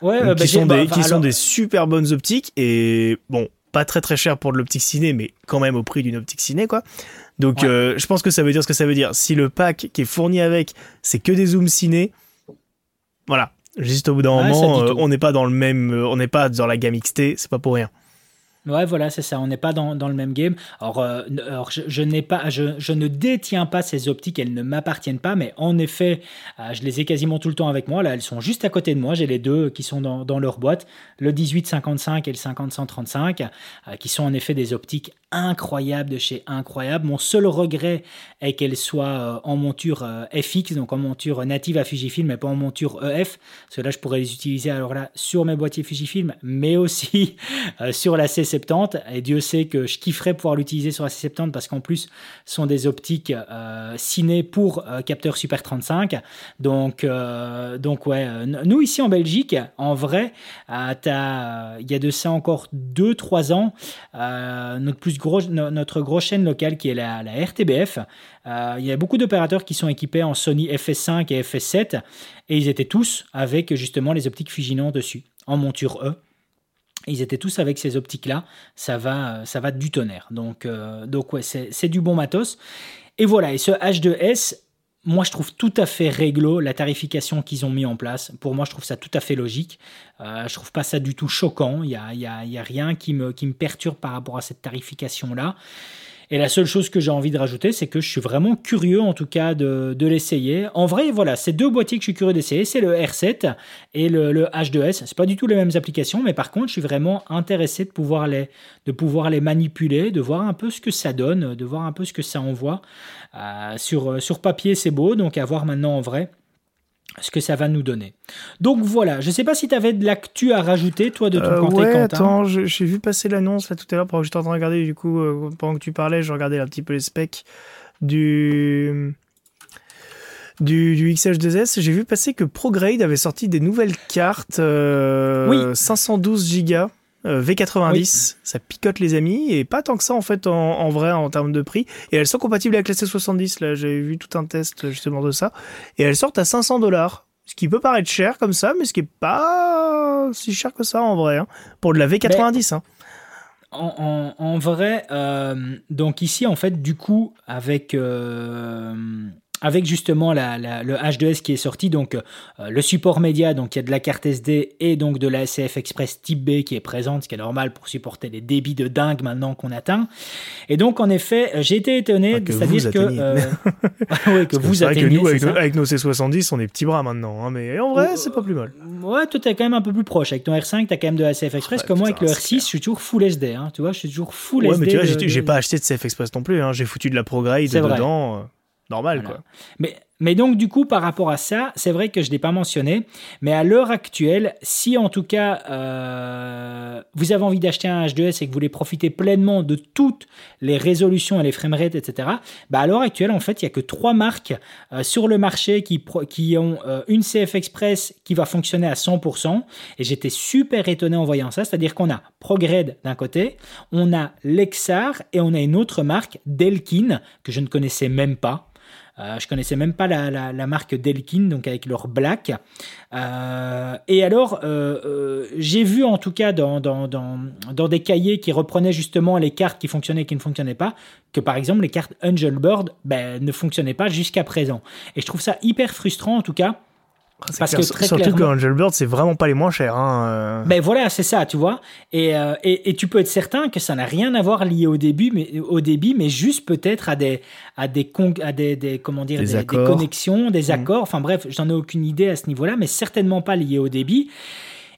Ouais, bah, qui sont, des, qui sont des super bonnes optiques et bon, pas très très cher pour de l'optique ciné, mais quand même au prix d'une optique ciné, quoi. Donc, euh, je pense que ça veut dire ce que ça veut dire. Si le pack qui est fourni avec, c'est que des zooms ciné, voilà. Juste au bout d'un moment, euh, on n'est pas dans le même, euh, on n'est pas dans la gamme XT, c'est pas pour rien. Ouais, voilà, c'est ça. On n'est pas dans, le même game. Alors, euh, je, n'ai pas, je, ne détiens pas ces optiques, elles ne m'appartiennent pas, mais en effet, euh, je les ai quasiment tout le temps avec moi. Là, elles sont juste à côté de moi. J'ai les deux qui sont dans, leur boîte, le 1855 et le 50-135, euh, qui sont en effet des optiques incroyables de chez incroyable. Mon seul regret est qu'elles soient en monture FX, donc en monture native à Fujifilm, mais pas en monture EF, parce que là, je pourrais les utiliser alors là sur mes boîtiers Fujifilm, mais aussi sur la CC et Dieu sait que je kifferais pouvoir l'utiliser sur la C70 parce qu'en plus ce sont des optiques euh, ciné pour euh, capteur Super 35 donc euh, donc ouais nous ici en Belgique en vrai il y a de ça encore 2-3 ans notre plus gros notre grosse chaîne locale qui est la, la RTBF il y a beaucoup d'opérateurs qui sont équipés en Sony FS5 et FS7 et ils étaient tous avec justement les optiques Fujinon dessus en monture E ils étaient tous avec ces optiques-là. Ça va, ça va du tonnerre. Donc, euh, donc ouais, c'est du bon matos. Et voilà, et ce H2S, moi je trouve tout à fait réglo la tarification qu'ils ont mis en place. Pour moi, je trouve ça tout à fait logique. Euh, je trouve pas ça du tout choquant. Il n'y a, y a, y a, rien qui me, qui me perturbe par rapport à cette tarification-là. Et la seule chose que j'ai envie de rajouter, c'est que je suis vraiment curieux en tout cas de, l'essayer. En vrai, voilà, c'est deux boîtiers que je suis curieux d'essayer, c'est le R7 et le, H2S. C'est pas du tout les mêmes applications, mais par contre, je suis vraiment intéressé de pouvoir les, de pouvoir les manipuler, de voir un peu ce que ça donne, de voir un peu ce que ça envoie. Euh, sur, sur papier, c'est beau, donc à voir maintenant en vrai ce que ça va nous donner. Donc voilà, je ne sais pas si tu avais de l'actu à rajouter, toi, de ton euh, côté, ouais, attends, j'ai vu passer l'annonce là tout à l'heure, pendant que j'étais en train de regarder, du coup, euh, pendant que tu parlais, je regardais un petit peu les specs du du, du XH2S, j'ai vu passer que ProGrade avait sorti des nouvelles cartes euh, 512 Go. V90, ça picote les amis et pas tant que ça en fait en, en, vrai en termes de prix. Et elles sont compatibles avec la C70 là j'ai vu tout un test justement de ça. Et elles sortent à 500 dollars ce qui peut paraître cher comme ça mais ce qui est pas si cher que ça en vrai hein, pour de la V90 hein. En, en, en, vrai, euh, donc ici, en fait, du coup, avec euh, avec justement la, la, le H2S qui est sorti, donc euh, le support média, donc il y a de la carte SD et donc de la SCF Express Type B qui est présente, ce qui est normal pour supporter les débits de dingue maintenant qu'on atteint. Et donc en effet, j'ai été étonné, c'est-à-dire que, euh, ouais, que vous atteignez. Que nous, avec, avec, nos C70, on est petits bras maintenant, hein, mais en vrai, c'est pas plus mal. Ouais, toi t'es quand même un peu plus proche. Avec ton R5, t'as quand même de la SCF Express. Ouais, comme moi, avec le R6, je suis toujours full SD. Hein, tu vois, je suis toujours full ouais, SD. mais tu vois, j'ai pas acheté de CF Express non plus. Hein, j'ai foutu de la ProGrade dedans. Vrai normal voilà. quoi. Mais, mais donc du coup par rapport à ça, c'est vrai que je ne l'ai pas mentionné, mais à l'heure actuelle, si en tout cas euh, vous avez envie d'acheter un H2S et que vous voulez profiter pleinement de toutes les résolutions et les framerates, etc., bah à l'heure actuelle en fait il n'y a que trois marques euh, sur le marché qui, qui ont euh, une CF Express qui va fonctionner à 100%, et j'étais super étonné en voyant ça, c'est-à-dire qu'on a ProGrade d'un côté, on a Lexar et on a une autre marque, Delkin, que je ne connaissais même pas. Euh, je connaissais même pas la, la, la, marque Delkin, donc avec leur black. Euh, et alors, euh, euh, j'ai vu en tout cas dans, dans, dans, dans, des cahiers qui reprenaient justement les cartes qui fonctionnaient et qui ne fonctionnaient pas, que par exemple les cartes Angelbird ben, ne fonctionnaient pas jusqu'à présent. Et je trouve ça hyper frustrant en tout cas parce que très surtout que Angel Bird, c'est vraiment pas les moins chers. Hein. euh. Ben voilà, c'est ça, tu vois. Et, euh, et, et, tu peux être certain que ça n'a rien à voir lié au début, mais au débit, mais juste peut-être à des à des à des, des, comment dire des, des, des connexions, des accords. Enfin bref, j'en ai aucune idée à ce niveau-là, mais certainement pas lié au débit.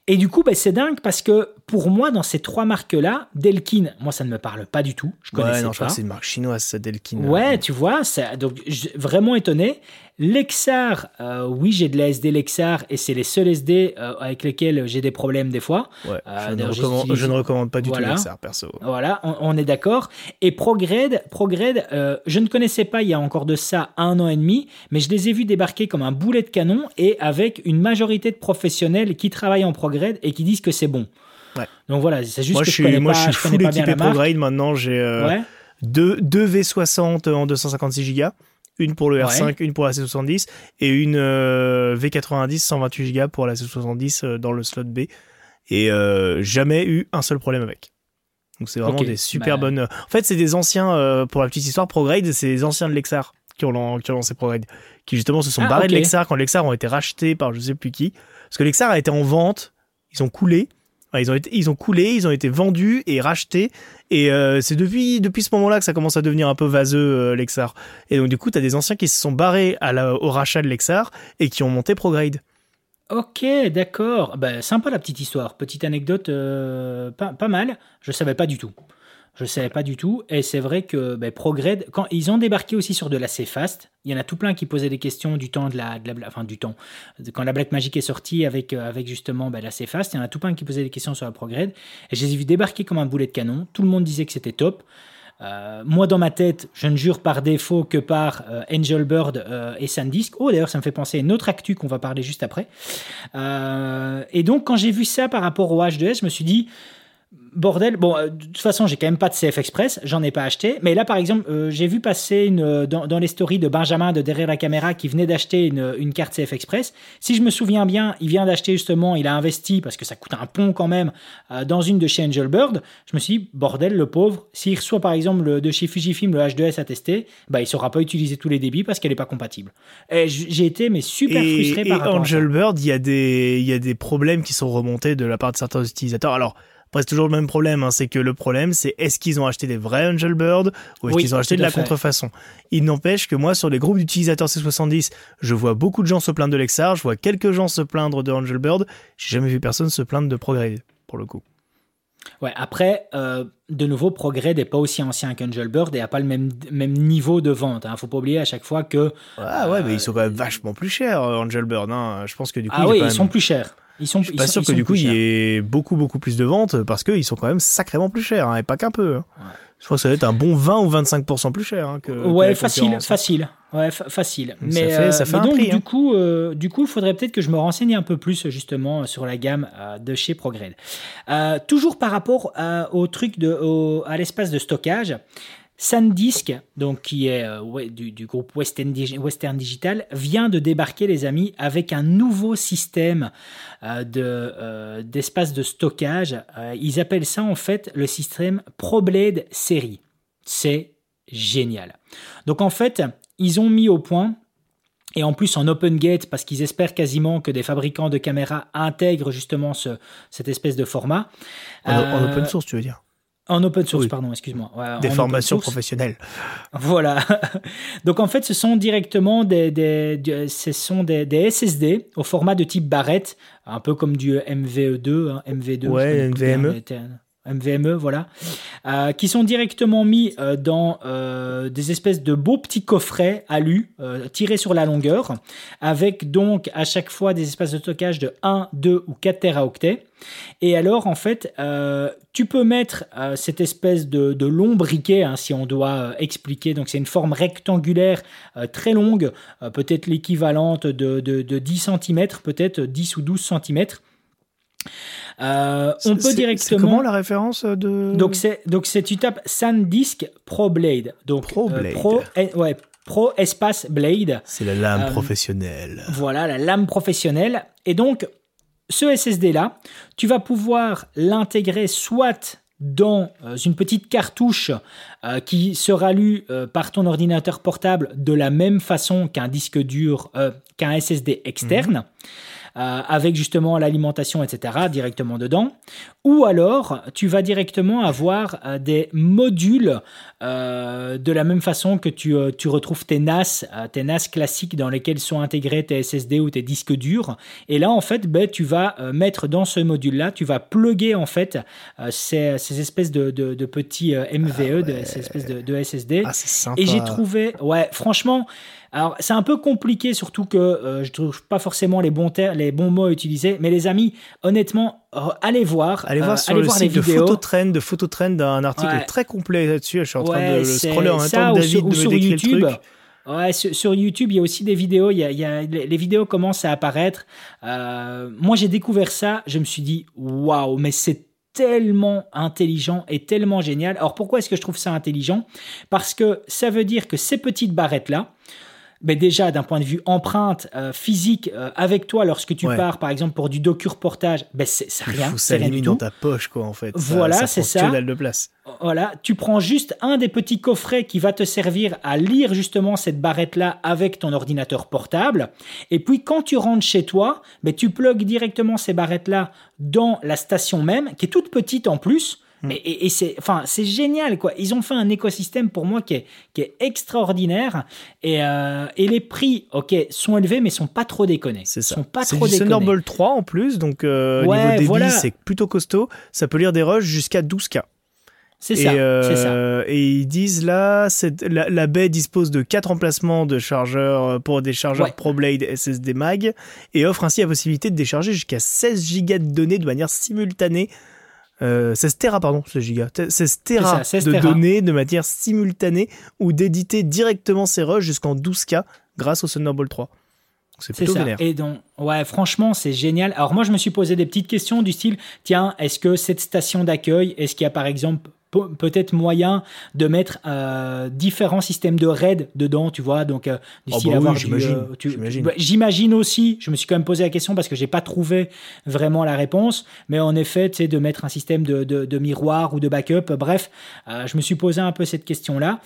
Et du coup, ben, c'est dingue parce que pour moi, dans ces trois marques-là, Delkin, moi, ça ne me parle pas du tout. Je connaissais ouais, non, pas. je crois que c'est une marque chinoise, ça, Delkin. Ouais, tu vois, ça, donc vraiment étonné. Lexar, euh, oui, j'ai de la SD Lexar et c'est les seuls SD euh, avec lesquels j'ai des problèmes des fois. Ouais, euh, je, ne recommande, je, ne recommande, pas du voilà. tout Lexar, perso. Voilà, on, on est d'accord. Et Prograde, Prograde je ne connaissais pas il y a encore de ça un an et demi, mais je les ai vus débarquer comme un boulet de canon et avec une majorité de professionnels qui travaillent en Prograde et qui disent que c'est bon. Ouais. Donc voilà, c'est juste moi, que je, je connais moi, pas, je suis full équipé Prograde maintenant. J'ai euh, ouais. deux, deux V60 en 256 Go une pour le R5, Ouais. une pour la C70 et une euh, V90 128 Go pour la C70 euh, dans le slot B. Et euh, jamais eu un seul problème avec. Donc c'est vraiment des super bah- bonnes. En fait, c'est des anciens, euh, pour la petite histoire, ProGrade, c'est des anciens de Lexar qui ont, lan- qui ont lancé ProGrade, qui justement se sont Ah, barrés de. Lexar quand Lexar ont été rachetés par je sais plus qui. Parce que Lexar a été en vente, ils ont coulé. Ils ont, coulé, ils ont été vendus et rachetés. Et euh, c'est depuis, depuis ce moment-là que ça commence à devenir un peu vaseux, euh, Lexar. Et donc, du coup, tu as des anciens qui se sont barrés au rachat de Lexar et qui ont monté ProGrade. Ok, d'accord. Bah, sympa la petite histoire. Petite anecdote, euh, pas, pas mal. Je savais pas du tout. Je savais pas du tout. Et c'est vrai que bah, Prograde, quand ils ont débarqué aussi sur de la C-Fast, il y en a tout plein qui posaient des questions du temps de la, de la enfin du temps, quand la Black Magic est sortie avec, euh, avec justement bah, la C-Fast, il y en a tout plein qui posaient des questions sur la Prograde. Et je les ai vus débarquer comme un boulet de canon. Tout le monde disait que c'était top. Euh, moi, dans ma tête, je ne jure par défaut que par euh, Angel Bird euh, et SanDisk. Oh, d'ailleurs, ça me fait penser à une autre actu qu'on va parler juste après. Et donc, quand j'ai vu ça par rapport au H2S, je me suis dit, bordel, bon, euh, de toute façon, j'ai quand même pas de CF Express, j'en ai pas acheté. Mais là, par exemple, euh, j'ai vu passer une, euh, dans, dans les stories de Benjamin de derrière la caméra qui venait d'acheter une, une carte CF Express. Si je me souviens bien, il vient d'acheter justement, il a investi parce que ça coûte un pont quand même euh, dans une de chez Angel Bird. Je me suis dit, bordel, le pauvre, s'il reçoit par exemple le, de chez Fujifilm le H2S à tester, bah, il saura pas utiliser tous les débits parce qu'elle est pas compatible. J'ai été mais super et, frustré et par rapport à ça. Angel Bird, il y, a des- il y a des problèmes qui sont remontés de la part de certains utilisateurs. Alors, après, c'est toujours le même problème. hein, c'est que le problème, c'est est-ce qu'ils ont acheté des vrais Angel Bird ou est-ce Oui, qu'ils ont acheté de la fait. contrefaçon Il n'empêche que moi, sur les groupes d'utilisateurs C70, je vois beaucoup de gens se plaindre de Lexar, je vois quelques gens se plaindre de Angel Bird. J'ai jamais vu personne se plaindre de Prograde, pour le coup. Ouais, après, euh, de nouveau, Prograde n'est pas aussi ancien qu'Angel Bird et n'a pas le même, même niveau de vente. Hein. Faut pas oublier à chaque fois que. Ah ouais, mais ils sont quand même vachement plus chers, euh, Angel Bird. Hein. Je pense que du coup, ah il y a oui, ils même- sont plus chers. Ils sont, Je suis pas sûr que du coup il y ait beaucoup beaucoup plus de ventes parce qu'ils sont quand même sacrément plus chers hein, et pas qu'un peu. hein. Je crois que ça va être un bon 20 ou 25% plus cher hein, que. Ouais, facile, facile. Ouais, facile. Mais, ça fait, donc, du, hein. coup, du coup, il faudrait peut-être que je me renseigne un peu plus justement sur la gamme de chez ProGrade. toujours par rapport au truc de, à l'espace de stockage, SanDisk, donc qui est euh, du, groupe Western, Digital, vient de débarquer, les amis, avec un nouveau système euh, de, euh, d'espace de stockage. ils appellent ça en fait le système ProBlade série. C'est génial. Donc en fait, ils ont mis au point et en plus en open gate, parce qu'ils espèrent quasiment que des fabricants de caméras intègrent justement ce, cette espèce de format. en open source, tu veux dire? En open source, pardon, excuse-moi. des formations professionnelles. Voilà. Donc en fait, ce sont directement des, des, ce sont des, SSD au format de type barrette, un peu comme du MVE2, hein, MV2. Ouais, NVMe. MVME, voilà, euh, qui sont directement mis euh, dans euh, des espèces de beaux petits coffrets alu tirés sur la longueur, avec donc à chaque fois des espaces de stockage de 1, 2 ou 4 teraoctets. Et alors, en fait, tu peux mettre cette espèce de, long briquet, hein, si on doit expliquer. Donc, c'est une forme rectangulaire très longue, peut-être l'équivalente de, de, de 10 cm, peut-être 10 ou 12 cm. Euh, on peut directement. comment la référence de Donc c'est donc c'est tu tapes SanDisk Pro Blade. Donc Pro euh, Blade. Pro, ouais, Pro Espace Blade. C'est la lame euh, professionnelle. Voilà la lame professionnelle. Et donc ce SSD là, tu vas pouvoir l'intégrer soit dans une petite cartouche qui sera lue par ton ordinateur portable de la même façon qu'un disque dur, qu'un SSD externe. Mhm. Euh, avec justement l'alimentation, etc., directement dedans. Ou alors, tu vas directement avoir euh, des modules euh, de la même façon que tu, tu retrouves tes NAS, tes NAS classiques dans lesquels sont intégrés tes SSD ou tes disques durs. Et là, en fait, ben, tu vas mettre dans ce module-là, tu vas plugger en fait ces, ces, espèces de, de, petits MVE, ah ces espèces de, SSD. Ah, Et j'ai trouvé, ouais, franchement, alors, c'est un peu compliqué, surtout que euh, je trouve pas forcément les bons, les bons mots à utiliser. Mais les amis, honnêtement, allez voir. Allez voir euh, sur le site de Phototrend, de Phototrend, un article très complet là-dessus. Je suis en train de le scroller en même temps David de sur YouTube. Ouais, sur, YouTube, il y a aussi des vidéos. Il y a, les vidéos commencent à apparaître. Euh, moi, j'ai découvert ça. Je me suis dit, waouh, mais c'est tellement intelligent et tellement génial. Alors pourquoi est-ce que je trouve ça intelligent? Parce que ça veut dire que ces petites barrettes-là, mais déjà d'un point de vue empreinte euh, physique euh, avec toi lorsque tu pars par exemple pour du docu reportage ben c'est rien c'est rien du dans ta poche quoi en fait. Voilà c'est ça, ça. de place. Voilà tu prends juste un des petits coffrets qui va te servir à lire justement cette barrette là avec ton ordinateur portable. Et puis quand tu rentres chez toi ben tu plugues directement ces barrettes là dans la station même qui est toute petite en plus Mm. Et, c'est, enfin, c'est génial, quoi. Ils ont fait un écosystème pour moi qui est, qui est extraordinaire. Et, euh, et les prix, ok, sont élevés, mais sont pas trop déconnés. C'est ça. Sont pas c'est trop du Thunderbolt 3 en plus, donc euh, niveau débit, c'est plutôt costaud. Ça peut lire des rushs jusqu'à 12K. C'est ça, euh, ça, Et ils disent là, la, la, baie dispose de 4 emplacements de chargeurs euh, pour des chargeurs ProBlade SSD Mag et offre ainsi la possibilité de décharger jusqu'à 16 Go de données de manière simultanée euh, 16 Tera, pardon, ce giga. 16 Tera de données de matière simultanée ou d'éditer directement ces rushs jusqu'en 12K grâce au Thunderbolt 3. C'est plutôt ça. Et donc, ouais, franchement, c'est génial. Alors moi, je me suis posé des petites questions du style, tiens, est-ce que cette station d'accueil, est-ce qu'il y a par exemple peut-être moyen de mettre euh, différents systèmes de RAID dedans, tu vois, donc euh, du oh, style bah avoir j'imagine, euh, bah, j'imagine aussi, je me suis quand même posé la question parce que j'ai pas trouvé vraiment la réponse, mais en effet, tu sais, de mettre un système de, de, miroir ou de backup, bref, je me suis posé un peu cette question-là,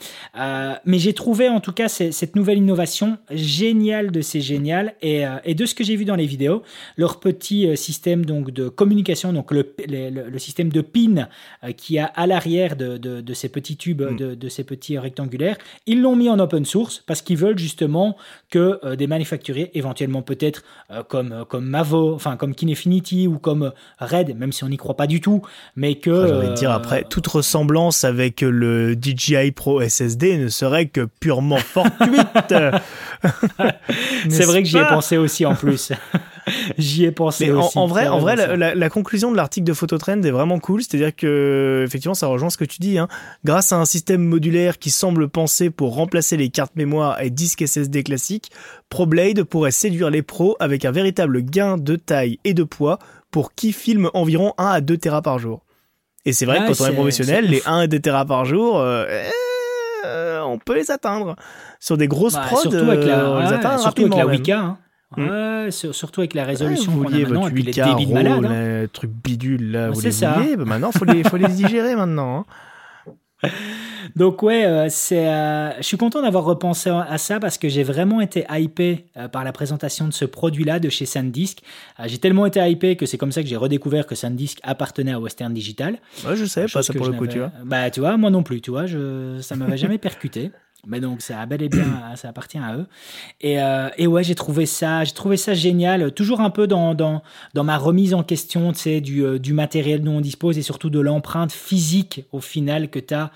mais j'ai trouvé en tout cas cette nouvelle innovation géniale de ces génial et, et de ce que j'ai vu dans les vidéos, leur petit système donc de communication, donc le, le, le système de PIN qui a à l'arrière de, ces petits tubes, mm. de, ces petits rectangulaires. Ils l'ont mis en open source parce qu'ils veulent justement que euh, des manufacturiers, éventuellement peut-être euh, comme, euh, comme Mavo, enfin comme Kinefinity ou comme Red, même si on n'y croit pas du tout, mais que... De dire après, toute ressemblance avec le DJI Pro SSD ne serait que purement fortuite. C'est vrai que j'y ai pensé aussi en plus. J'y ai pensé Mais en, aussi. en vrai, en la, ça. la- la conclusion de l'article de Phototrend est vraiment cool. C'est-à-dire que, effectivement, ça rejoint ce que tu dis. Hein. Grâce à un système modulaire qui semble pensé pour remplacer les cartes mémoire et disques SSD classiques, ProBlade pourrait séduire les pros avec un véritable gain de taille et de poids pour qui filme environ 1 à 2 Tera par jour. Et c'est vrai que quand on est professionnel, les ouf. 1 à 2 Tera par jour, euh, euh, on peut les atteindre. Sur des grosses Bah, prods, surtout avec la, euh, on les atteint surtout avec la. 8K. hein. Mm. Ouais, sur- surtout avec la résolution Ouais, vous vouliez votre et puis les 8K débits de RAW, malade. hein. le truc bidule là, vous les ça. vouliez, bah maintenant faut les, faut les digérer maintenant. hein. Donc ouais, euh, c'est, euh, je suis content d'avoir repensé à ça parce que j'ai vraiment été hypé euh, par la présentation de ce produit-là de chez SanDisk. Euh, j'ai tellement été hypé que c'est comme ça que j'ai redécouvert que SanDisk appartenait à Western Digital. Ouais, je savais pas Chose ça pour le coup, tu vois. Bah tu vois, moi non plus, tu vois, je, ça m'avait jamais percuté. Mais donc ça a bel et bien, ça appartient à eux. Et, euh, et ouais, j'ai trouvé ça, j'ai trouvé ça génial. Toujours un peu dans dans, dans ma remise en question, tu sais, du euh, du matériel dont on dispose et surtout de l'empreinte physique au final que tu as.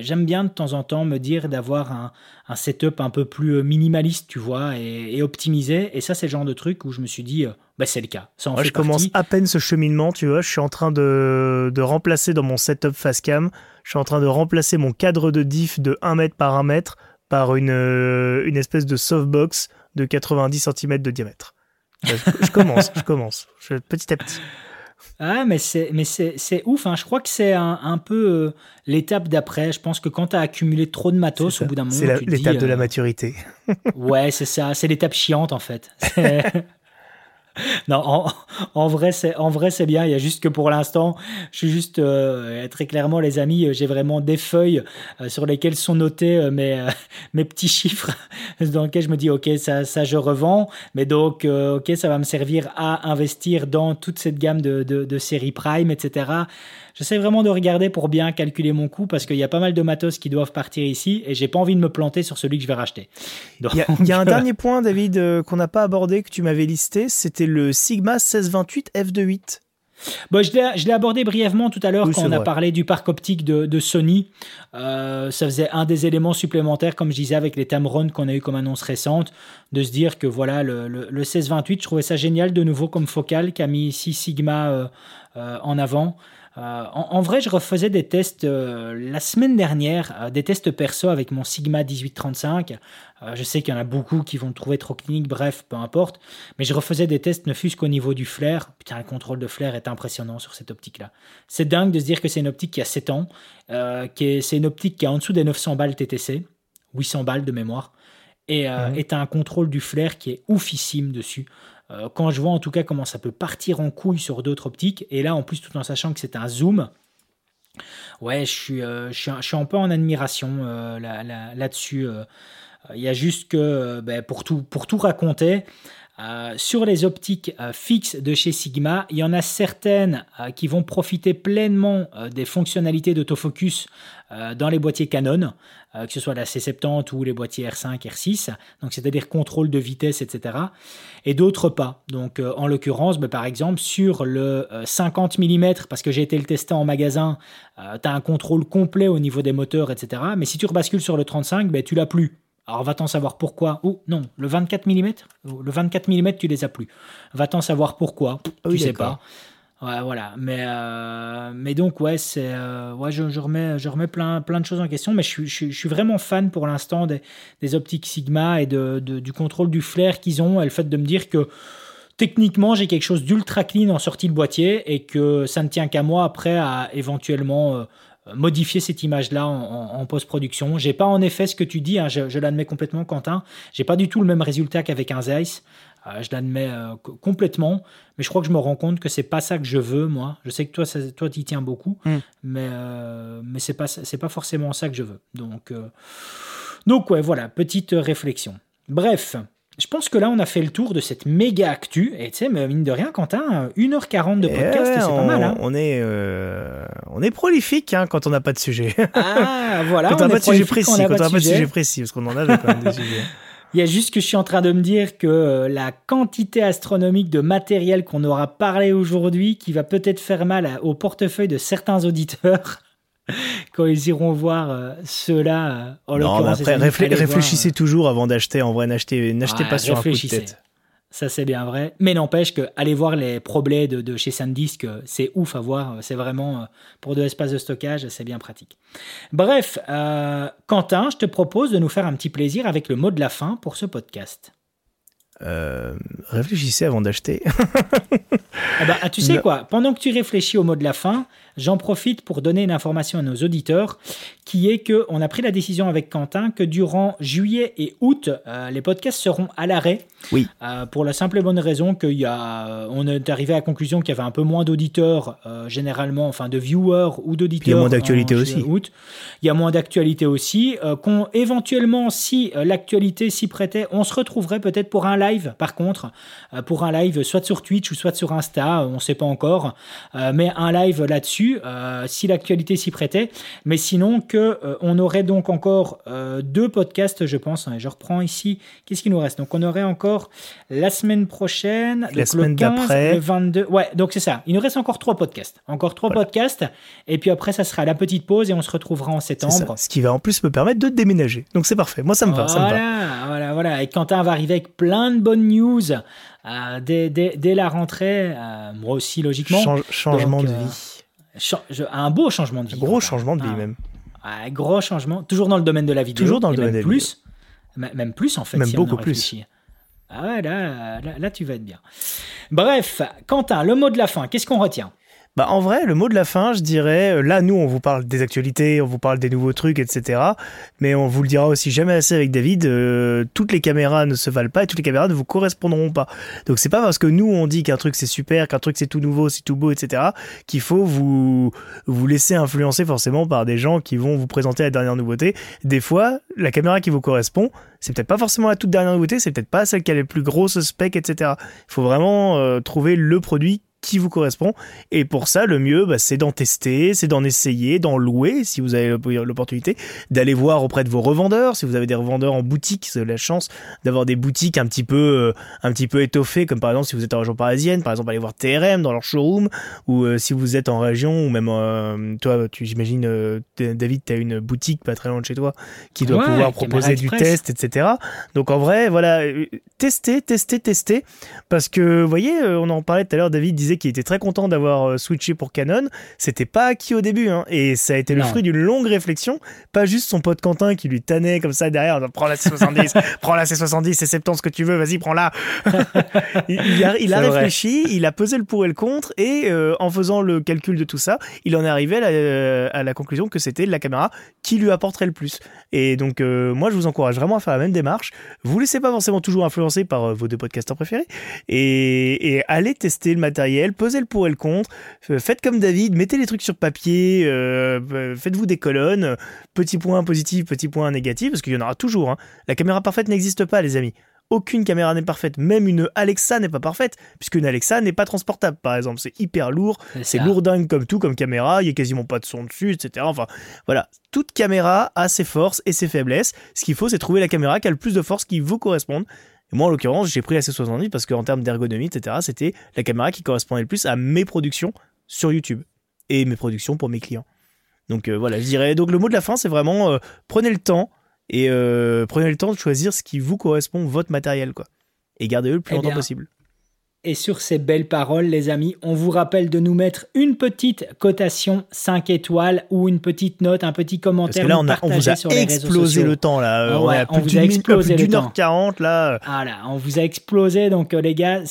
J'aime bien de temps en temps me dire d'avoir un, un setup un peu plus euh, minimaliste, tu vois, et, et optimisé. Et ça, c'est le genre de truc où je me suis dit, euh, bah c'est le cas. Ça en Moi, fait je commence à peine ce cheminement, tu vois. Je suis en train de, de remplacer dans mon setup Facecam, je suis en train de remplacer mon cadre de diff de 1 mètre par 1 mètre par une, euh, une espèce de softbox de 90 cm de diamètre. Je, je commence, je commence, je- petit à petit. Ah, mais c'est, mais c'est, c'est ouf. Hein. Je crois que c'est un, un peu euh, l'étape d'après. Je pense que quand tu as accumulé trop de matos, au bout d'un moment, C'est la- tu dis, l'étape de la euh, maturité. Ouais, c'est ça. C'est l'étape chiante, en fait. Non, en, en vrai, c'est en vrai, c'est bien. Il y a juste que pour l'instant, je suis juste euh, très clairement, les amis, euh, j'ai vraiment des feuilles euh, sur lesquelles sont notés euh, mes euh, mes petits chiffres, dans lesquels je me dis, ok, ça, ça, je revends, mais donc, euh, ok, ça va me servir à investir dans toute cette gamme de de, de séries Prime, etc. J'essaie vraiment de regarder pour bien calculer mon coût parce qu'il y a pas mal de matos qui doivent partir ici et j'ai pas envie de me planter sur celui que je vais racheter. Il y a, il y a un dernier point, David, euh, qu'on n'a pas abordé, que tu m'avais listé, c'était le Sigma 1628 f2.8. Bon, je l'ai abordé brièvement tout à l'heure Oui, quand on a vrai. parlé du parc optique de, de Sony. Euh, ça faisait un des éléments supplémentaires, comme je disais, avec les Tamron qu'on a eu comme annonce récente, de se dire que voilà, le, le, le 1628, je trouvais ça génial de nouveau comme focal, qui a mis ici Sigma euh, euh, en avant. Euh, en, en vrai, je refaisais des tests euh, la semaine dernière, euh, des tests perso avec mon Sigma 1835. Euh, je sais qu'il y en a beaucoup qui vont le trouver trop clinique, bref, peu importe. Mais je refaisais des tests, ne fût-ce qu'au niveau du flair. Putain, le contrôle de flair est impressionnant sur cette optique-là. C'est dingue de se dire que c'est une optique qui a 7 ans, qui est- c'est une optique qui est en dessous des 900 balles TTC, 800 balles de mémoire, et euh, Mhm. est un contrôle du flair qui est oufissime dessus. Euh, quand je vois en tout cas comment ça peut partir en couille sur d'autres optiques, et là en plus tout en sachant que c'est un zoom, ouais, je suis, euh, je suis, un, peu en admiration euh, là- là- là-dessus. euh. Il y a juste que, ben, pour, tout, pour tout raconter, euh, sur les optiques euh, fixes de chez Sigma, il y en a certaines euh, qui vont profiter pleinement euh, des fonctionnalités d'autofocus euh, dans les boîtiers Canon, que ce soit la C70 ou les boîtiers R5, R6, donc c'est-à-dire contrôle de vitesse, etc. Et d'autres pas. Donc en l'occurrence, ben, par exemple, sur le euh, 50 mm, parce que j'ai été le tester en magasin, tu as un contrôle complet au niveau des moteurs, etc. Mais si tu rebascules sur le 35, ben, tu l'as plus. Alors va-t'en savoir pourquoi. Oh non, le 24 mm, le 24 mm tu les as plus. Va-t'en savoir pourquoi. Ah tu oui, sais d'accord. pas. Ouais, voilà. Mais, euh, mais donc, ouais, c'est, euh, ouais je, je remets, je remets plein, plein de choses en question, mais je suis, je suis, je suis vraiment fan pour l'instant des, des optiques Sigma et de, de- du contrôle du flair qu'ils ont et le fait de me dire que techniquement, j'ai quelque chose d'ultra clean en sortie de boîtier et que ça ne tient qu'à moi après à éventuellement euh, modifier cette image-là en, en- en post-production. J'ai pas en effet ce que tu dis, hein, je, je l'admets complètement, Quentin. J'ai pas du tout le même résultat qu'avec un Zeiss. Euh, je l'admets euh, co- complètement, mais je crois que je me rends compte que c'est pas ça que je veux, moi. Je sais que toi, ça, toi, t'y tiens beaucoup, Mm. mais euh, mais c'est pas c'est pas forcément ça que je veux. Donc euh, donc ouais, voilà, petite réflexion. Bref. Je pense que là, on a fait le tour de cette méga actu. Et tu sais, mine de rien, Quentin, 1h40 de Eh podcast, ouais, c'est pas mal. Hein on est, euh, on est prolifique hein, quand on n'a pas de sujet. ah, voilà. quand on n'a pas de sujet précis, quand on n'a pas de sujet précis, parce qu'on en avait quand même des sujets. Il y a juste que je suis en train de me dire que euh, la quantité astronomique de matériel qu'on aura parlé aujourd'hui, qui va peut-être faire mal à- au portefeuille de certains auditeurs quand ils iront voir euh, ceux-là. euh, en Non, l'occurrence, après, réflé- voir, réfléchissez toujours avant d'acheter. En vrai, n'achetez n'achetez Ouais, pas sur un coup de tête. Ça, c'est bien vrai. Mais n'empêche que aller voir les problèmes de, de chez SanDisk, c'est ouf à voir. C'est vraiment, pour de l'espace de stockage, c'est bien pratique. Bref, euh, Quentin, je te propose de nous faire un petit plaisir avec le mot de la fin pour ce podcast. Euh, réfléchissez avant d'acheter. Eh ben, tu sais quoi? Pendant que tu réfléchis au mot de la fin, j'en profite pour donner une information à nos auditeurs, qui est que on a pris la décision avec Quentin que durant juillet et août, euh, les podcasts seront à l'arrêt. Oui. Euh, pour la simple et bonne raison qu'il y a, on est arrivé à la conclusion qu'il y avait un peu moins d'auditeurs, généralement, enfin de viewers ou d'auditeurs. Il y a moins d'actualité aussi. Août. Il y a moins d'actualité aussi. qu'on éventuellement, si l'actualité s'y prêtait, on se retrouverait peut-être pour un live par contre, euh, pour un live soit sur Twitch ou soit sur Insta, on ne sait pas encore, euh, mais un live là-dessus, euh, si l'actualité s'y prêtait. Mais sinon, que on aurait donc encore deux podcasts, je pense. Hein, je reprends ici. Qu'est-ce qu'il nous reste? Donc, on aurait encore la semaine prochaine, la semaine d'après, le 22. Ouais, donc c'est ça. Il nous reste encore trois podcasts. Encore trois podcasts. Et puis après, ça sera la petite pause et on se retrouvera en septembre. Ce qui va en plus me permettre de déménager. Donc c'est parfait. Moi, ça me va. Ça me va. voilà, voilà. Et Quentin va arriver avec plein de bonne news euh, dès, la rentrée. Euh, moi aussi, logiquement. changement de euh, vie. Un beau changement de vie. Un gros changement de vie, même. Un gros changement. Toujours dans le domaine de la vidéo. Toujours dans le domaine de plus, Même plus, en fait. Même beaucoup plus. Ah ouais, là, là, tu vas être bien. Bref, Quentin, le mot de la fin, qu'est-ce qu'on retient? Bah, en vrai, le mot de la fin, je dirais, euh, là, nous, on vous parle des actualités, on vous parle des nouveaux trucs, etc. Mais on vous le dira aussi jamais assez avec David, euh, toutes les caméras ne se valent pas et toutes les caméras ne vous correspondront pas. Donc c'est pas parce que nous, on dit qu'un truc c'est super, qu'un truc c'est tout nouveau, c'est tout beau, etc., qu'il faut vous, vous laisser influencer forcément par des gens qui vont vous présenter la dernière nouveauté. Des fois, la caméra qui vous correspond, c'est peut-être pas forcément la toute dernière nouveauté, c'est peut-être pas celle qui a les plus grosses specs, etc. Il faut vraiment euh, trouver le produit qui vous correspond. Et pour ça, le mieux, bah, c'est d'en tester, c'est d'en essayer, d'en louer si vous avez l'opportunité, d'aller voir auprès de vos revendeurs. Si vous avez des revendeurs en boutique, avez la chance d'avoir des boutiques un petit peu, euh, un petit peu étoffées, comme par exemple si vous êtes en région parisienne, par exemple aller voir TRM dans leur showroom, ou euh, si vous êtes en région, ou même euh, toi, tu j'imagine, David, tu as une boutique pas très loin de chez toi qui doit pouvoir proposer du test, etc. Donc en vrai, voilà, tester, tester, tester, parce que vous voyez, on en parlait tout à l'heure, David disait qui était très content d'avoir euh, switché pour Canon. C'était pas acquis au début, hein, et ça a été le fruit d'une longue réflexion. Pas juste son pote Quentin qui lui tannait comme ça derrière, prends la C70, prends la C70, c'est 70 ce que tu veux, vas-y, prends-la. il, a, réfléchi, il a pesé le pour et le contre, et euh, en faisant le calcul de tout ça, il en est arrivé à la, conclusion que c'était la caméra qui lui apporterait le plus. Et donc, euh, moi, je vous encourage vraiment à faire la même démarche. Vous laissez pas forcément toujours influencer par vos deux podcasteurs préférés, et, et allez tester le matériel pesez le pour et le contre, faites comme David, mettez les trucs sur papier, euh, faites-vous des colonnes, petit point positif, petit point négatif, parce qu'il y en aura toujours. Hein. La caméra parfaite n'existe pas, les amis. Aucune caméra n'est parfaite, même une Alexa n'est pas parfaite, puisqu'une Alexa n'est pas transportable, par exemple. C'est hyper lourd, c'est lourdingue comme tout, comme caméra, il n'y a quasiment pas de son dessus, etc. Enfin, voilà. Toute caméra a ses forces et ses faiblesses. Ce qu'il faut, c'est trouver la caméra qui a le plus de force qui vous corresponde moi, en l'occurrence, j'ai pris la C70 parce qu'en termes d'ergonomie, etc., c'était la caméra qui correspondait le plus à mes productions sur YouTube et mes productions pour mes clients. Donc euh, voilà, je dirais. Donc le mot de la fin, c'est vraiment euh, prenez le temps et euh, prenez le temps de choisir ce qui vous correspond, votre matériel, quoi. Et gardez-le le plus eh longtemps possible. Et sur ces belles paroles, les amis, on vous rappelle de nous mettre une petite cotation 5 étoiles ou une petite note, un petit commentaire. Parce que là, on, vous a explosé le temps. Là. Ah on, vous a explosé le temps. 40 là. Voilà, on vous a explosé. Donc, euh, les gars,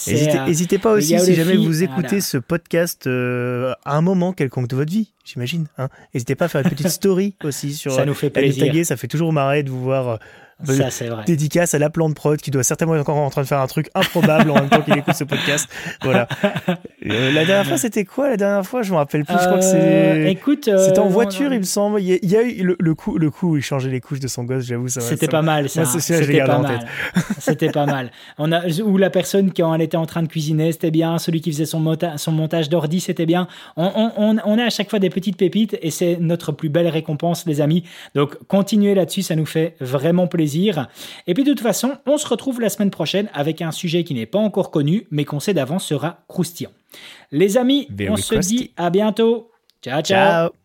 N'hésitez pas aussi, si jamais vous écoutez ce podcast euh, à un moment quelconque de votre vie, j'imagine. Hein. N'hésitez pas à faire une petite story aussi sur. Ça nous fait plaisir. ça fait toujours marrer de vous voir ça, c'est vrai. Dédicace à la plante prod qui doit certainement être encore en train de faire un truc improbable en même temps qu'il écoute ce podcast. Voilà. Euh, la dernière fois, c'était quoi la dernière fois? Je me rappelle plus. je crois que c'est. Euh, écoute. Euh, c'était en voiture, il me semble. Il y a, eu le, coup, le coup où il changeait les couches de son gosse, j'avoue. ça C'était pas mal, ça. C'était pas mal. C'était pas mal. On a, ou la personne qui elle était en train de cuisiner, c'était bien. Celui qui faisait son, son montage d'ordi, c'était bien. On, on, on, a à chaque fois des petites pépites et c'est notre plus belle récompense, les amis. Donc, continuez là-dessus, ça nous fait vraiment plaisir. Et puis de toute façon, on se retrouve la semaine prochaine avec un sujet qui n'est pas encore connu, mais qu'on sait d'avance sera croustillant. Les amis, on se dit à bientôt. ciao. ciao.